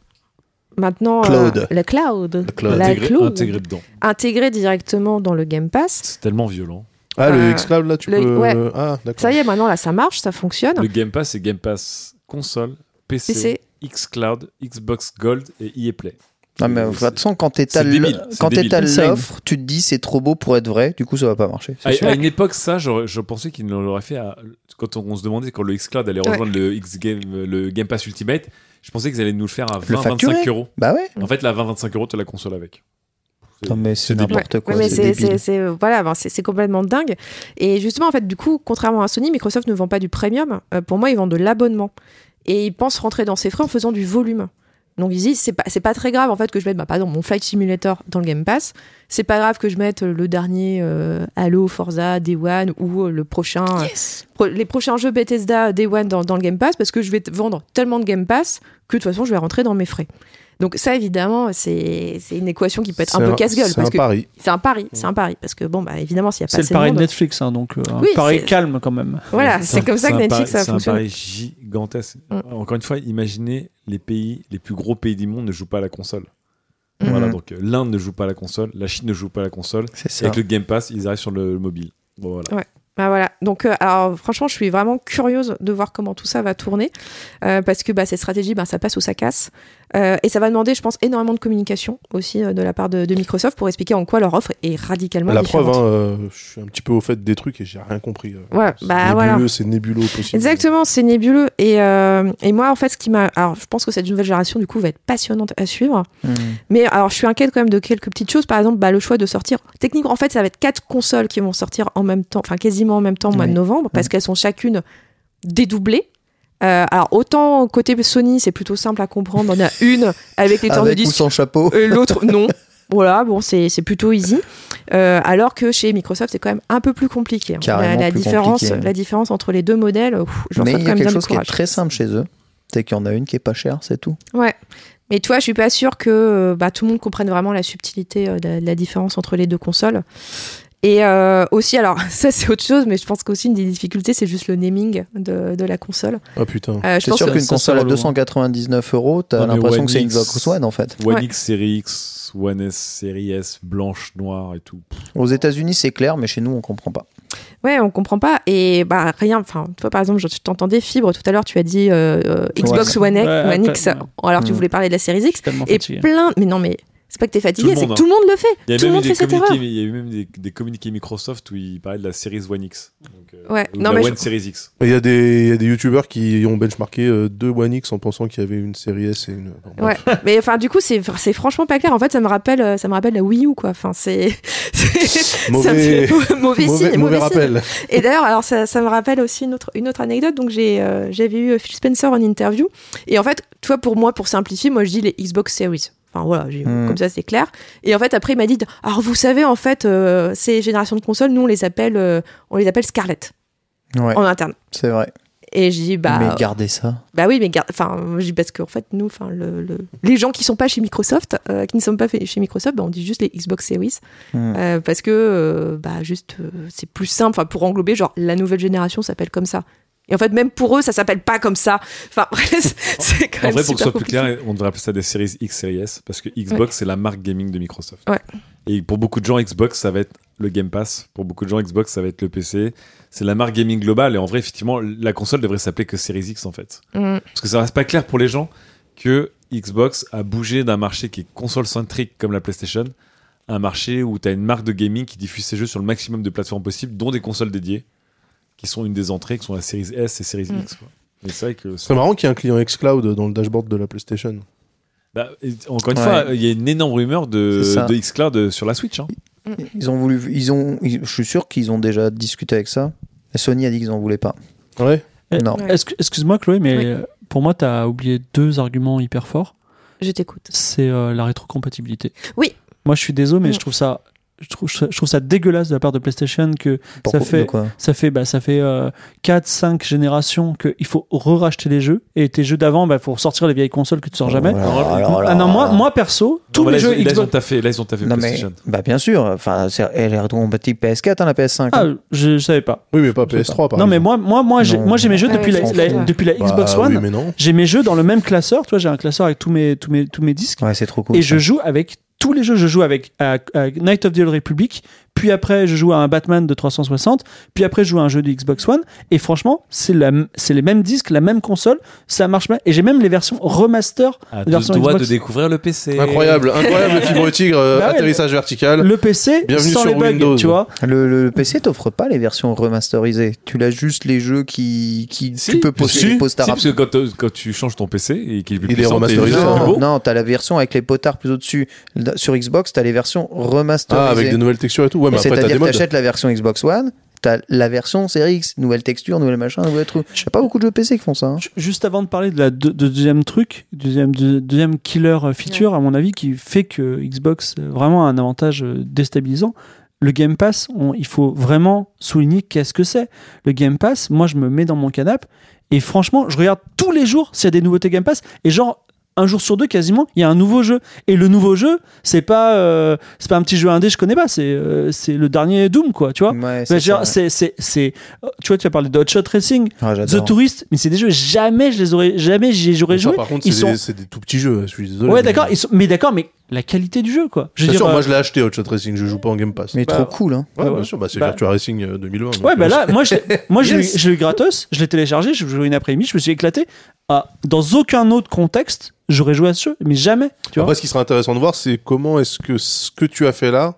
Speaker 6: Maintenant, euh,
Speaker 3: Cloud.
Speaker 6: le cloud,
Speaker 3: cloud.
Speaker 6: La
Speaker 4: Intégré,
Speaker 6: cloud.
Speaker 4: intégré dedans.
Speaker 6: intégré directement dans le Game Pass.
Speaker 4: C'est tellement violent.
Speaker 3: Ah, le
Speaker 6: Euh,
Speaker 3: xCloud là, tu
Speaker 6: le-
Speaker 3: peux.
Speaker 6: ouais.
Speaker 3: Ah, d'accord.
Speaker 6: Ça y est, maintenant là, ça marche, ça fonctionne.
Speaker 4: Le Game Pass, c'est Game Pass console, PC,
Speaker 6: PC.
Speaker 4: xCloud, Xbox Gold et EA Play.
Speaker 2: Non, mais de
Speaker 4: C'est-
Speaker 2: toute façon, quand t'étales l'offre, tu te dis c'est trop beau pour être vrai, du coup ça va pas marcher.
Speaker 4: À,
Speaker 2: sûr.
Speaker 4: à une époque, ça, je, je pensais qu'ils l'auraient fait à- quand on, on se demandait quand le xCloud allait
Speaker 6: Ouais.
Speaker 4: rejoindre le, X Game, le Game Pass Ultimate. Je pensais qu'ils allaient nous le faire à
Speaker 2: Le
Speaker 4: 20-25
Speaker 2: facturer.
Speaker 4: euros.
Speaker 2: Bah ouais.
Speaker 4: En fait, là, 20-25 euros, tu as la console avec. C'est-
Speaker 2: Non, mais c'est n'importe quoi.
Speaker 6: ouais,
Speaker 2: c'est
Speaker 6: voilà, ben, c'est complètement dingue. Et justement, en fait, du coup, contrairement à Sony, Microsoft ne vend pas du premium. Euh, pour moi, ils vendent de l'abonnement. Et ils pensent rentrer dans ces frais en faisant du volume. Donc ils disent c'est pas c'est pas très grave en fait que je mette bah, mon Flight Simulator dans le Game Pass. C'est pas grave que je mette euh, le dernier euh, Halo, Forza, Day One ou euh, le prochain pro- les prochains jeux Bethesda Day One dans, dans le Game Pass parce que je vais vendre tellement de Game Pass que de toute façon je vais rentrer dans mes frais. Donc ça évidemment c'est c'est une équation qui peut être un peu casse-gueule
Speaker 3: C'est un
Speaker 6: que
Speaker 3: pari.
Speaker 6: c'est un pari, c'est un pari parce que bon bah évidemment s'il y a pas
Speaker 5: C'est le pari de Netflix, hein, donc euh, un
Speaker 6: Oui,
Speaker 5: pari
Speaker 6: c'est-
Speaker 5: calme quand même.
Speaker 6: voilà, c'est comme ça que
Speaker 4: un
Speaker 6: Netflix
Speaker 4: pari-
Speaker 6: ça fonctionne.
Speaker 4: C'est un pari gigantesque.
Speaker 6: Mm.
Speaker 4: Encore une fois, imaginez les pays, les plus gros pays du monde ne jouent pas à la console.
Speaker 6: Mm.
Speaker 4: Voilà, donc euh, l'Inde ne joue pas à la console, la Chine ne joue pas à la console.
Speaker 2: C'est
Speaker 4: Et
Speaker 2: ça.
Speaker 4: avec le Game Pass, ils arrivent sur le mobile. Bon, voilà.
Speaker 6: Bah voilà. Donc, euh, alors franchement, je suis vraiment curieuse de voir comment tout ça va tourner euh, parce que bah, cette stratégie, bah, ça passe ou ça casse. Euh, et ça va demander, je pense, énormément de communication aussi euh, de la part de, de Microsoft pour expliquer en quoi leur offre est radicalement
Speaker 3: La
Speaker 6: différente.
Speaker 3: preuve, hein, euh, je suis un petit peu au fait des trucs et j'ai rien compris. euh.
Speaker 6: Ouais,
Speaker 3: C'est
Speaker 6: bah
Speaker 3: nébuleux,
Speaker 6: voilà.
Speaker 3: c'est nébuleux possible.
Speaker 6: Exactement, c'est nébuleux. Et, euh, et moi, en fait, ce qui m'a. Alors, je pense que cette nouvelle génération, du coup, va être passionnante à suivre.
Speaker 2: Mhm.
Speaker 6: Mais alors, je suis inquiète quand même de quelques petites choses. Par exemple, bah, le choix de sortir. Techniquement, en fait, ça va être quatre consoles qui vont sortir en même temps, enfin quasiment en même temps au mois
Speaker 2: Oui.
Speaker 6: de novembre, parce qu'elles sont chacune dédoublées. Euh, alors, autant côté Sony, c'est plutôt simple à comprendre. On a une avec les de
Speaker 2: Avec ou
Speaker 6: disque,
Speaker 2: sans chapeau.
Speaker 6: et l'autre non. Voilà, bon, c'est plutôt easy. Euh, alors que chez Microsoft, c'est quand même un peu plus compliqué.
Speaker 2: Carrément
Speaker 6: la, la
Speaker 2: plus
Speaker 6: différence,
Speaker 2: compliqué.
Speaker 6: la différence entre les deux modèles, ouf,
Speaker 2: Mais il y a quelque chose qui est très simple chez eux. C'est qu'il y en a une qui est pas chère, c'est tout.
Speaker 6: Ouais. Mais toi, je suis pas sûre que euh, bah, tout le monde comprenne vraiment la subtilité de, la, de la différence entre les deux consoles. Et euh, aussi, alors ça c'est autre chose, mais je pense qu'aussi une des difficultés, c'est juste le naming de, de la console.
Speaker 3: Ah putain.
Speaker 6: Euh, je pense
Speaker 2: sûr qu'une console à
Speaker 5: relou, hein.
Speaker 2: 299 euros, t'as l'impression
Speaker 4: One
Speaker 2: que c'est une
Speaker 4: X-
Speaker 2: Xbox One en fait.
Speaker 4: One
Speaker 6: Ouais.
Speaker 4: X, Series X, One S, Series S, blanche, noire et tout.
Speaker 2: Aux États-Unis, c'est clair, mais chez nous, on comprend pas.
Speaker 6: ouais, on comprend pas. Et bah rien. Enfin, toi par exemple, je t'entendais fibre tout à l'heure. Tu as dit euh, Xbox One, X,
Speaker 5: Ouais,
Speaker 6: One X. Alors tu
Speaker 2: Mm.
Speaker 6: voulais parler de la série X. Et
Speaker 5: fatigué.
Speaker 6: plein. Mais non, mais c'est pas que t'es fatigué,
Speaker 4: Tout le
Speaker 6: c'est que
Speaker 4: monde,
Speaker 6: tout le monde le fait.
Speaker 4: Il y a
Speaker 6: Tout le monde fait cette erreur.
Speaker 4: il y a eu même des, des communiqués Microsoft où ils parlaient de la Series One X. Donc, euh,
Speaker 6: Ouais,
Speaker 4: ou
Speaker 6: non,
Speaker 4: de
Speaker 6: mais
Speaker 4: la
Speaker 6: je-
Speaker 4: One Series X.
Speaker 3: Il y a des, il y a des youtubeurs qui ont benchmarké euh, deux One X en pensant qu'il y avait une série S et une. bon,
Speaker 6: Ouais, mais enfin du coup c'est c'est franchement pas clair. En fait, ça me rappelle euh, ça me rappelle la Wii U quoi. Enfin c'est
Speaker 3: Mauvais-
Speaker 6: mauvais,
Speaker 3: Mauvais,
Speaker 6: signe,
Speaker 3: mauvais
Speaker 6: mauvais signe.
Speaker 3: rappel.
Speaker 6: Et d'ailleurs, alors ça, ça me rappelle aussi une autre une autre anecdote. Donc j'ai euh, j'avais eu Phil Spencer en interview et en fait, tu vois pour moi pour simplifier, moi je dis les Xbox Series. Enfin voilà, j'ai-
Speaker 2: Hmm.
Speaker 6: comme ça c'est clair. Et en fait après il m'a dit alors vous savez en fait euh, ces générations de consoles, nous on les appelle euh, on les appelle Scarlett
Speaker 2: Ouais,
Speaker 6: en interne.
Speaker 2: c'est vrai.
Speaker 6: Et je dis bah
Speaker 2: Mais gardez ça.
Speaker 6: bah oui mais garde enfin dis parce qu'en fait nous enfin le, le- les gens qui sont pas chez Microsoft euh, qui ne sont pas chez Microsoft bah, on dit juste les Xbox Series
Speaker 2: Hmm.
Speaker 6: Parce que bah juste c'est plus simple enfin pour englober genre la nouvelle génération s'appelle comme ça. Et en fait même pour eux ça s'appelle pas comme ça. Enfin bref, c'est quand
Speaker 4: En vrai, pour que ce soit plus clair, on devrait appeler ça des séries X, séries S, parce que Xbox, c'est la marque gaming de Microsoft.
Speaker 6: Ouais.
Speaker 4: Et pour beaucoup de gens, Xbox, ça va être le Game Pass. Pour beaucoup de gens, Xbox, ça va être le PC. C'est la marque gaming globale. Et en vrai, effectivement, la console devrait s'appeler que Series X, en fait.
Speaker 6: Mm.
Speaker 4: Parce que ça reste pas clair pour les gens que Xbox a bougé d'un marché qui est console-centrique comme la PlayStation à un marché où tu as une marque de gaming qui diffuse ses jeux sur le maximum de plateformes possibles, dont des consoles dédiées, qui sont une des entrées, qui sont la Series S et Series
Speaker 6: Mm.
Speaker 4: X. C'est vrai que
Speaker 3: C'est marrant qu'il y ait un client xCloud dans le dashboard de la PlayStation.
Speaker 4: Bah, encore une
Speaker 2: Ouais.
Speaker 4: fois, il y a une énorme rumeur de,
Speaker 2: ça.
Speaker 4: de xCloud sur la Switch. hein.
Speaker 2: Ils ont voulu, ils ont, ils- je suis sûr qu'ils ont déjà discuté avec ça. Et Sony a dit qu'ils en voulaient pas.
Speaker 3: Ouais.
Speaker 5: Eh,
Speaker 2: Non.
Speaker 6: Ouais.
Speaker 5: Est-ce que- Excuse-moi Chloé, mais
Speaker 6: Oui.
Speaker 5: pour moi, tu as oublié deux arguments hyper forts.
Speaker 6: Je t'écoute.
Speaker 5: C'est euh, la rétrocompatibilité.
Speaker 6: Oui.
Speaker 5: Moi, je suis désolé, mais
Speaker 6: Mm.
Speaker 5: je trouve ça. Je trouve, je trouve ça dégueulasse de la part de PlayStation que
Speaker 2: Pourquoi-
Speaker 5: fait-
Speaker 2: de quoi
Speaker 5: ça fait bah, ça fait 4 5 générations qu'il faut re-racheter les jeux et tes jeux d'avant bah faut sortir les vieilles consoles que tu sors jamais.
Speaker 2: Alors,
Speaker 4: Alors,
Speaker 2: alors,
Speaker 5: ah non, moi moi perso, tous
Speaker 4: Non,
Speaker 5: mes
Speaker 4: mais là,
Speaker 5: jeux
Speaker 4: ils, là, ils ont
Speaker 5: Xbox
Speaker 4: taffé, là, ils ont taffé
Speaker 2: Non mais,
Speaker 4: PlayStation.
Speaker 2: bah bien sûr. Enfin, elle est compatible PS4, hein, la PS5.
Speaker 5: Ah,
Speaker 2: hein.
Speaker 5: je, je savais pas.
Speaker 3: Oui, mais pas
Speaker 5: Je sais
Speaker 3: PS3 par
Speaker 5: non mais moi moi moi j'ai moi j'ai mes jeux
Speaker 6: Ah
Speaker 5: depuis la,
Speaker 6: ça,
Speaker 5: la- depuis la
Speaker 3: Bah,
Speaker 5: Xbox
Speaker 3: oui,
Speaker 5: One.
Speaker 3: mais non.
Speaker 5: J'ai mes jeux dans le même classeur, tu vois, j'ai un classeur avec tous mes tous mes tous mes disques
Speaker 2: Ouais, c'est trop cool.
Speaker 5: et
Speaker 2: ça.
Speaker 5: je joue avec tous les jeux, je joue avec à- à Night of the Republic, puis après je joue à un Batman de 360, puis après je joue à un jeu de Xbox One, et franchement, c'est la, c'est les mêmes disques, la même console, ça marche bien, et j'ai même les versions remaster, deux
Speaker 4: deux
Speaker 5: doigts
Speaker 4: doigts
Speaker 5: de
Speaker 4: de découvrir le PC.
Speaker 3: Incroyable, incroyable fibre tigre, euh,
Speaker 5: Bah ouais,
Speaker 3: atterrissage vertical.
Speaker 5: le PC
Speaker 3: Bienvenue
Speaker 5: sans
Speaker 3: sur
Speaker 5: les bugs,
Speaker 3: Windows.
Speaker 5: tu vois.
Speaker 2: Le, le- PC t'offre pas les versions remasterisées. Tu l'as juste les jeux qui, qui
Speaker 4: Si,
Speaker 2: tu peux poster
Speaker 4: si,
Speaker 2: les posters.
Speaker 4: si, parce que quand, euh, quand tu changes ton PC et qu'il est plus
Speaker 3: Il
Speaker 4: puissant,
Speaker 3: remasterisé,
Speaker 2: Non,
Speaker 4: beaux.
Speaker 2: non, t'as la version avec les potards plus au-dessus. Sur Xbox, t'as les versions remasterisées.
Speaker 3: Ah, avec de nouvelles textures et tout. Ouais, mais
Speaker 2: C'est-à-dire que t'achètes la version Xbox One, t'as la version Series X, nouvelle texture, nouvelle machin, nouvel truc. Y a pas beaucoup de jeux PC qui font ça. hein.
Speaker 5: Ju- Juste avant de parler de la deux- de deuxième truc, deuxième, de- deuxième killer euh, feature, à mon avis, qui fait que Xbox euh, vraiment a un avantage euh, déstabilisant, le Game Pass, on- il faut vraiment souligner qu'est-ce que c'est. Le Game Pass, moi je me mets dans mon canapé et franchement, je regarde tous les jours s'il y a des nouveautés Game Pass et genre un jour sur deux quasiment, il y a un nouveau jeu. Et le nouveau jeu, c'est pas euh, c'est pas un petit jeu indé, je connais pas, c'est euh, c'est le dernier Doom quoi, tu vois.
Speaker 2: Ouais, c'est
Speaker 5: c'est c'est c'est euh, tu vois tu as parlé de Hot Shot Racing.
Speaker 2: Ah,
Speaker 5: The. Tourist, mais c'est des jeux jamais je les aurais jamais j'y aurais
Speaker 3: Ça,
Speaker 5: joué.
Speaker 3: par contre,
Speaker 5: ils
Speaker 3: c'est
Speaker 5: sont
Speaker 3: des, c'est des tout petits jeux. Je suis désolé.
Speaker 5: Ouais,
Speaker 3: mais-
Speaker 5: d'accord, ils sont mais d'accord, mais la qualité du jeu quoi. Je veux
Speaker 3: Bien
Speaker 5: dire
Speaker 3: sûr,
Speaker 5: euh,
Speaker 3: moi je l'ai acheté Hot Shot Racing, je joue pas en Game Pass.
Speaker 2: Mais
Speaker 5: Bah,
Speaker 2: trop cool, hein.
Speaker 3: Ouais,
Speaker 5: Ouais,
Speaker 3: bien sûr, bah, c'est
Speaker 5: Bah-
Speaker 3: Virtua Racing euh, 2020. donc,
Speaker 5: Ouais, bah
Speaker 3: euh,
Speaker 5: là, moi, je l'ai- moi, je l'ai
Speaker 2: Yes.
Speaker 5: je l'ai eu gratos, je l'ai téléchargé, je joué une après-midi, je me suis éclaté. Ah, dans aucun autre contexte, j'aurais joué à ce jeu, mais jamais. Tu vois
Speaker 3: Après, ce qui serait intéressant de voir, c'est comment est-ce que ce que tu as fait là,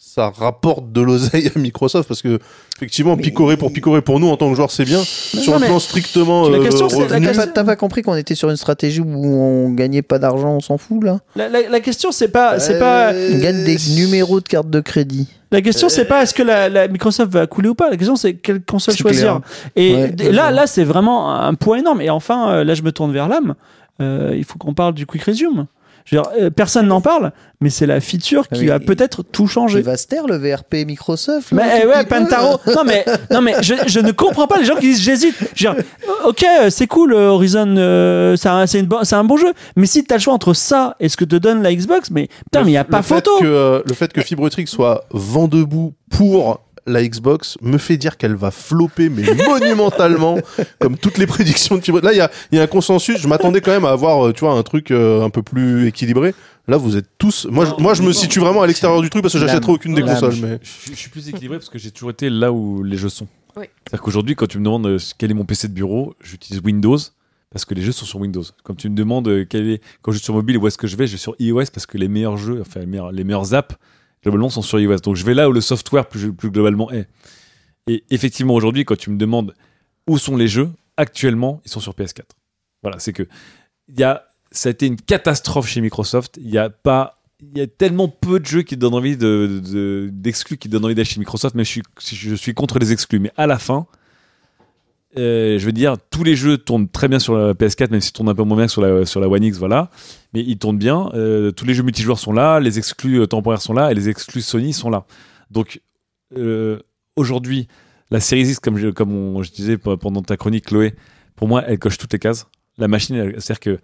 Speaker 3: ça rapporte de l'oseille à Microsoft parce que effectivement
Speaker 2: Mais-
Speaker 3: picorer pour picorer pour nous en tant que joueur c'est bien sur
Speaker 5: non,
Speaker 3: un
Speaker 5: mais
Speaker 3: plan strictement
Speaker 5: la
Speaker 3: euh,
Speaker 5: question,
Speaker 3: revenu,
Speaker 2: T'as
Speaker 5: question-
Speaker 2: pas, t'as pas compris qu'on était sur une stratégie où on gagnait pas d'argent, on s'en fout là?
Speaker 5: La, la- la question, c'est pas, c'est pas,
Speaker 2: On gagne des numéros de carte de crédit.
Speaker 5: la question, c'est pas est-ce que la, la Microsoft va couler ou pas. La question, c'est quelle console choisir. Et
Speaker 2: Ouais,
Speaker 5: là, là, c'est vraiment un point énorme. Et enfin, euh, là, je me tourne vers l'âme. Euh, il faut qu'on parle du Quick Resume. Je veux dire, euh, personne n'en parle, mais c'est la feature
Speaker 2: Ah
Speaker 5: qui
Speaker 2: oui.
Speaker 5: va peut-être tout changer.
Speaker 2: Il va se taire le VRP Microsoft. là,
Speaker 5: Mais eh ouais, Pantaro. Non mais non mais je, je ne comprends pas les gens qui disent j'hésite. Je veux dire, ok, euh, c'est cool Horizon, euh, c'est un, c'est une bo- c'est un bon jeu. Mais si t'as le choix entre ça et ce que te donne la Xbox, mais putain,
Speaker 3: Le-
Speaker 5: mais il y a
Speaker 3: le
Speaker 5: pas
Speaker 3: fait
Speaker 5: photo.
Speaker 3: que, euh, le fait que Fibretrix soit vent debout pour la Xbox me fait dire qu'elle va flopper mais monumentalement comme toutes les prédictions de Fibre. Là il y a, il y a un consensus, je m'attendais quand même à avoir euh, tu vois un truc euh, un peu plus équilibré. Là vous êtes tous moi je, moi je me situe vraiment à l'extérieur du truc parce que j'achèterai aucune des consoles mais
Speaker 4: Je, je suis plus équilibré parce que j'ai toujours été là où les jeux sont.
Speaker 6: Oui.
Speaker 4: C'est-à-dire qu'aujourd'hui, quand tu me demandes euh, quel est mon PC de bureau, j'utilise Windows parce que les jeux sont sur Windows. Quand tu me demandes quel est, quand je suis sur mobile, où est-ce que je vais, je vais sur iOS parce que les meilleurs jeux, enfin les meilleurs, les meilleurs apps, globalement, sont sur iOS. Donc je vais là où le software plus, globalement est. Et effectivement, aujourd'hui, quand tu me demandes où sont les jeux, actuellement, ils sont sur PS4. Voilà, c'est que y a, ça a été une catastrophe chez Microsoft. Il y a pas il y a tellement peu de jeux qui donnent envie de, de- d'exclus qui donnent envie d'acheter Microsoft, mais je suis, je suis contre les exclus. Mais à la fin, euh, je veux dire, tous les jeux tournent très bien sur la PS4, même s'ils tournent un peu moins bien que sur la, sur la One X, voilà. Mais ils tournent bien. Euh, tous les jeux multijoueurs sont là, les exclus euh, temporaires sont là, et les exclus Sony sont là. Donc, aujourd'hui, La Series X, comme je, comme on- je disais pendant ta chronique, Chloé, pour moi, elle coche toutes les cases. La machine, c'est-à-dire que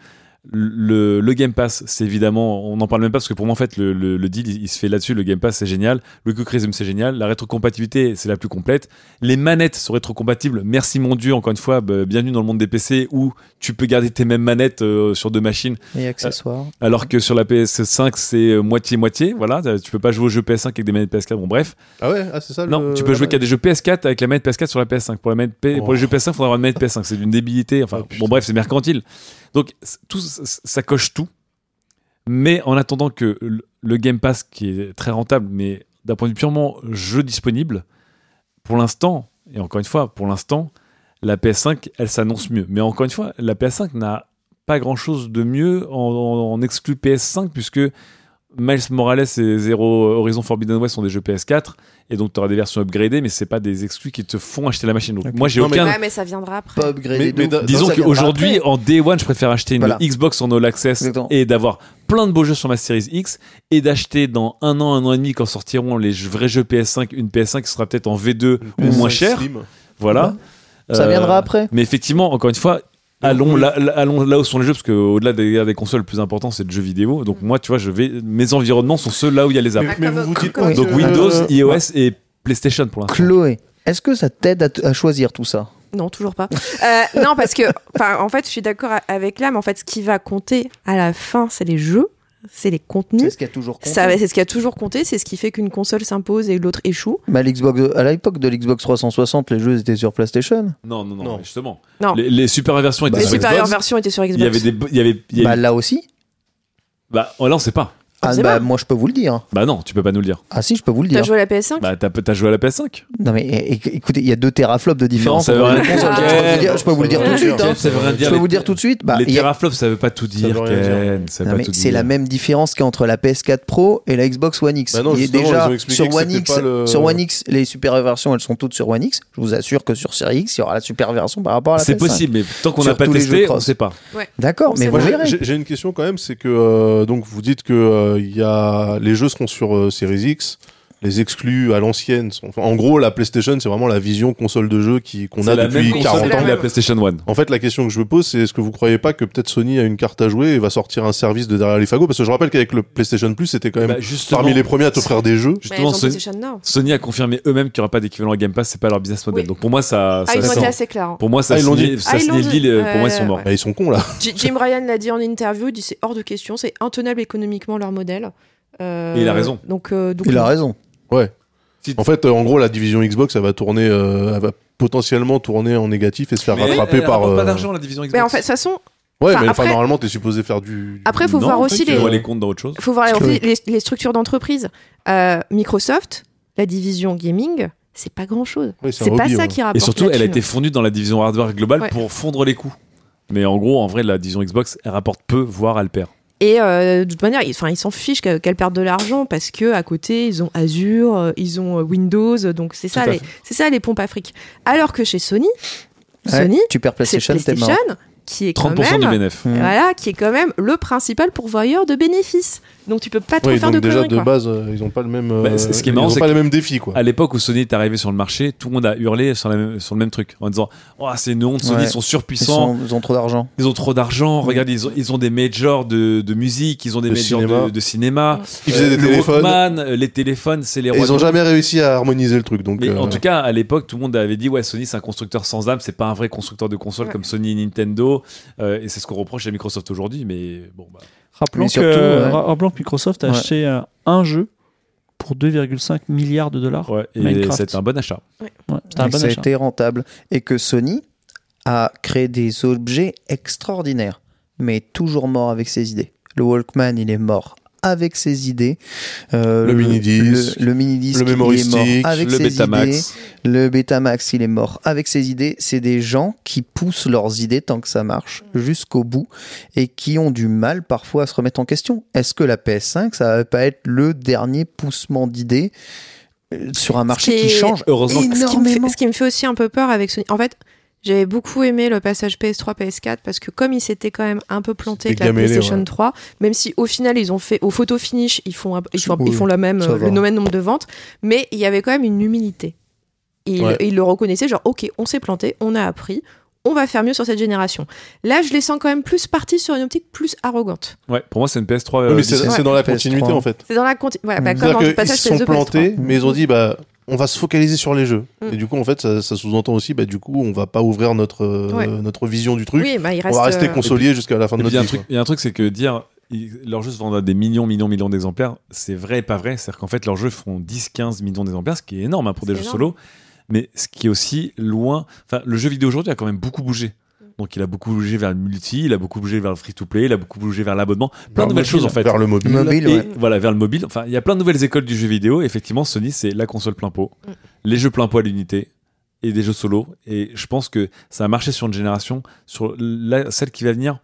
Speaker 4: le, le Game Pass, c'est évidemment, on n'en parle même pas parce que pour moi, en fait, le, le- le deal, il, il se fait là-dessus. Le Game Pass, c'est génial. Le Quick Resume, c'est génial. La rétrocompatibilité, c'est la plus complète. Les manettes sont rétrocompatibles. Merci mon Dieu, encore une fois, bah, bienvenue dans le monde des PC où tu peux garder tes mêmes manettes euh, sur deux machines.
Speaker 2: Et accessoires.
Speaker 4: Alors que sur la PS5, c'est euh, moitié-moitié. Voilà, tu peux pas jouer aux jeux PS5 avec des manettes PS4. Bon, bref.
Speaker 3: Ah ouais, ah, c'est ça
Speaker 4: Non,
Speaker 3: le-
Speaker 4: tu peux jouer qu'à des jeux PS4 avec la manette PS4 sur la PS5. Pour, la manette P- pour les jeux PS5, il faudra avoir une manette PS5. C'est d'une débilité. Enfin,
Speaker 3: Oh,
Speaker 4: bon, bref, c'est mercantile. Donc, ça coche tout. Mais en attendant que le- Game Pass, qui est très rentable, mais d'un point de vue purement jeu disponible, pour l'instant, et encore une fois, pour l'instant, la PS5, elle s'annonce mieux. Mais encore une fois, la PS5 n'a pas grand chose de mieux en, en, en exclu PS5, puisque Miles Morales et Zero Horizon Forbidden West sont des jeux PS4, et donc tu auras des versions upgradées, mais c'est pas des exclus qui te font acheter la machine. Donc
Speaker 2: Ok.
Speaker 4: moi, j'ai
Speaker 3: mais-
Speaker 4: aucun.
Speaker 6: Ouais, mais ça viendra après.
Speaker 2: Pas upgradé
Speaker 3: Mais- mais
Speaker 4: Disons qu'aujourd'hui, en Day One, je préfère acheter une
Speaker 2: Voilà.
Speaker 4: Xbox en All Access
Speaker 2: Exactement.
Speaker 4: et d'avoir plein de beaux jeux sur ma Series X et d'acheter dans un an, un an et demi, quand sortiront les vrais jeux PS5, une PS5 qui sera peut-être en V2 ou moins cher.
Speaker 3: Slim.
Speaker 4: Voilà.
Speaker 2: Ça
Speaker 4: Euh,
Speaker 2: viendra après.
Speaker 4: Mais effectivement, encore une fois, allons là, là- allons là où sont les jeux, parce qu'au-delà des, des consoles, le plus important, c'est le jeu vidéo. Donc moi, tu vois, je vais, mes environnements sont ceux là où il y a les apps.
Speaker 3: Mais, mais vous vous dites
Speaker 6: Comme-
Speaker 3: pas
Speaker 4: Donc Windows,
Speaker 2: Euh,
Speaker 4: iOS et PlayStation pour l'instant.
Speaker 2: Chloé, est-ce que ça t'aide à, choisir tout ça?
Speaker 6: Non, toujours pas. Euh, non, parce que, en fait, je suis d'accord avec là, mais en fait, ce qui va compter à la fin, c'est les jeux, c'est les
Speaker 2: C'est
Speaker 6: contenus.
Speaker 2: ce qui a toujours compté.
Speaker 6: Ça, c'est ce qui a toujours compté, c'est ce qui fait qu'une console s'impose et l'autre échoue.
Speaker 2: Mais à, l'époque de l'Xbox 360, les jeux étaient sur PlayStation.
Speaker 4: Non, non, non,
Speaker 3: Non.
Speaker 4: justement.
Speaker 6: Non.
Speaker 4: Les, les super versions étaient
Speaker 2: Bah,
Speaker 6: les
Speaker 4: sur
Speaker 6: supérieures
Speaker 4: Xbox.
Speaker 6: versions étaient sur Xbox.
Speaker 4: Il y avait des, il y avait, il y
Speaker 2: Bah là aussi.
Speaker 4: bah, oh, là on sait pas.
Speaker 2: Ah, bah moi je peux vous le dire.
Speaker 6: Bah,
Speaker 4: non, tu peux pas nous le dire.
Speaker 2: Ah si, je peux vous le
Speaker 6: T'as
Speaker 2: dire.
Speaker 6: joué à la PS5
Speaker 4: Bah t'as, t'as joué à la PS5
Speaker 2: Non mais é- é- écoutez, il y a 2 teraflops de différence.
Speaker 4: ça veut
Speaker 2: entre les
Speaker 4: rien
Speaker 2: consoles.
Speaker 6: dire.
Speaker 2: Je peux vous le dire- Je peux vous le dire tout de suite. hein.
Speaker 4: Ça veut rien
Speaker 2: Je
Speaker 4: dire.
Speaker 2: peux vous le dire tout de suite. Bah,
Speaker 4: les
Speaker 2: il y a-
Speaker 4: teraflops, ça veut pas tout dire,
Speaker 3: veut rien dire.
Speaker 4: Ken. Ça veut
Speaker 2: Non,
Speaker 4: pas
Speaker 2: mais
Speaker 4: tout
Speaker 2: c'est
Speaker 4: dire.
Speaker 2: la même différence qu'entre la PS4 Pro et la Xbox One X.
Speaker 3: Bah non,
Speaker 2: Il est
Speaker 3: justement,
Speaker 2: déjà
Speaker 3: ils ont expliqué
Speaker 2: sur
Speaker 3: que
Speaker 2: One
Speaker 3: c'était
Speaker 2: X,
Speaker 3: pas le-
Speaker 2: sur One X, les super versions, elles sont toutes sur One X. Je vous assure que sur Series X, il y aura la super version par rapport à la
Speaker 4: C'est
Speaker 2: PS5.
Speaker 4: possible, mais tant qu'on
Speaker 2: Sur
Speaker 4: n'a pas
Speaker 2: tous les
Speaker 4: testé, on
Speaker 2: cross.
Speaker 4: sait pas.
Speaker 2: D'accord, mais
Speaker 6: sait
Speaker 2: vous
Speaker 6: pas.
Speaker 2: verrez.
Speaker 3: J'ai j'ai une question quand même, c'est que euh, donc vous dites que euh, il y a les jeux seront sur euh, Series X, les exclus à l'ancienne. sont- enfin, en gros, la PlayStation, c'est vraiment la vision console de jeu qui qu'on a
Speaker 4: la
Speaker 3: depuis
Speaker 4: même console
Speaker 3: 40
Speaker 6: C'est la
Speaker 3: ans.
Speaker 4: que la. PlayStation 1.
Speaker 3: En fait, la question que je me pose, c'est est-ce que vous croyez pas que peut-être Sony a une carte à jouer et va sortir un service de derrière les fagots? Parce que je rappelle qu'avec le PlayStation Plus, c'était quand même
Speaker 4: Bah,
Speaker 3: parmi les premiers à t'offrir des jeux.
Speaker 6: Bah,
Speaker 4: justement, Sony, a confirmé eux-mêmes qu'il n'y aura pas d'équivalent à Game Pass, c'est pas leur business model.
Speaker 6: Oui.
Speaker 4: Donc pour moi, ça,
Speaker 6: Ah,
Speaker 4: ça,
Speaker 6: ils ont
Speaker 4: ça-
Speaker 6: été assez clairs. hein.
Speaker 4: pour moi, ça
Speaker 3: Ah, ils l'ont dit.
Speaker 4: ça
Speaker 6: Ah, ils dit.
Speaker 4: euh, Pour moi, ils sont morts.
Speaker 6: ouais.
Speaker 3: Ah, ils sont cons là.
Speaker 6: Jim Ryan l'a dit en interview, il dit c'est hors de question, c'est intenable économiquement leur modèle. Euh,
Speaker 4: Et il a raison.
Speaker 6: Donc, euh, donc
Speaker 2: Il a raison.
Speaker 3: Ouais.
Speaker 4: Si-
Speaker 3: En fait, euh, en gros, la division Xbox, elle va tourner, euh, elle va potentiellement tourner en négatif et se faire
Speaker 4: Mais
Speaker 3: rattraper
Speaker 4: elle
Speaker 3: par.
Speaker 4: rapporte pas
Speaker 3: euh,
Speaker 4: d'argent la division Xbox.
Speaker 6: Mais en fait, de toute façon,
Speaker 3: Ouais,
Speaker 6: Enfin,
Speaker 3: mais
Speaker 6: après-
Speaker 3: enfin, normalement, t'es supposé faire du.
Speaker 6: Après, faut
Speaker 4: Non,
Speaker 6: voir aussi les-
Speaker 4: les comptes dans autre chose.
Speaker 6: il faut voir
Speaker 2: que-
Speaker 6: les, les- les structures d'entreprise. Euh, Microsoft, la division gaming, c'est pas grand chose.
Speaker 3: Oui, c'est
Speaker 6: pas
Speaker 3: hobby,
Speaker 6: ça
Speaker 3: ouais.
Speaker 6: qui rapporte.
Speaker 4: Et surtout, elle a été fondue dans la division hardware globale
Speaker 6: Ouais.
Speaker 4: pour fondre les coûts. Mais en gros, en vrai, la division Xbox, elle rapporte peu, voire elle perd.
Speaker 6: Et euh, de toute manière, ils- s'en fichent que- qu'elles perdent de l'argent parce que à côté, ils ont Azure, euh, ils ont euh, Windows, donc c'est ça,
Speaker 4: à
Speaker 6: les, c'est ça les pompes Afrique. Alors que chez Sony,
Speaker 2: Ouais,
Speaker 6: Sony,
Speaker 2: tu perds PlayStation.
Speaker 6: PlayStation qui est quand
Speaker 4: 30% du
Speaker 6: même,
Speaker 4: bénéf.
Speaker 2: Mm.
Speaker 6: voilà, qui est quand même le principal pourvoyeur de bénéfices. Donc tu peux pas trop
Speaker 3: Oui,
Speaker 6: faire
Speaker 3: donc
Speaker 6: de
Speaker 3: déjà
Speaker 6: conneries.
Speaker 3: de
Speaker 6: quoi.
Speaker 3: base, euh, ils ont pas le même.
Speaker 4: Bah,
Speaker 3: euh,
Speaker 4: ce qui est
Speaker 3: ils
Speaker 4: marrant,
Speaker 3: ont pas les mêmes défis, quoi.
Speaker 4: À l'époque où Sony est arrivé sur le marché, tout le monde a hurlé sur, la même- sur le même truc en disant Oh, c'est une honte, Sony
Speaker 2: Ouais.
Speaker 4: ils sont
Speaker 2: Ils,
Speaker 4: surpuissants,
Speaker 2: sont- ils ont trop d'argent.
Speaker 4: ils ont trop d'argent. Regarde, ils ont, ils ont des majors de, de musique, ils ont des
Speaker 3: De
Speaker 4: majors
Speaker 3: cinéma.
Speaker 4: de, de cinéma.
Speaker 3: Ils faisaient des
Speaker 4: le
Speaker 3: téléphones.
Speaker 4: Walkman, euh, les téléphones, c'est les
Speaker 3: ils ont
Speaker 4: du
Speaker 3: jamais réussi à harmoniser le truc. Donc,
Speaker 4: Mais
Speaker 3: euh,
Speaker 4: en tout cas, à l'époque, tout le monde avait dit ouais, Sony c'est un constructeur sans âme, c'est pas un vrai constructeur de consoles
Speaker 6: Ouais.
Speaker 4: comme Sony et Nintendo, Euh, et c'est ce qu'on reproche à Microsoft aujourd'hui. Mais bon, bah,
Speaker 5: Rappelons,
Speaker 2: Mais
Speaker 5: que,
Speaker 2: ouais.
Speaker 5: rappelons Microsoft a
Speaker 2: Ouais.
Speaker 5: acheté euh, un jeu pour 2,5 milliards de dollars.
Speaker 4: ouais, et c'est un bon achat.
Speaker 5: Ouais, c'était un bon
Speaker 2: ça a
Speaker 5: achat.
Speaker 2: été rentable. Et que Sony a créé des objets extraordinaires, mais toujours mort avec ses idées. Le Walkman, il est mort avec ses idées. Euh,
Speaker 3: Le mini-disc,
Speaker 2: le, le mini-disque,
Speaker 3: le
Speaker 2: il est mort avec
Speaker 4: le
Speaker 2: ses
Speaker 4: Betamax.
Speaker 2: idées. Le Betamax, il est mort avec ses idées. C'est des gens qui poussent leurs idées tant que ça marche jusqu'au bout et qui ont du mal parfois à se remettre en question. Est-ce que la PS5, ça va pas être le dernier poussement d'idées euh, sur un marché
Speaker 6: qui
Speaker 2: change?
Speaker 4: Heureusement que-
Speaker 6: Ce qui, me
Speaker 2: énormément
Speaker 6: fait, ce qui me fait aussi un peu peur avec Sony. En fait, j'avais beaucoup aimé le passage PS3 PS4 parce que comme ils s'étaient quand même un peu plantés avec la PlayStation
Speaker 3: ouais.
Speaker 6: 3, même si au final ils ont fait au photo finish, ils font ils font,
Speaker 2: Oui,
Speaker 6: ils font la même euh, le même nombre de ventes, mais il y avait quand même une humilité. Il-
Speaker 3: Ouais.
Speaker 6: ils le reconnaissaient, genre, ok, on s'est planté, on a appris, on va faire mieux sur cette génération. Là, je les sens quand même plus partis sur une optique plus arrogante.
Speaker 4: Ouais, pour moi, c'est une PS3.
Speaker 3: Oui,
Speaker 4: euh,
Speaker 3: mais c'est
Speaker 4: d'ici-
Speaker 3: c'est dans la
Speaker 2: PS3.
Speaker 3: continuité en fait.
Speaker 6: C'est dans la conti- voilà, bah,
Speaker 2: Mm.
Speaker 6: passage
Speaker 3: se sont
Speaker 6: PS2,
Speaker 3: plantés,
Speaker 6: PS3.
Speaker 3: mais ils ont dit bah on va se focaliser sur les jeux.
Speaker 6: Mm.
Speaker 3: Et du coup en fait ça, ça sous-entend aussi bah du coup on va pas ouvrir notre euh,
Speaker 6: Ouais.
Speaker 3: notre vision du truc.
Speaker 6: Oui, bah, il
Speaker 3: on
Speaker 6: reste.
Speaker 3: va rester
Speaker 6: euh,
Speaker 3: consolier jusqu'à la fin de notre
Speaker 4: il y a un
Speaker 3: vie.
Speaker 4: il y a un truc, c'est que dire leurs jeux se vendent à des millions, millions, millions d'exemplaires, c'est vrai et pas vrai. C'est-à-dire qu'en fait, leurs jeux font 10, 15 millions d'exemplaires, ce qui est énorme hein, pour des jeux solo. Mais ce qui est aussi loin. Enfin, le jeu vidéo aujourd'hui a quand même beaucoup bougé. Donc, il a beaucoup bougé vers le multi, il a beaucoup bougé vers le free-to-play, il a beaucoup bougé vers l'abonnement. Plein
Speaker 3: Vers
Speaker 4: de
Speaker 3: le
Speaker 4: nouvelles choses en fait.
Speaker 3: Vers le mobile.
Speaker 2: Mobile,
Speaker 4: Et
Speaker 2: ouais.
Speaker 4: voilà, vers le mobile. Enfin, il y a plein de nouvelles écoles du jeu vidéo. Effectivement, Sony, c'est la console plein pot,
Speaker 6: Mm.
Speaker 4: les jeux plein pot à l'unité et des jeux solo. Et je pense que ça a marché sur une génération. Sur la, celle qui va venir,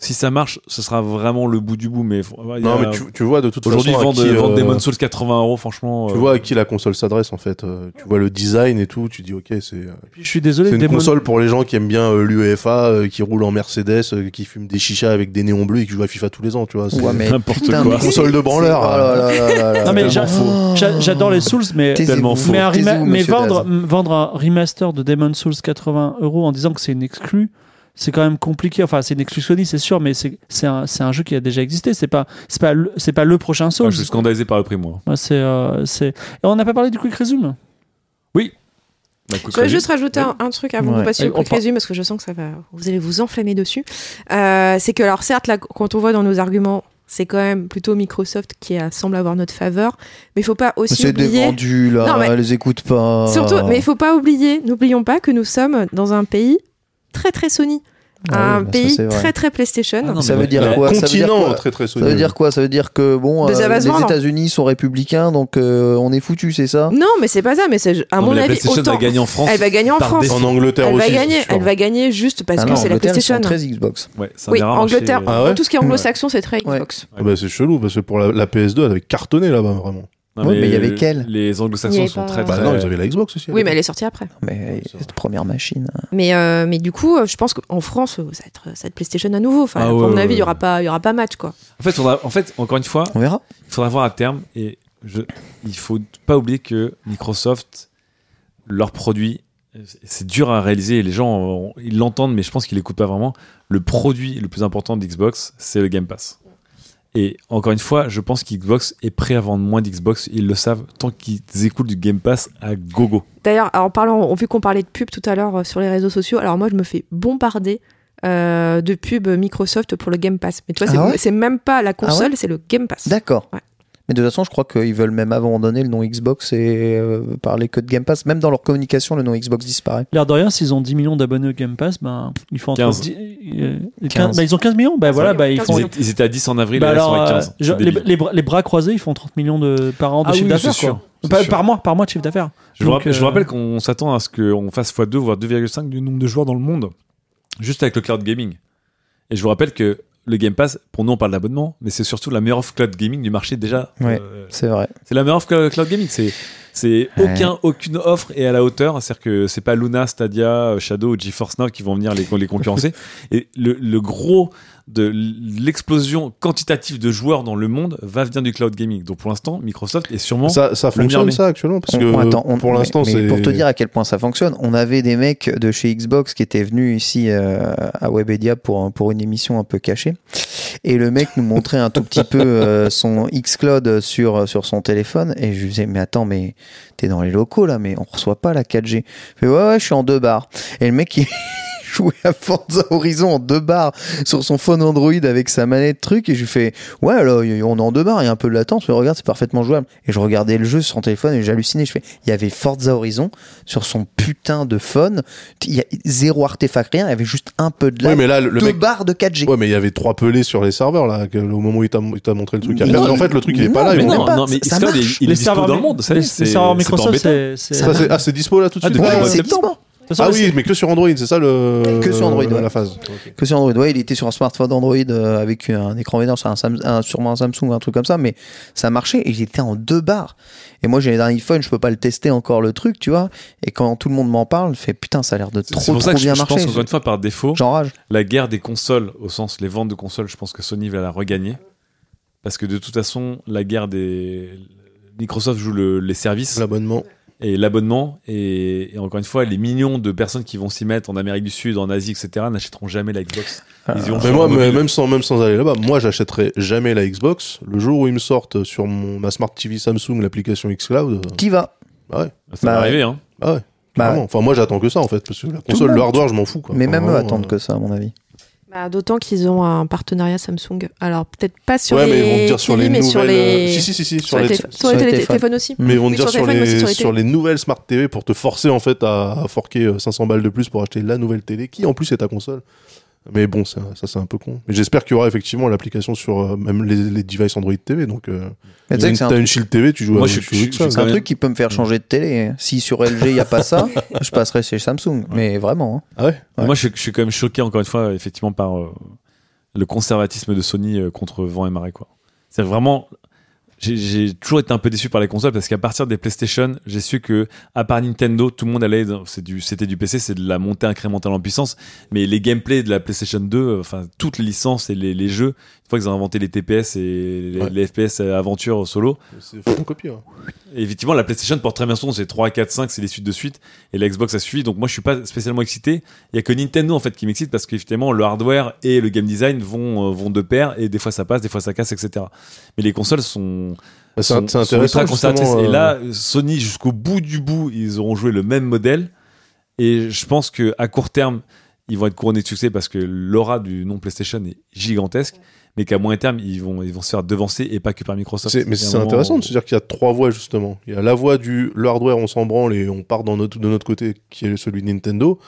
Speaker 4: si ça marche, ce sera vraiment le bout du bout. Mais
Speaker 3: Non
Speaker 4: a-
Speaker 3: mais tu, tu vois de toute
Speaker 4: aujourd'hui,
Speaker 3: façon à
Speaker 4: vendre,
Speaker 3: qui,
Speaker 4: vendre
Speaker 3: euh,
Speaker 4: Demon's Souls 80 euros, franchement.
Speaker 3: tu
Speaker 4: euh,
Speaker 3: vois à qui la console s'adresse en fait. Euh, Tu vois le design et tout, tu dis ok c'est euh,
Speaker 5: je suis désolé,
Speaker 3: c'est une
Speaker 5: Demon-
Speaker 3: console pour les gens qui aiment bien euh, l'UEFA, euh, qui roulent en Mercedes, euh, qui fument des chichas avec des néons bleus et qui jouent à FIFA tous les ans, tu vois. c'est-
Speaker 2: Ouais, mais
Speaker 4: N'importe
Speaker 2: putain,
Speaker 4: quoi.
Speaker 2: mais
Speaker 3: Console de branleur.
Speaker 2: Oh
Speaker 5: Non, mais j'a- j'adore les Souls, mais
Speaker 4: tellement faux.
Speaker 5: mais, mais vendre, vendre un remaster de Demon Souls 80 euros en disant que c'est une exclue, c'est quand même compliqué. Enfin, c'est une exclue Sony, c'est sûr, mais c'est c'est un, c'est un jeu qui a déjà existé. C'est pas c'est pas le, c'est pas le prochain
Speaker 4: ah,
Speaker 5: Souls.
Speaker 4: je suis scandalisé par le prix, moi.
Speaker 5: Ouais, c'est euh, c'est. Et on n'a pas parlé du Quick Resume.
Speaker 4: Bah, écoute,
Speaker 6: Je voudrais
Speaker 4: vas-y.
Speaker 6: juste rajouter un, un truc avant
Speaker 2: Ouais.
Speaker 6: de passer
Speaker 5: Et
Speaker 6: au
Speaker 5: on
Speaker 6: quick résumé parce que je sens que ça va, vous allez vous enflammer dessus. Euh, c'est que alors certes là, quand on voit dans nos arguments, c'est quand même plutôt Microsoft qui a- semble avoir notre faveur, mais il faut pas aussi
Speaker 2: C'est
Speaker 6: oublier.
Speaker 2: dévendu là,
Speaker 6: Non, mais-
Speaker 2: les écoute pas.
Speaker 6: Surtout, mais il faut pas oublier, n'oublions pas que nous sommes dans un pays très très Sony,
Speaker 2: Ah
Speaker 6: un
Speaker 2: oui, ça,
Speaker 6: pays très très PlayStation.
Speaker 4: Ah non,
Speaker 2: Ça veut dire quoi? Ça veut dire
Speaker 3: Continent
Speaker 2: quoi?
Speaker 3: très très
Speaker 2: Ça veut dire quoi? Ça veut dire que bon, euh, les. États-Unis sont républicains, donc euh, on est foutu, c'est ça?
Speaker 6: Non, mais c'est pas ça. Mais c'est à
Speaker 4: Non,
Speaker 6: mon
Speaker 4: mais la
Speaker 6: avis
Speaker 4: PlayStation
Speaker 6: autant.
Speaker 4: va gagner en France.
Speaker 6: Elle va gagner en France.
Speaker 3: En Angleterre
Speaker 6: Elle
Speaker 3: aussi.
Speaker 6: va gagner. Elle va gagner juste parce
Speaker 2: Ah
Speaker 6: que c'est la PlayStation.
Speaker 2: très Xbox.
Speaker 4: Ouais,
Speaker 6: Oui,
Speaker 4: rares
Speaker 6: Angleterre.
Speaker 4: euh,
Speaker 3: Ah ouais?
Speaker 6: Tout ce qui est anglo-saxon, c'est très
Speaker 2: Ouais.
Speaker 6: Xbox.
Speaker 3: Ah bah c'est chelou parce que pour la, la PS2 elle avait cartonné là-bas vraiment.
Speaker 4: Non,
Speaker 2: mais il y avait quelle
Speaker 4: Les anglo-saxons sont
Speaker 6: pas-
Speaker 4: très,
Speaker 3: Bah non ils avaient la Xbox aussi.
Speaker 6: Oui, mais elle est sortie après.
Speaker 2: Mais cette première machine.
Speaker 6: Mais, euh, mais du coup, je pense qu'en France, ça va, être, ça va être PlayStation à nouveau. Enfin,
Speaker 4: Ah
Speaker 6: à
Speaker 4: ouais,
Speaker 6: mon
Speaker 4: ouais,
Speaker 6: avis, il n'y
Speaker 4: ouais.
Speaker 6: aura, pas- il y aura pas match. Quoi.
Speaker 4: En fait, faudra- en fait, encore une fois,
Speaker 2: On verra.
Speaker 4: il faudra voir à terme et je, il faut pas oublier que Microsoft, leurs produits, c'est dur à réaliser les gens, ils l'entendent, mais je pense qu'ils l'écoutent pas vraiment. Le produit le plus important d'Xbox, c'est le Game Pass. Et encore une fois, je pense qu'Xbox est prêt à vendre moins d'Xbox. Ils le savent tant qu'ils écoutent du Game Pass à gogo.
Speaker 6: D'ailleurs, en parlant, vu qu'on parlait de pub tout à l'heure euh, sur les réseaux sociaux, alors moi, je me fais bombarder euh, de pubs Microsoft pour le Game Pass. Mais toi, c'est
Speaker 2: Ah ouais?
Speaker 6: c'est même pas la console, c'est le Game Pass.
Speaker 2: D'accord.
Speaker 6: Ouais.
Speaker 2: Mais de toute façon, je crois qu'ils veulent même abandonner le nom Xbox et euh, parler que de Game Pass. Même dans leur communication, le nom Xbox disparaît.
Speaker 5: L'air de rien, s'ils ont 10 millions d'abonnés au Game Pass, ben, ils font entre
Speaker 4: 15.
Speaker 5: 10 euh, 15.
Speaker 2: 15.
Speaker 5: bah, ils ont 15 millions? Bah voilà, bah, ils
Speaker 6: 15
Speaker 5: font.
Speaker 4: Ils étaient à 10 en avril,
Speaker 5: Bah
Speaker 4: et là, ils sont
Speaker 5: alors,
Speaker 4: à
Speaker 5: euh,
Speaker 4: 15.
Speaker 5: genre,
Speaker 4: C'est
Speaker 5: les, les bras, les bras croisés, ils font 30 millions de, par an de
Speaker 4: Ah
Speaker 5: chiffre
Speaker 4: oui,
Speaker 5: d'affaires.
Speaker 4: sûr, sûr.
Speaker 5: Par mois, par mois de chiffre d'affaires.
Speaker 4: Je, vous rappelle, je vous
Speaker 5: euh,
Speaker 4: rappelle qu'on s'attend à ce qu'on fasse x2 voire 2,5 du nombre de joueurs dans le monde, juste avec le cloud gaming. Et je vous rappelle que le Game Pass, pour nous on parle d'abonnement, mais c'est surtout la meilleure offre cloud gaming du marché déjà.
Speaker 2: Ouais.
Speaker 4: Euh,
Speaker 2: C'est vrai.
Speaker 4: c'est la meilleure offre cloud gaming. C'est c'est
Speaker 2: Ouais.
Speaker 4: aucun aucune offre est à la hauteur. C'est-à-dire que c'est pas Luna, Stadia, Shadow, ou GeForce Now qui vont venir les, les concurrencer. Et le, le gros de l'explosion quantitative de joueurs dans le monde va venir du cloud gaming. Donc pour l'instant, Microsoft est sûrement
Speaker 3: Ça, ça fonctionne ça actuellement parce
Speaker 2: On-
Speaker 3: que
Speaker 2: on- attends, on-
Speaker 3: pour l'instant
Speaker 2: mais
Speaker 3: c'est.
Speaker 2: Pour te dire à quel point ça fonctionne, on avait des mecs de chez Xbox qui étaient venus ici euh, à Webedia pour, pour une émission un peu cachée. Et le mec nous montrait un tout petit peu euh, son Xcloud sur, sur son téléphone. Et je lui disais, mais attends, mais t'es dans les locaux là, mais on reçoit pas la 4G. Il fait, ouais, ouais, je suis en deux bars. Et le mec, il jouait à Forza Horizon en deux bars sur son phone Android avec sa manette truc. Et je lui fais, ouais, là, y- on est en deux bars, il y a un peu de latence, mais regarde, c'est parfaitement jouable. Et je regardais le jeu sur son téléphone et j'hallucinais. Je fais, il y avait Forza Horizon sur son putain de phone. Il y a zéro artefact, rien. Il y avait juste un peu de
Speaker 3: Oui,
Speaker 2: lag.
Speaker 3: mais là le
Speaker 2: deux
Speaker 3: mec.
Speaker 2: barres de 4G.
Speaker 3: Ouais, mais il y avait trois pelés sur les serveurs là, au moment où il t'a montré le truc.
Speaker 2: Non,
Speaker 3: en fait, le truc il est pas là.
Speaker 2: mais
Speaker 4: non,
Speaker 2: pas,
Speaker 4: non,
Speaker 2: ça
Speaker 4: il, il est dispo dans le monde. Ça,
Speaker 5: les,
Speaker 4: c'est-
Speaker 5: les serveurs
Speaker 4: c'est
Speaker 5: Microsoft, c'est.
Speaker 3: Ah, c'est dispo là tout de suite. Ah,
Speaker 4: de
Speaker 2: c'est
Speaker 4: septembre.
Speaker 5: Façon,
Speaker 3: Ah oui, mais que sur Android, c'est ça le.
Speaker 2: Que sur Android, ouais.
Speaker 3: La phase.
Speaker 2: Que sur Android. Ouais, il était sur un smartphone Android euh, avec un écran énorme, sur un, Sam- un- sûrement un Samsung, un truc comme ça, mais ça marchait et il était en deux barres. Et moi, j'ai un iPhone, je peux pas le tester encore le truc, tu vois. Et quand tout le monde m'en parle, je fais putain, ça a l'air de trop,
Speaker 4: c'est pour
Speaker 2: trop
Speaker 4: ça que je,
Speaker 2: bien
Speaker 4: je
Speaker 2: marcher.
Speaker 4: pense encore une fois par défaut,
Speaker 2: J'enrage.
Speaker 4: la guerre des consoles, au sens les ventes de consoles, je pense que Sony va la regagner. Parce que de toute façon, la guerre des. Microsoft joue le- les services.
Speaker 3: L'abonnement.
Speaker 4: Et l'abonnement. Et, et encore une fois, les millions de personnes qui vont s'y mettre en Amérique du Sud, en Asie, etc., n'achèteront jamais la Xbox. Ils iront
Speaker 3: Mais moi, même sans, même sans aller là-bas, moi, j'achèterai jamais la Xbox. Le jour où ils me sortent sur mon, ma Smart TV Samsung l'application xCloud, euh,
Speaker 2: Qui va?
Speaker 3: bah ouais,
Speaker 4: Ça
Speaker 2: Bah
Speaker 4: va
Speaker 2: ouais.
Speaker 4: arriver, hein.
Speaker 3: bah ouais.
Speaker 2: Bah.
Speaker 3: Enfin, moi, j'attends que ça, en fait, parce que la
Speaker 2: le
Speaker 3: console, le
Speaker 2: monde.
Speaker 3: hardware, je m'en fous, quoi.
Speaker 2: Mais
Speaker 3: Enfin,
Speaker 2: même eux attendent
Speaker 3: euh,
Speaker 2: que ça, à mon avis.
Speaker 6: Bah, D'autant qu'ils ont un partenariat Samsung. Alors peut-être pas sur
Speaker 3: ouais,
Speaker 6: les
Speaker 3: mais ils vont te dire sur les
Speaker 6: mais
Speaker 3: nouvelles.
Speaker 6: sur les...
Speaker 3: euh, Si, si, si, si,
Speaker 6: sur
Speaker 3: sur
Speaker 6: les
Speaker 3: les.
Speaker 6: télé- sur
Speaker 2: sur
Speaker 6: les
Speaker 2: les
Speaker 6: télé-
Speaker 2: téléphones.
Speaker 6: aussi.
Speaker 3: Mais ils vont
Speaker 6: Oui,
Speaker 3: dire
Speaker 6: sur aussi
Speaker 3: les,
Speaker 6: sur les
Speaker 3: sur les nouvelles Smart TV pour te forcer en fait à, à forquer euh, 500 balles de plus pour acheter la nouvelle télé qui en plus est ta console. Mais bon, ça, ça c'est un peu con. Mais j'espère qu'il y aura effectivement l'application sur euh, même les, les devices Android TV. Donc, euh,
Speaker 2: tu
Speaker 3: une-
Speaker 2: un,
Speaker 3: Shield TV, tu joues
Speaker 4: Moi,
Speaker 3: à
Speaker 4: je je
Speaker 3: avec
Speaker 4: suis
Speaker 3: ça.
Speaker 2: c'est un
Speaker 4: même-
Speaker 2: truc qui peut me faire changer de télé. Si sur LG il n'y a pas ça, je passerai chez Samsung. Mais vraiment. hein.
Speaker 3: Ah ouais
Speaker 2: Ouais.
Speaker 4: Moi, je, je suis quand même choqué, encore une fois, effectivement, par euh, le conservatisme de Sony euh, contre vent et marée, quoi. C'est vraiment. J'ai toujours été un peu déçu par les consoles parce qu'à partir des PlayStation, j'ai su que, à part Nintendo, tout le monde allait. C'était du, PC, c'est de la montée incrémentale en puissance. Mais les gameplays de la PlayStation 2, euh, enfin, toutes les licences et les, jeux, fois qu'ils ont inventé les TPS et les,
Speaker 3: Ouais.
Speaker 4: les FPS aventure solo,
Speaker 3: C'est photocopie. hein.
Speaker 4: et effectivement, la PlayStation porte très bien son c'est 3, 4, 5, c'est les suites de suite. Et la Xbox a suivi, donc moi je suis pas spécialement excité. Il y a que Nintendo en fait qui m'excite parce qu'effectivement le hardware et le game design vont, euh, vont de pair et des fois ça passe, des fois ça casse, etc. Mais les consoles sont,
Speaker 3: Bah,
Speaker 4: sont,
Speaker 3: c'est intéressant.
Speaker 4: Et
Speaker 3: euh,
Speaker 4: là, Sony jusqu'au bout du bout, ils auront joué le même modèle. Et je pense que à court terme, ils vont être couronnés de succès parce que l'aura du nom PlayStation est gigantesque. Mais qu'à moyen terme, ils vont, ils vont se faire devancer et pas que par Microsoft.
Speaker 3: C'est- mais c'est
Speaker 4: moment-
Speaker 3: intéressant de se dire qu'il y a trois voies justement. Il y a la voie du le hardware, on s'en branle et on part dans notre, de notre côté, qui est celui de Nintendo.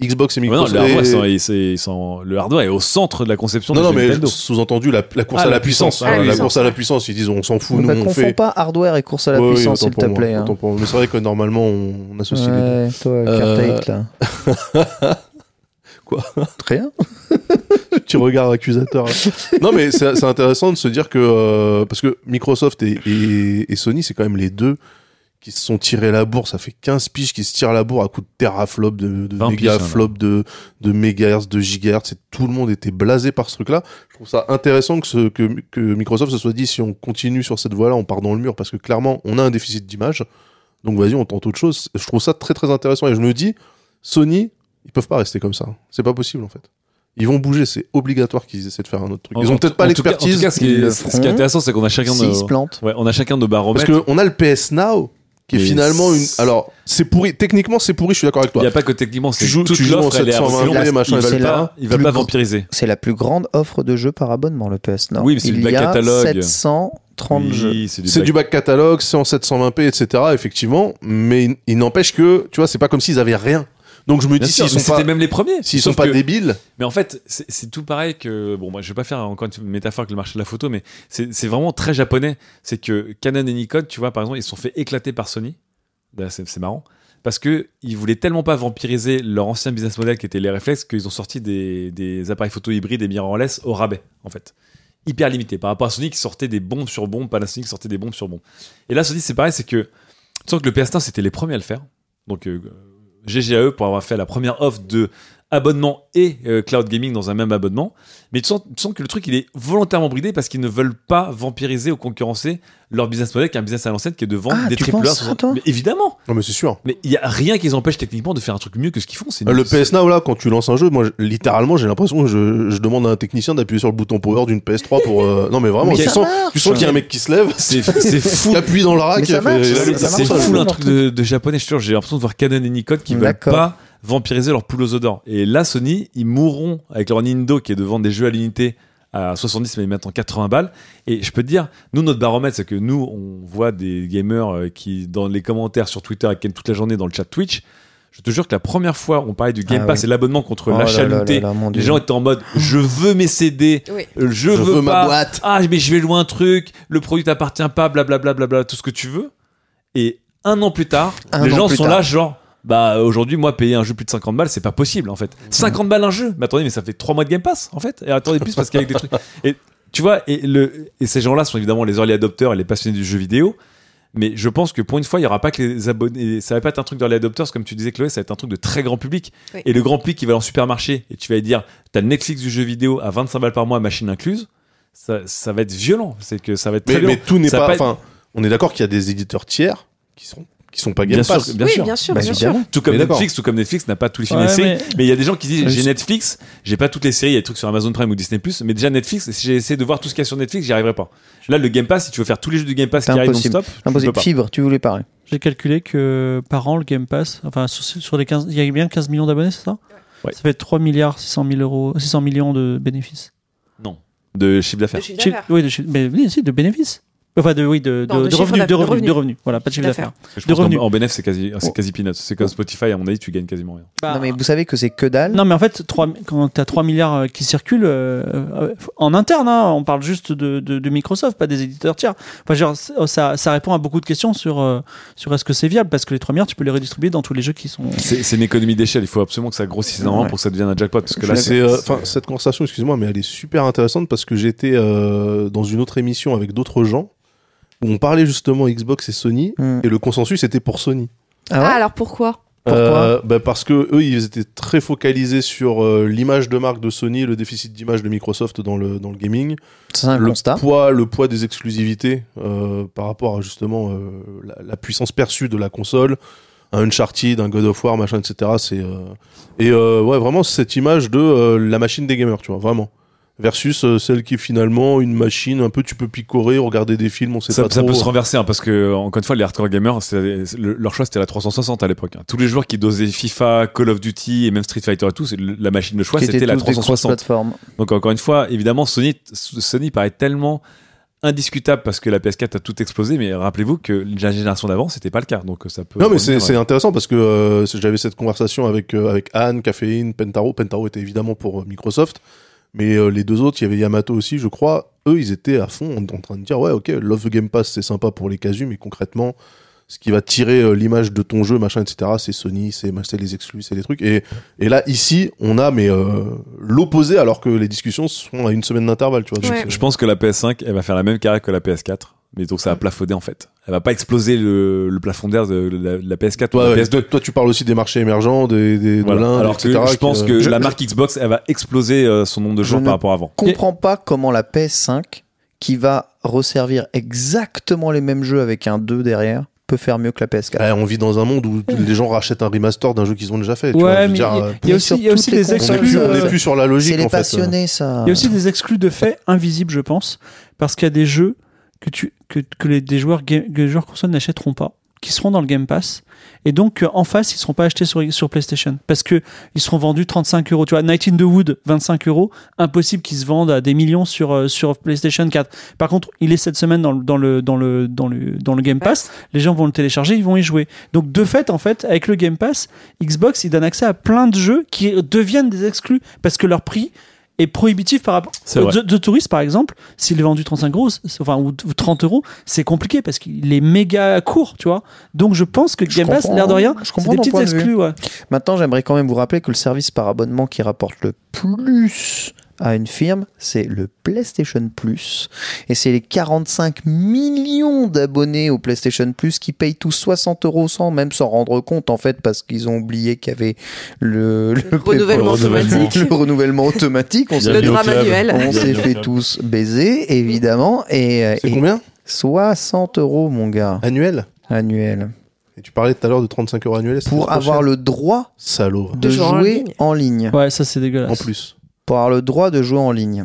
Speaker 3: Xbox et
Speaker 4: Ah bah non,
Speaker 3: Microsoft.
Speaker 4: le, hardware,
Speaker 3: et-
Speaker 4: c'est- c'est- c'est- c'est- le hardware est au centre de la conception
Speaker 3: Non,
Speaker 4: de
Speaker 3: non, mais
Speaker 4: Nintendo.
Speaker 3: sous-entendu la, la course
Speaker 4: Ah,
Speaker 3: à la, puissance.
Speaker 6: Ah, la
Speaker 3: course à la
Speaker 6: ouais.
Speaker 3: puissance, ils disent on s'en fout, nous
Speaker 2: Bah,
Speaker 3: on
Speaker 2: confonds
Speaker 3: fait.
Speaker 2: pas hardware et course à la
Speaker 3: Ouais,
Speaker 2: puissance, s'il te plaît. hein.
Speaker 3: pour. Mais c'est vrai que normalement on, on associe les deux.
Speaker 2: Ouais, toi,
Speaker 3: Euh,
Speaker 2: là.
Speaker 3: Quoi?
Speaker 2: Rien.
Speaker 3: Petit regard accusateur. non, mais c'est intéressant de se dire que euh, parce que Microsoft et, et, et Sony, c'est quand même les deux qui se sont tirés la bourre. Ça fait 15 piges qui se tirent la bourre à coups de teraflop, de, de
Speaker 4: 20 piges,
Speaker 3: mégaflop, de, de mégahertz, de gigahertz. Et tout le monde était blasé par ce truc-là. Je trouve ça intéressant que, ce, que, que Microsoft se soit dit si on continue sur cette voie-là, on part dans le mur parce que clairement, on a un déficit d'image. Donc vas-y, on tente autre chose. Je trouve ça très très intéressant et je me dis, Sony, ils peuvent pas rester comme ça. C'est pas possible en fait. Ils vont bouger, c'est obligatoire qu'ils essaient de faire un autre truc. Ils ont peut-être pas
Speaker 4: En
Speaker 3: l'expertise.
Speaker 4: tout cas, ce qui est, ce qui est
Speaker 2: feront.
Speaker 4: intéressant, c'est qu'on a chacun nos,
Speaker 2: plantent.
Speaker 4: ouais, on a chacun nos
Speaker 3: Parce
Speaker 4: baromètres.
Speaker 3: qu'on a le PS Now, qui est
Speaker 4: Mais
Speaker 3: finalement une. Alors, c'est pourri. Techniquement, c'est pourri, je suis d'accord avec
Speaker 4: Il
Speaker 3: toi.
Speaker 4: n'y a pas que techniquement, c'est
Speaker 3: Tu joues-
Speaker 4: toute
Speaker 3: tu joues en
Speaker 4: l'offre, elle est
Speaker 3: 720p,
Speaker 4: absolument-
Speaker 3: machin,
Speaker 4: ils veulent pas, ils veulent
Speaker 2: plus
Speaker 4: pas vampiriser.
Speaker 2: C'est la plus grande offre de jeux par abonnement, le PS Nord.
Speaker 4: Oui, mais c'est
Speaker 2: Il
Speaker 4: du
Speaker 2: a
Speaker 4: catalogue.
Speaker 2: 730 jeux.
Speaker 4: Oui, c'est du back-
Speaker 3: du back catalogue, c'est en 720p, etc. Effectivement, mais il- il n'empêche que, tu vois, c'est pas comme s'ils avaient rien. Donc je me
Speaker 4: Bien
Speaker 3: dis s'ils sont
Speaker 4: c'était
Speaker 3: pas,
Speaker 4: même les premiers.
Speaker 3: s'ils sont
Speaker 4: Sauf
Speaker 3: pas
Speaker 4: que-
Speaker 3: débiles.
Speaker 4: Mais en fait, c'est c'est tout pareil que. Bon, moi, je vais pas faire encore une métaphore avec le marché de la photo, mais c'est c'est vraiment très japonais. C'est que Canon et Nikon, tu vois, par exemple, ils se sont fait éclater par Sony. C'est c'est marrant. Parce que ils voulaient tellement pas vampiriser leur ancien business model qui était les réflexes qu'ils ont sorti des, des appareils photo hybrides et mirrorless au rabais, en fait. Hyper limité par rapport à Sony qui sortait des bombes sur bombes, Panasonic qui sortait des bombes sur bombes. Et là, Sony, c'est pareil, c'est que. Tu sens que le PS1, c'était les premiers à le faire. Donc, euh, GGAE pour avoir fait la première offre de abonnement et euh, cloud gaming dans un même abonnement. Mais tu sens, tu sens que le truc, il est volontairement bridé parce qu'ils ne veulent pas vampiriser ou concurrencer leur business model qui est un business à l'ancienne qui est de vendre
Speaker 2: Ah,
Speaker 4: des triple A. évidemment
Speaker 3: Non, mais c'est sûr.
Speaker 4: Mais il y a rien qui les empêche techniquement de faire un truc mieux que ce qu'ils font. C'est
Speaker 3: Euh, Le PS Now, là, quand tu lances un jeu, moi, littéralement, j'ai l'impression que je, je demande à un technicien d'appuyer sur le bouton power d'une PS3 pour. euh, Non, mais vraiment,
Speaker 2: Mais
Speaker 3: tu
Speaker 2: ça
Speaker 3: sens,
Speaker 2: marche.
Speaker 3: tu sens qu'il y a un mec qui se lève,
Speaker 4: C'est c'est fou.
Speaker 3: qui appuie dans le rack,
Speaker 4: C'est fou un truc de, de japonais, je te jure. J'ai l'impression de voir Canon et Nikon qui veulent pas vampiriser leur poule aux œufs d'or. Et là, Sony, ils mourront avec leur Nintendo qui est de vendre des jeux à l'unité à 70 mais maintenant 80 balles. Et je peux te dire, nous, notre baromètre, c'est que nous, on voit des gamers euh, qui, dans les commentaires sur Twitter, et toute la journée dans le chat Twitch. Je te jure que la première fois, on parlait du Game
Speaker 2: Ah
Speaker 4: Pass
Speaker 2: oui.
Speaker 4: et l'abonnement contre
Speaker 2: Oh
Speaker 4: l'achat Les
Speaker 2: Dieu.
Speaker 4: gens étaient en mode, je veux mes CD,
Speaker 6: Oui.
Speaker 4: euh, je,
Speaker 3: Je
Speaker 4: veux,
Speaker 3: veux ma
Speaker 4: pas.
Speaker 3: boîte.
Speaker 4: Ah, mais je vais louer un truc, le produit t'appartient pas, blablabla, bla, tout ce que tu veux. Et un an plus tard,
Speaker 2: Un
Speaker 4: les gens sont
Speaker 2: tard.
Speaker 4: là, genre, bah aujourd'hui, moi, payer un jeu plus de 50 balles, c'est pas possible en fait. 50 balles un jeu Mais attendez, mais ça fait 3 mois de Game Pass en fait. Et attendez plus parce qu'avec des trucs. Et tu vois, et, le, et ces gens-là sont évidemment les early adopters et les passionnés du jeu vidéo. Mais je pense que pour une fois, il y aura pas que les abonnés. Ça va pas être un truc d'early adopters, comme tu disais, Chloé, ça va être un truc de très grand public.
Speaker 6: Oui.
Speaker 4: Et le grand public qui va aller en supermarché et tu vas lui dire, t'as le Netflix du jeu vidéo à 25 balles par mois, machine incluse. Ça, ça va être violent. C'est que ça va être très
Speaker 3: Mais,
Speaker 4: violent.
Speaker 3: mais tout n'est pas. Enfin, on est d'accord qu'il y a des éditeurs tiers qui sont qui sont pas Game
Speaker 4: Bien sûr, bien
Speaker 6: oui,
Speaker 4: sûr.
Speaker 6: bien sûr,
Speaker 2: Bah,
Speaker 6: bien sûr.
Speaker 4: Tout comme
Speaker 3: Mais.
Speaker 4: Netflix, tout comme Netflix n'a pas tous les films
Speaker 5: Ouais,
Speaker 4: et séries.
Speaker 5: mais-
Speaker 4: Mais il y a des gens qui disent j'ai Netflix, j'ai pas toutes les séries, il y a des trucs sur Amazon Prime ou Disney mais déjà Netflix, si j'ai essayé de voir tout ce qu'il y a sur Netflix, j'y arriverai pas. Là, le Game Pass, si tu veux faire tous les jeux du Game Pass qui arrivent
Speaker 2: impossible.
Speaker 4: non-stop, tu peux
Speaker 2: Impossible.
Speaker 4: pas.
Speaker 2: Fibre, tu voulais parler.
Speaker 5: J'ai calculé que par an, le Game Pass, enfin, sur, sur les 15, il y a bien 15 millions d'abonnés, c'est ça
Speaker 4: Ouais.
Speaker 5: Ça fait 3 milliards 600 000 euros, 600 millions de bénéfices.
Speaker 4: Non. De chiffre d'affaires.
Speaker 6: Chiffre
Speaker 5: oui, de, chi- mais, oui, si, de bénéfices. Enfin, de, oui, de, de,
Speaker 6: Non, de
Speaker 5: de
Speaker 6: chiffre
Speaker 5: revenus, de revenus, de
Speaker 6: revenus.
Speaker 5: Voilà, pas de chiffre
Speaker 6: D'affaires.
Speaker 5: de revenus.
Speaker 4: en bénéf, c'est quasi, c'est
Speaker 2: Oh.
Speaker 4: quasi peanuts. C'est comme Spotify, à mon avis, tu gagnes quasiment rien.
Speaker 5: Bah,
Speaker 2: Non, mais vous savez que c'est que dalle.
Speaker 5: Non, mais en fait, trois- quand tu as 3 milliards euh, qui circulent euh, euh, en interne, hein, on parle juste de, de- de Microsoft, pas des éditeurs tiers. Enfin, genre, c'est- ça, ça répond à beaucoup de questions sur, euh, sur est-ce que c'est viable, parce que les 3 milliards, tu peux les redistribuer dans tous les jeux qui sont.
Speaker 4: C'est c'est une économie d'échelle. Il faut absolument que ça grossisse énormément
Speaker 2: Ouais.
Speaker 4: pour que ça devienne un jackpot. Parce que là, c'est.
Speaker 3: C'est, euh, enfin, cette conversation, excuse-moi, mais elle est super intéressante parce que j'étais euh, dans une autre émission avec d'autres gens où on parlait justement Xbox et Sony
Speaker 2: Hmm.
Speaker 3: et le consensus était pour Sony.
Speaker 2: Ah ouais
Speaker 6: Ah, alors pourquoi?
Speaker 2: Pourquoi?
Speaker 3: Euh, bah parce que eux, ils étaient très focalisés sur euh, l'image de marque de Sony, le déficit d'image de Microsoft dans le dans le gaming,
Speaker 2: C'est un
Speaker 3: le
Speaker 2: constat.
Speaker 3: poids, le poids des exclusivités euh, par rapport à justement euh, la, la puissance perçue de la console, un Uncharted, un God of War, machin, etc. C'est euh, et euh, ouais vraiment cette image de euh, la machine des gamers, tu vois, vraiment. Versus euh, celle qui est finalement une machine un peu tu peux picorer, regarder des films, on sait
Speaker 4: Ça,
Speaker 3: pas
Speaker 4: ça
Speaker 3: trop.
Speaker 4: peut se renverser hein, parce que encore une fois les hardcore gamers c'est- c'est- le- leur choix c'était la 360 à l'époque hein. tous les joueurs qui dosaient FIFA Call of Duty et même Street Fighter et tout la machine de choix c'était la
Speaker 2: tous des
Speaker 4: 360
Speaker 2: cross-plateformes.
Speaker 4: donc encore une fois évidemment Sony Sony paraît tellement indiscutable parce que la PS4 a tout explosé mais rappelez-vous que la génération d'avant c'était pas le cas donc ça peut
Speaker 3: Non mais c'est
Speaker 4: euh,
Speaker 3: intéressant parce que euh, j'avais cette conversation avec euh, avec Anne, Caféine, Pentaro. Pentaro était évidemment pour euh, Microsoft, mais euh, les deux autres, il y avait Yamato aussi, je crois. Eux, ils étaient à fond en, en train de dire ouais, ok, Love the Game Pass, c'est sympa pour les casus, mais concrètement, ce qui va tirer euh, l'image de ton jeu, machin, etc. C'est Sony, c'est c'est les exclus, c'est les trucs. Et et là ici, on a mais euh, l'opposé alors que les discussions sont à une semaine d'intervalle, tu vois.
Speaker 6: Ouais.
Speaker 4: je pense que la PS5 elle va faire la même carrière que la PS4 mais donc ça va plafonner en fait elle va pas exploser le, le plafond d'air de la, de la PS4 ou
Speaker 3: toi,
Speaker 4: de la
Speaker 3: ouais,
Speaker 4: PS2
Speaker 3: toi, toi, tu parles aussi des marchés émergents, des, des de
Speaker 4: Voilà.
Speaker 3: l'Inde,
Speaker 4: Alors que
Speaker 3: etc.,
Speaker 4: je pense que
Speaker 3: euh,
Speaker 2: je-
Speaker 4: la
Speaker 2: je-
Speaker 4: marque Xbox, elle va exploser euh, son nombre de
Speaker 2: Je ne-
Speaker 4: par rapport à avant.
Speaker 2: comprends pas comment la PS5, qui va resservir exactement les mêmes jeux avec un 2 derrière, peut faire mieux que la PS4.
Speaker 3: Ouais, on vit dans un monde où les gens rachètent un remaster d'un jeu qu'ils ont déjà fait. tu vois, je
Speaker 5: Ouais,
Speaker 3: veux
Speaker 5: mais
Speaker 3: dire,
Speaker 5: il y a-
Speaker 3: euh,
Speaker 5: il y a aussi, y a aussi des exclus.
Speaker 3: on
Speaker 2: euh,
Speaker 3: n'est plus sur la
Speaker 2: C'est
Speaker 3: logique
Speaker 2: les
Speaker 3: en fait.
Speaker 2: passionnés, ça.
Speaker 5: Il y a aussi des exclus de fait invisibles, je pense, parce qu'il y a des jeux que, tu, que, que les, des joueurs, que les joueurs console n'achèteront pas, qui seront dans le Game Pass, et donc euh, en face, ils seront pas achetés sur, sur PlayStation, parce que ils seront vendus 35 euros. Tu vois, Night in the Wood, 25 euros, impossible qu'ils se vendent à des millions sur, euh, sur PlayStation 4. Par contre, il est cette semaine dans le, dans le, dans le, dans le, dans le Game Pass, les gens vont le télécharger, ils vont y jouer. Donc de fait, en fait, avec le Game Pass, Xbox, il donne accès à plein de jeux qui deviennent des exclus, parce que leur prix est prohibitif par rapport.
Speaker 4: C'est vrai.
Speaker 5: The, The Tourist, par exemple, s'il est vendu 35 euros, c'est- enfin, ou ou 30 euros, c'est compliqué parce qu'il est méga court, tu vois. Donc je pense que Game Pass, l'air de rien,
Speaker 2: je
Speaker 5: c'est
Speaker 2: comprends
Speaker 5: des petites
Speaker 2: de
Speaker 5: exclus, ouais.
Speaker 2: Maintenant, j'aimerais quand même vous rappeler que le service par abonnement qui rapporte le plus à une firme, c'est le PlayStation Plus. Et c'est les 45 millions d'abonnés au PlayStation Plus qui payent tous 60 euros sans même s'en rendre compte, en fait, parce qu'ils ont oublié qu'il y avait le, le
Speaker 6: Renouvellement
Speaker 4: renouvellement.
Speaker 6: automatique.
Speaker 2: le renouvellement automatique. On
Speaker 6: Le drame annuel.
Speaker 2: on s'est fait tous baiser, évidemment. Et, euh,
Speaker 3: C'est
Speaker 2: et
Speaker 3: combien?
Speaker 2: 60 euros, mon gars,
Speaker 3: Annuel?
Speaker 2: Annuel.
Speaker 3: Et tu parlais tout à l'heure de 35 euros annuels. c'est
Speaker 2: Pour avoir
Speaker 3: cher?
Speaker 2: le droit
Speaker 3: Salaud.
Speaker 2: de
Speaker 6: De jouer en ligne.
Speaker 2: en ligne.
Speaker 5: Ouais, ça c'est dégueulasse.
Speaker 3: En plus.
Speaker 2: Pour avoir le droit de jouer en ligne.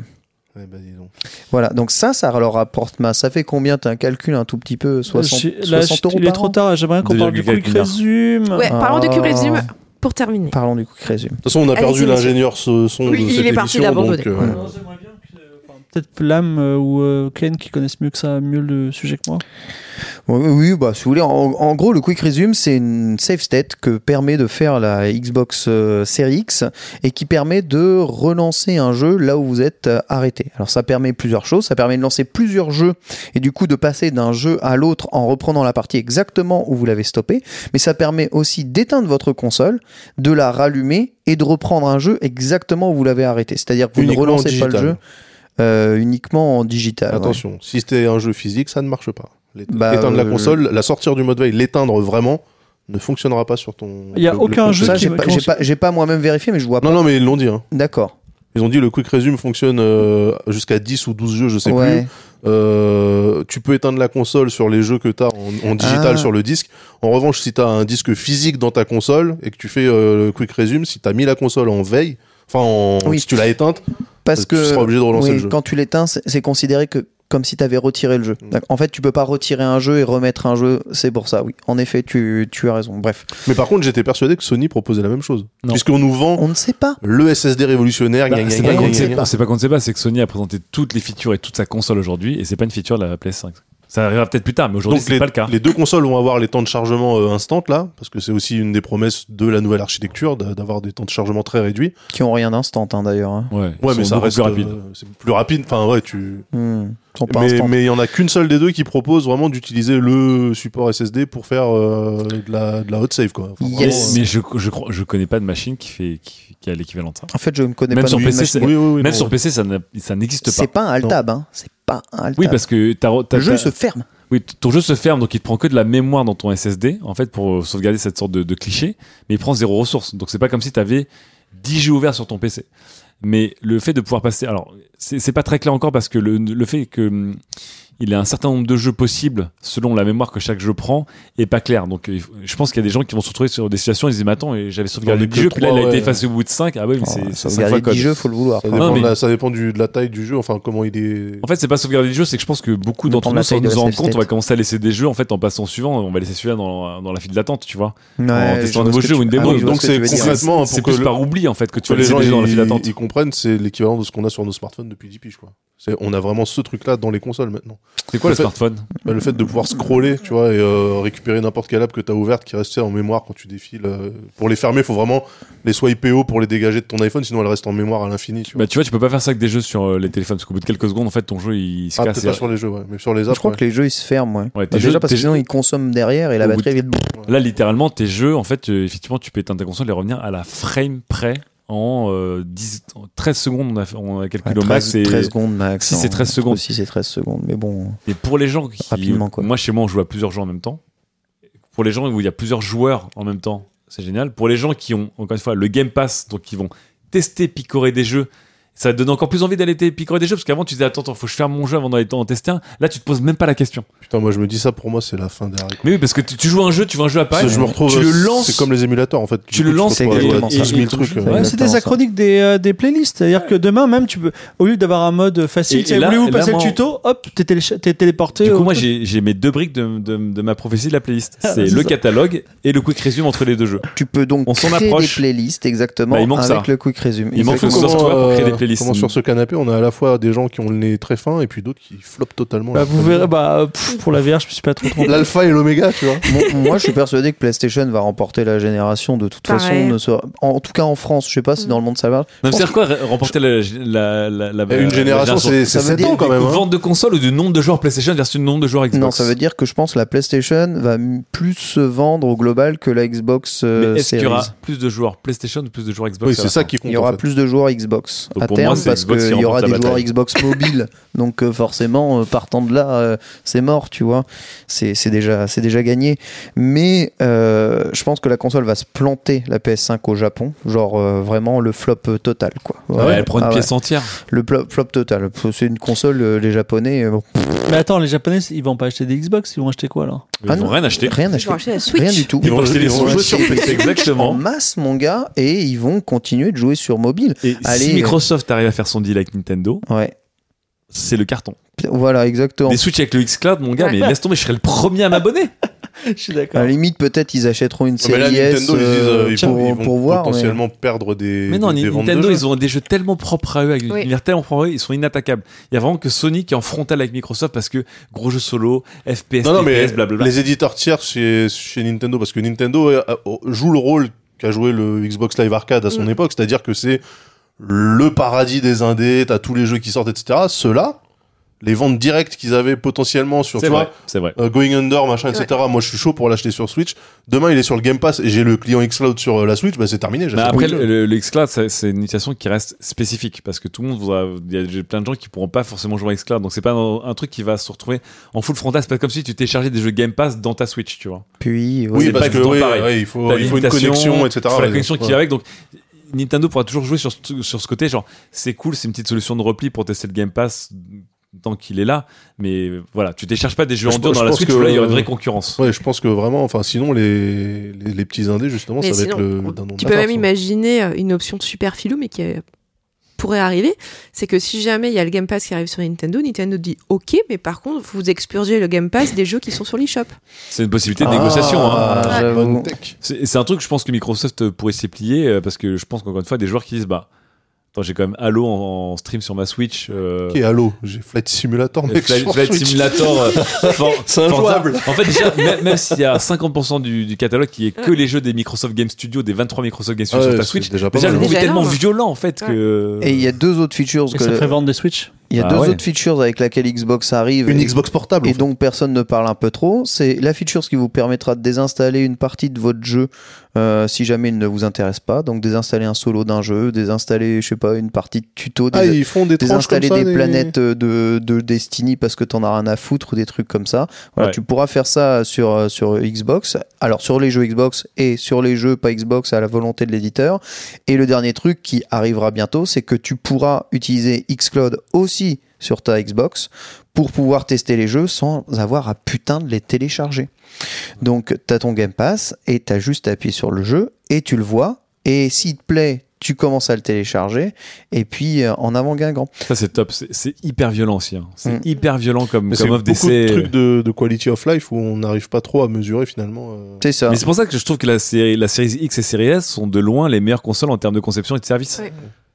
Speaker 3: Ouais, bah, dis donc.
Speaker 2: Voilà, donc ça, ça leur rapporte masse. Ça fait combien T'as un calcul un tout petit peu 60,
Speaker 5: Je- là,
Speaker 2: 60
Speaker 5: je-
Speaker 2: euros
Speaker 5: il est trop tard, j'aimerais qu'on parle du
Speaker 4: 2,4
Speaker 5: quick
Speaker 4: milliards.
Speaker 5: résume.
Speaker 6: Ouais, parlons de
Speaker 2: Ah.
Speaker 6: Cube Résume pour terminer.
Speaker 2: Parlons du coup résume.
Speaker 3: De toute façon, on a
Speaker 6: Allez,
Speaker 3: perdu l'ingénieur son
Speaker 6: Oui,
Speaker 3: de
Speaker 6: il est parti
Speaker 3: donc, euh,
Speaker 2: Ouais.
Speaker 5: Alors, Peut-être Lam euh, ou euh, Ken qui connaissent mieux que ça, mieux le sujet que moi.
Speaker 2: Oui, bah, si vous voulez, en, en gros, le Quick Resume, c'est une save state que permet de faire la Xbox euh, Series X et qui permet de relancer un jeu là où vous êtes euh, arrêté. Alors, ça permet plusieurs choses. Ça permet de lancer plusieurs jeux et du coup de passer d'un jeu à l'autre en reprenant la partie exactement où vous l'avez stoppé. Mais ça permet aussi d'éteindre votre console, de la rallumer et de reprendre un jeu exactement où vous l'avez arrêté. C'est-à-dire que vous
Speaker 3: Uniquement
Speaker 2: ne relancez pas le jeu euh, uniquement en digital. ouais.
Speaker 3: Attention, si c'était un jeu physique, ça ne marche pas.
Speaker 2: Bah,
Speaker 3: L'éteindre la
Speaker 2: euh,
Speaker 3: console, la sortir du mode veille, l'éteindre vraiment, ne fonctionnera pas sur ton.
Speaker 5: Il y a
Speaker 3: le-
Speaker 5: aucun
Speaker 3: le-
Speaker 5: jeu
Speaker 2: Ça,
Speaker 5: qui
Speaker 2: j'ai pas, pas, j'ai pas moi-même vérifié, mais je vois pas.
Speaker 3: Non, non, mais ils l'ont dit. Hein.
Speaker 2: D'accord.
Speaker 3: Ils ont dit le quick resume fonctionne euh, jusqu'à 10 ou 12 jeux, je sais
Speaker 2: Ouais.
Speaker 3: plus. Euh, tu peux éteindre la console sur les jeux que tu as en, en digital
Speaker 2: Ah.
Speaker 3: sur le disque. En revanche, si tu as un disque physique dans ta console et que tu fais euh, le quick resume, si tu as mis la console en veille, enfin en,
Speaker 2: Oui.
Speaker 3: si tu l'as éteinte,
Speaker 2: Parce
Speaker 3: tu
Speaker 2: que
Speaker 3: seras obligé de relancer
Speaker 2: oui,
Speaker 3: le jeu.
Speaker 2: quand tu l'éteins, c'est considéré que comme si tu avais retiré le jeu.
Speaker 3: Mm.
Speaker 2: En fait, tu peux pas retirer un jeu et remettre un jeu. C'est pour ça, oui. En effet, tu, tu as raison. Bref,
Speaker 3: Mais par contre, j'étais persuadé que Sony proposait la même chose. Puisqu'on nous vend
Speaker 2: on ne sait pas.
Speaker 3: le SSD révolutionnaire.
Speaker 4: Bah, pas qu'on ne sait pas, c'est pas qu'on ne sait pas, c'est que Sony a présenté toutes les features et toute sa console aujourd'hui, et c'est pas une feature de la PS5. Ça arrivera peut-être plus tard, mais aujourd'hui c'est
Speaker 3: les,
Speaker 4: pas le cas.
Speaker 3: les deux consoles vont avoir les temps de chargement euh, instant là, parce que c'est aussi une des promesses de la nouvelle architecture d'a- d'avoir des temps de chargement très réduits.
Speaker 2: Qui ont rien d'instant, hein, d'ailleurs. hein.
Speaker 4: Ouais,
Speaker 3: mais ça reste
Speaker 4: plus rapide.
Speaker 3: euh, c'est plus rapide. Enfin ouais, tu.
Speaker 2: Hmm.
Speaker 3: Mais il y en a qu'une seule des deux qui propose vraiment d'utiliser le support SSD pour faire euh, de la de la hot save quoi. Enfin,
Speaker 2: Yes.
Speaker 3: vraiment, euh,
Speaker 4: Mais je, je, crois, je connais pas de machine qui, fait, qui, qui a l'équivalent de ça.
Speaker 2: En fait, je ne connais
Speaker 4: Même
Speaker 2: pas
Speaker 4: sur
Speaker 2: de
Speaker 4: PC,
Speaker 2: machine.
Speaker 3: oui, oui, oui,
Speaker 4: Même
Speaker 3: non.
Speaker 4: sur PC, ça n'existe pas.
Speaker 2: C'est pas un altab, hein. C'est pas un altab.
Speaker 4: Oui, parce que t'as-
Speaker 2: le jeu se ferme.
Speaker 4: oui, t- ton jeu se ferme, donc il te prend que de la mémoire dans ton SSD, en fait, pour sauvegarder cette sorte de, de cliché, mais il prend zéro ressource. Donc c'est pas comme si tu avais 10 jeux ouverts sur ton PC. Mais le fait de pouvoir passer, alors c'est, pas très clair encore parce que le, le fait que hum, il y a un certain nombre de jeux possibles selon la mémoire que chaque jeu prend est pas clair. Donc je pense qu'il y a des gens qui vont se retrouver sur des situations, ils disent mais attends, et j'avais sauvegardé
Speaker 3: J'en ai
Speaker 4: 10
Speaker 3: que
Speaker 4: jeux, puis là il a été effacé au bout de 5. Ah ouais, mais c'est,
Speaker 2: sauvegarder
Speaker 4: fois code.
Speaker 2: 10 jeux, faut le vouloir.
Speaker 3: Ça dépend,
Speaker 4: Non, mais-
Speaker 3: de la, ça dépend du, de la taille du jeu, enfin comment il est.
Speaker 4: En fait, c'est pas sauvegarder des jeux, c'est que je pense que beaucoup d'entre
Speaker 2: de
Speaker 4: nous, sans nous en rendre compte, on va commencer à laisser des jeux en fait en passant au suivant. On va laisser celui-là dans, dans la file d'attente, tu vois.
Speaker 2: Ouais,
Speaker 4: en testant un nouveau jeu ou une démo.
Speaker 3: Donc c'est concrètement
Speaker 4: C'est plus
Speaker 3: le-
Speaker 4: par oubli en fait que tu vas
Speaker 3: les
Speaker 4: laisser
Speaker 3: gens
Speaker 4: des jeux dans la file
Speaker 3: ils,
Speaker 4: d'attente.
Speaker 3: ils comprennent, c'est l'équivalent de ce qu'on a sur nos smartphones depuis 10 piges quoi. On a vraiment ce truc-là dans les consoles maintenant.
Speaker 4: C'est quoi le
Speaker 3: le fait-
Speaker 4: smartphone
Speaker 3: Bah, le fait de pouvoir scroller, tu vois, et euh, récupérer n'importe quelle app que tu as ouverte qui restait en mémoire quand tu défiles. euh, pour les fermer, faut vraiment les swiper haut pour les dégager de ton iPhone, sinon elles restent en mémoire à l'infini. Tu vois.
Speaker 4: Bah tu vois, tu peux pas faire ça avec des jeux sur euh, les téléphones parce qu'au bout de quelques secondes, en fait, ton jeu il se
Speaker 3: ah,
Speaker 4: casse.
Speaker 3: peut-être
Speaker 4: et-
Speaker 3: pas sur les jeux, ouais, mais sur les apps.
Speaker 2: Je crois
Speaker 3: ouais.
Speaker 2: que les jeux ils se ferment, ouais.
Speaker 4: Ouais,
Speaker 2: Bah,
Speaker 4: tes
Speaker 2: déjà
Speaker 4: jeux-
Speaker 2: parce que sinon
Speaker 4: jeux-
Speaker 2: ils consomment derrière et la
Speaker 4: Au
Speaker 2: batterie
Speaker 4: de-
Speaker 2: vite.
Speaker 4: Là, littéralement, tes jeux, en fait, euh, effectivement, tu peux éteindre ta console et revenir à la frame près en euh, 10, en 13 secondes. On a, fait- on a calculé au max.
Speaker 2: 13,
Speaker 4: Et,
Speaker 2: 13 secondes max.
Speaker 4: Si, c'est 13 secondes.
Speaker 2: 6 et 13 secondes, mais bon.
Speaker 4: et pour les gens qui.
Speaker 2: Rapidement, quoi.
Speaker 4: Moi, chez moi, on joue à plusieurs jeux en même temps. Pour les gens où il y a plusieurs joueurs en même temps, c'est génial. Pour les gens qui ont, encore une fois, le Game Pass, donc qui vont tester, picorer des jeux. Ça te donner encore plus envie d'aller picorer des jeux parce qu'avant tu disais attends, attends faut que je ferme mon jeu avant d'aller en tester un. Là tu te poses même pas la question.
Speaker 3: Putain, moi je me dis ça pour moi, c'est la fin des haricots.
Speaker 4: Mais oui parce que tu, tu joues à un jeu, tu vois un jeu apparaître,
Speaker 3: je me retrouve.
Speaker 4: tu le
Speaker 3: euh,
Speaker 4: lances,
Speaker 3: C'est comme les émulateurs en fait.
Speaker 4: Tu le lances
Speaker 3: te retrouves
Speaker 2: et-
Speaker 3: à jouer à
Speaker 2: et-
Speaker 3: 10 000
Speaker 4: et-
Speaker 3: trucs.
Speaker 4: et-
Speaker 3: euh,
Speaker 2: Ouais,
Speaker 5: Ouais, c'est des
Speaker 2: ça.
Speaker 5: achroniques des, euh, des playlists. C'est-à-dire que demain même, tu peux, au lieu d'avoir un mode facile,
Speaker 4: Et-
Speaker 5: tu
Speaker 4: et là,
Speaker 5: passer
Speaker 4: moi,
Speaker 5: le tuto, hop, t'es télé- t'es téléporté.
Speaker 4: Du coup, moi, j'ai mes deux briques de, de, de ma prophétie de la playlist.
Speaker 5: Ah,
Speaker 4: C'est
Speaker 5: c'est
Speaker 4: le catalogue et le quick resume entre les deux jeux.
Speaker 2: Tu peux donc
Speaker 4: On s'en
Speaker 2: créer
Speaker 4: approche.
Speaker 2: des playlists exactement
Speaker 4: Bah, il manque
Speaker 2: avec le quick resume.
Speaker 4: Il manque le software pour créer des
Speaker 3: Comment sur ce canapé, on a à la fois des gens qui ont le nez très fin et puis d'autres qui flopent totalement.
Speaker 5: Bah, vous verrez, bah, pff, pour la VR, je me suis pas trop trompé.
Speaker 3: L'alpha et l'oméga, tu vois.
Speaker 2: Moi- Moi, je suis persuadé que PlayStation va remporter la génération de toute façon.
Speaker 6: Pareil.
Speaker 2: Ne sera- En tout cas en France, je sais pas si
Speaker 6: Mm.
Speaker 2: dans le monde ça va.
Speaker 4: Non, c'est quoi re- remporter la, la, la, la-
Speaker 3: Une génération, c'est
Speaker 2: ça
Speaker 3: c'est
Speaker 2: veut
Speaker 3: 7
Speaker 2: dire
Speaker 3: ans quand même. hein.
Speaker 4: vente de consoles ou du nombre de joueurs PlayStation versus le nombre de joueurs Xbox
Speaker 2: Non, ça veut dire que je pense que la PlayStation va plus se vendre au global que la Xbox euh,
Speaker 4: Mais est-ce qu'il y
Speaker 2: Series.
Speaker 4: aura plus de joueurs PlayStation ou plus de joueurs Xbox
Speaker 3: Oui, c'est ça qui compte.
Speaker 2: Il y aura
Speaker 3: en fait.
Speaker 2: plus de joueurs Xbox
Speaker 4: Donc
Speaker 2: à
Speaker 4: pour
Speaker 2: terme
Speaker 4: moi, c'est
Speaker 2: parce qu'il y aura des joueurs. Xbox mobiles. Donc euh, forcément, euh, partant de là, euh, c'est mort, tu vois. C'est c'est déjà, c'est déjà gagné. Mais euh, je pense que la console va se planter, la PS5 au Japon. Genre euh, vraiment le flop total, quoi.
Speaker 4: Ah ouais, elle prend une
Speaker 2: Ah ouais.
Speaker 4: pièce entière.
Speaker 2: Le flop total. C'est une console, euh, les Japonais, euh, bon,
Speaker 5: Mais attends, les Japonais, ils vont pas acheter des Xbox, ils vont acheter quoi alors?
Speaker 4: Ils
Speaker 2: Ah
Speaker 4: vont
Speaker 2: non.
Speaker 4: rien acheter.
Speaker 2: rien
Speaker 6: Ils
Speaker 2: acheté.
Speaker 6: vont acheter la Switch.
Speaker 2: Rien du tout.
Speaker 4: Ils vont acheter
Speaker 3: vont
Speaker 4: jeux
Speaker 3: acheter
Speaker 4: sur PC,
Speaker 2: en
Speaker 4: exactement.
Speaker 2: masse, mon gars, et ils vont continuer de jouer sur mobile.
Speaker 4: Et
Speaker 2: Allez,
Speaker 4: si
Speaker 2: euh,
Speaker 4: Microsoft arrive à faire son deal avec Nintendo,
Speaker 2: Ouais.
Speaker 4: c'est le carton.
Speaker 2: Voilà, exactement.
Speaker 4: Des Switch avec le Xcloud, mon gars, mais laisse tomber, je serais le premier à m'abonner.
Speaker 5: Je suis
Speaker 2: À
Speaker 5: d'accord.
Speaker 2: la limite, peut-être ils achèteront une
Speaker 3: Ouais, mais là,
Speaker 2: série S
Speaker 3: Nintendo, ils, disent, euh, ils,
Speaker 2: pour,
Speaker 3: vont- ils vont
Speaker 2: pour voir. mais-
Speaker 3: potentiellement perdre des,
Speaker 4: Mais non,
Speaker 3: des, des ventes de
Speaker 4: Nintendo,
Speaker 3: jeux.
Speaker 4: ils ont des jeux tellement propres à eux, avec
Speaker 6: Oui.
Speaker 4: tellement propre à eux, ils sont inattaquables. Il y a vraiment que Sony qui est en frontal avec Microsoft parce que gros jeux solo, FPS,
Speaker 3: Non, non, mais
Speaker 4: TPS, blablabla.
Speaker 3: les éditeurs tiers chez, chez Nintendo, parce que Nintendo euh, euh, joue le rôle qu'a joué le Xbox Live Arcade à son
Speaker 6: Mm.
Speaker 3: époque, c'est-à-dire que c'est le paradis des indés, t'as tous les jeux qui sortent, etc. Ceux-là, les ventes directes qu'ils avaient potentiellement sur,
Speaker 4: C'est
Speaker 3: tu
Speaker 4: vrai,
Speaker 3: vois,
Speaker 4: c'est vrai.
Speaker 3: euh, Going Under, machin, etc. Moi, je suis chaud pour l'acheter sur Switch. Demain, il est sur le Game Pass et j'ai le client Xcloud sur euh, la Switch, bah c'est terminé.
Speaker 4: Mais
Speaker 3: j'achète
Speaker 4: après,
Speaker 3: le
Speaker 4: le,
Speaker 3: jeu.
Speaker 4: le- le Xcloud, c'est c'est une situation qui reste spécifique parce que tout le monde voudra. Il y a j'ai plein de gens qui pourront pas forcément jouer à Xcloud, donc c'est pas un, un truc qui va se retrouver en full frontal. C'est pas comme si tu téléchargeais des jeux Game Pass dans ta Switch, tu vois.
Speaker 2: Puis,
Speaker 3: Oui,
Speaker 4: c'est
Speaker 3: parce
Speaker 4: pas
Speaker 3: que oui,
Speaker 4: pareil.
Speaker 3: ouais, il faut,
Speaker 4: T'as
Speaker 3: il faut une connexion, etc.
Speaker 4: il faut la connexion qui va avec. Donc, Nintendo pourra toujours jouer sur, ce- sur ce côté, genre, c'est cool, c'est une petite solution de repli pour tester le Game Pass tant qu'il est là, mais voilà, tu télécharges pas des jeux
Speaker 3: Je
Speaker 4: en dur
Speaker 3: pense-
Speaker 4: dans
Speaker 3: je
Speaker 4: la
Speaker 3: pense
Speaker 4: Switch
Speaker 3: que-
Speaker 4: où là il y aurait une vraie concurrence.
Speaker 3: Ouais, je pense que vraiment, enfin, sinon, les, les, les petits indés, justement,
Speaker 6: Mais
Speaker 3: ça va être le.
Speaker 6: on- tu
Speaker 3: de
Speaker 6: peux même imaginer euh, une option super filou, mais qui euh, pourrait arriver. C'est que si jamais il y a le Game Pass qui arrive sur Nintendo, Nintendo dit OK, mais par contre, vous expurgez le Game Pass des jeux qui sont sur l'eShop.
Speaker 4: C'est une possibilité de négociation. hein.
Speaker 2: Ah,
Speaker 3: tech.
Speaker 4: C'est un truc, je pense que Microsoft pourrait s'y plier euh, parce que je pense qu'encore une fois, des joueurs qui disent bah, attends, j'ai quand même Halo en, en stream sur ma Switch. euh,
Speaker 3: Ok, Halo, j'ai Flight Simulator, mec.
Speaker 4: Flight,
Speaker 3: sur
Speaker 4: Flight. Simulator, euh,
Speaker 3: C'est injouable.
Speaker 4: En fait, déjà, même, même s'il y a 50% du, du catalogue qui est que les jeux des Microsoft Game Studios, des 23 Microsoft Game Studios
Speaker 3: Ouais,
Speaker 4: sur ta Switch,
Speaker 3: déjà pas
Speaker 4: déjà le
Speaker 3: hein.
Speaker 4: move est tellement violent en fait que.
Speaker 2: Et il y a deux autres features
Speaker 5: Et
Speaker 2: que
Speaker 5: ça ferait vendre des Switch?
Speaker 2: Il y a
Speaker 4: Ah
Speaker 2: deux
Speaker 4: ouais.
Speaker 2: autres features avec laquelle Xbox arrive
Speaker 3: Une
Speaker 2: et,
Speaker 3: Xbox portable. en
Speaker 2: et
Speaker 3: fait.
Speaker 2: donc personne ne parle un peu trop. C'est la feature qui vous permettra de désinstaller une partie de votre jeu euh, si jamais il ne vous intéresse pas. Donc désinstaller un solo d'un jeu, désinstaller je sais pas une partie de tuto,
Speaker 3: Ah, ils font des tranches comme
Speaker 2: désinstaller
Speaker 3: ça,
Speaker 2: des
Speaker 3: des-
Speaker 2: planètes euh, de, de Destiny parce que t'en as rien à foutre ou des trucs comme ça. Voilà,
Speaker 4: Ouais.
Speaker 2: tu pourras faire ça sur euh, sur Xbox. Alors sur les jeux Xbox et sur les jeux pas Xbox à la volonté de l'éditeur. Et le dernier truc qui arrivera bientôt, c'est que tu pourras utiliser Xcloud aussi sur ta Xbox pour pouvoir tester les jeux sans avoir à putain de les télécharger. Donc tu as ton Game Pass et tu as juste à appuyer sur le jeu et tu le vois et s'il te plaît, tu commences à le télécharger et puis euh, en avant Guingamp.
Speaker 4: Ça, c'est top. C'est- hyper violent aussi. hein. C'est
Speaker 2: Mm.
Speaker 4: hyper violent comme,
Speaker 3: Mais c'est
Speaker 4: comme offre
Speaker 3: beaucoup de trucs de, de quality of life où on n'arrive pas trop à mesurer finalement. euh.
Speaker 2: C'est ça.
Speaker 4: Mais c'est pour ça que je trouve que la série, la série X et série S sont de loin les meilleures consoles en termes de conception et de service.
Speaker 6: Ouais.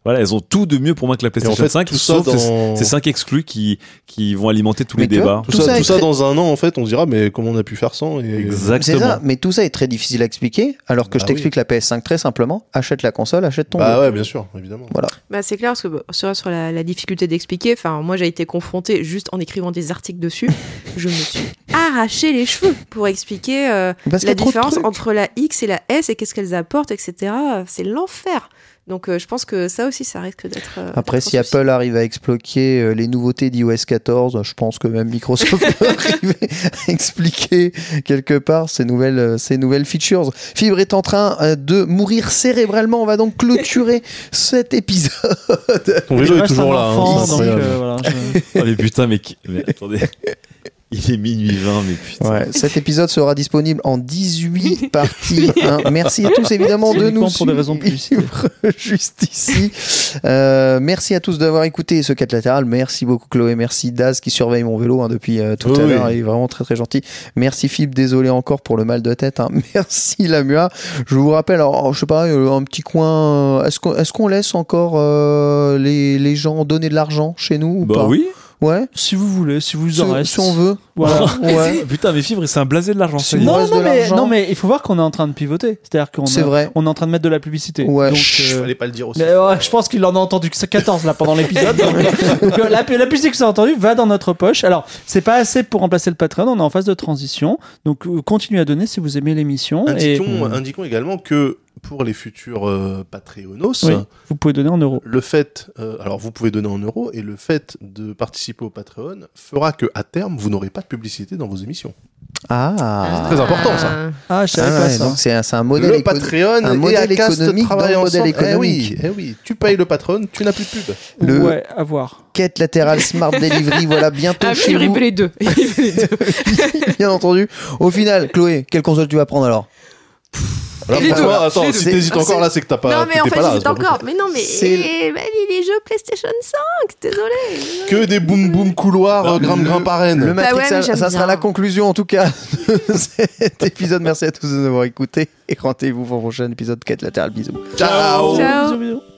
Speaker 4: Voilà, elles ont tout de mieux pour moi que la
Speaker 3: Et en
Speaker 4: PlayStation
Speaker 3: fait,
Speaker 4: 5,
Speaker 3: tout ça
Speaker 4: sauf
Speaker 3: dans...
Speaker 4: ces- ces 5 exclus qui, qui vont alimenter tous
Speaker 2: Mais
Speaker 4: les débats.
Speaker 3: Tout,
Speaker 2: Tout
Speaker 3: ça,
Speaker 2: ça
Speaker 3: tout
Speaker 2: est
Speaker 3: ça
Speaker 2: très-
Speaker 3: dans un an, en fait, on se dira, mais comment on a pu faire sans et...
Speaker 2: C'est
Speaker 4: Exactement.
Speaker 2: ça, mais tout ça est très difficile à expliquer, alors que
Speaker 3: Bah
Speaker 2: je t'explique la PS5 très simplement. Achète la console, achète ton
Speaker 3: Bah
Speaker 2: jeu.
Speaker 3: ouais, bien sûr, évidemment.
Speaker 6: Bah, c'est clair, parce que bah, sur, sur la, la difficulté d'expliquer, enfin, moi j'ai été confrontée juste en écrivant des articles dessus, je me suis arraché les cheveux pour expliquer euh, la différence entre la X et la S et qu'est-ce qu'elles apportent, etc. C'est l'enfer. Donc euh, je pense que ça aussi, ça risque d'être. euh,
Speaker 2: Après, si
Speaker 6: souci.
Speaker 2: Apple arrive à exploquer euh, les nouveautés d'iOS 14, je pense que même Microsoft peut arriver à expliquer quelque part ces nouvelles, euh, ces nouvelles features. Fibre est en train euh, de mourir cérébralement. On va donc clôturer cet épisode.
Speaker 3: Ton vélo est toujours là. hein,
Speaker 5: enfant,
Speaker 3: c'est
Speaker 5: donc,
Speaker 3: incroyable.
Speaker 5: euh, voilà, je-
Speaker 4: Oh, mais putain, mais, mais attendez. Il est minuit 20, mais putain.
Speaker 2: Ouais, cet épisode sera disponible en 18 parties. hein. Merci à tous évidemment de nous
Speaker 5: pour des raisons de
Speaker 2: juste ici. Euh, merci à tous d'avoir écouté ce 4 latéral. Merci beaucoup Chloé, merci Daz qui surveille mon vélo hein, depuis euh, tout
Speaker 3: Oui,
Speaker 2: à
Speaker 3: oui.
Speaker 2: l'heure. Il est vraiment très très gentil. Merci Philippe, désolé encore pour le mal de tête. hein. Merci Lamua. Je vous rappelle, alors, je sais pas, euh, un petit coin. euh, Est-ce qu'on est-ce qu'on laisse encore euh, les, les gens donner de l'argent chez nous ou
Speaker 4: Bah
Speaker 2: pas?
Speaker 4: oui.
Speaker 2: Ouais.
Speaker 5: Si vous voulez, si vous
Speaker 2: Si,
Speaker 5: en reste.
Speaker 2: si on veut.
Speaker 5: Voilà.
Speaker 2: Ouais.
Speaker 4: Putain, mais Fibre, c'est un blasé de l'argent.
Speaker 5: Non, non,
Speaker 2: de
Speaker 5: mais, non, mais il faut voir qu'on est en train de pivoter. C'est-à-dire qu'on est-
Speaker 2: vrai.
Speaker 5: on est en train de mettre de la publicité.
Speaker 2: Ouais.
Speaker 5: Donc,
Speaker 3: Chut,
Speaker 5: euh,
Speaker 3: fallait pas le dire aussi.
Speaker 5: mais ouais, je pense qu'il en a entendu que c'est 14 là pendant l'épisode. donc, euh, la, la musique que vous avez entendue va dans notre poche. Alors, c'est pas assez pour remplacer le Patreon, on est en phase de transition. Donc, euh, continuez à donner si vous aimez l'émission. Et
Speaker 3: indiquons également que pour les futurs euh, Patreonos,
Speaker 5: Oui. vous pouvez donner en euros.
Speaker 3: le fait, euh, alors vous pouvez donner en euros, et le fait de participer au Patreon fera que à terme, vous n'aurez pas de publicité dans vos émissions.
Speaker 2: Ah.
Speaker 3: Très important, ça.
Speaker 5: Ah, je savais
Speaker 2: Ah
Speaker 5: pas
Speaker 2: ouais,
Speaker 5: ça.
Speaker 2: donc c'est un, c'est un modèle
Speaker 3: le Patreon
Speaker 2: un modèle économique dans le modèle.
Speaker 3: Eh
Speaker 2: économique.
Speaker 3: oui, eh oui, tu payes le Patreon, tu n'as plus de pub.
Speaker 2: Le-
Speaker 5: Ouais, à voir.
Speaker 2: quête latérale Smart Delivery, voilà bientôt
Speaker 6: Ah,
Speaker 2: chez vous,
Speaker 6: les deux. Les
Speaker 2: bien entendu. Au final, Chloé, quelle console tu vas prendre alors?
Speaker 3: Alors,
Speaker 6: Les deux.
Speaker 3: attends,
Speaker 6: Les
Speaker 3: si t'hésites encore là, c'est que t'as pas.
Speaker 6: non, mais en fait,
Speaker 3: là,
Speaker 6: j'hésite encore. Mais non, mais
Speaker 2: C'est-
Speaker 6: bah, les, les jeux PlayStation 5, désolé.
Speaker 3: Que des boum boum couloirs,
Speaker 2: Bah,
Speaker 3: euh, grimpe
Speaker 2: le-
Speaker 3: grimpe arène.
Speaker 2: Le Matrix,
Speaker 6: ouais, mais
Speaker 2: ça, sera la conclusion en tout cas de cet épisode. Merci à tous de nous avoir écoutés et rendez-vous pour le prochain épisode quête latérale. Bisous.
Speaker 3: Ciao.
Speaker 6: Ciao.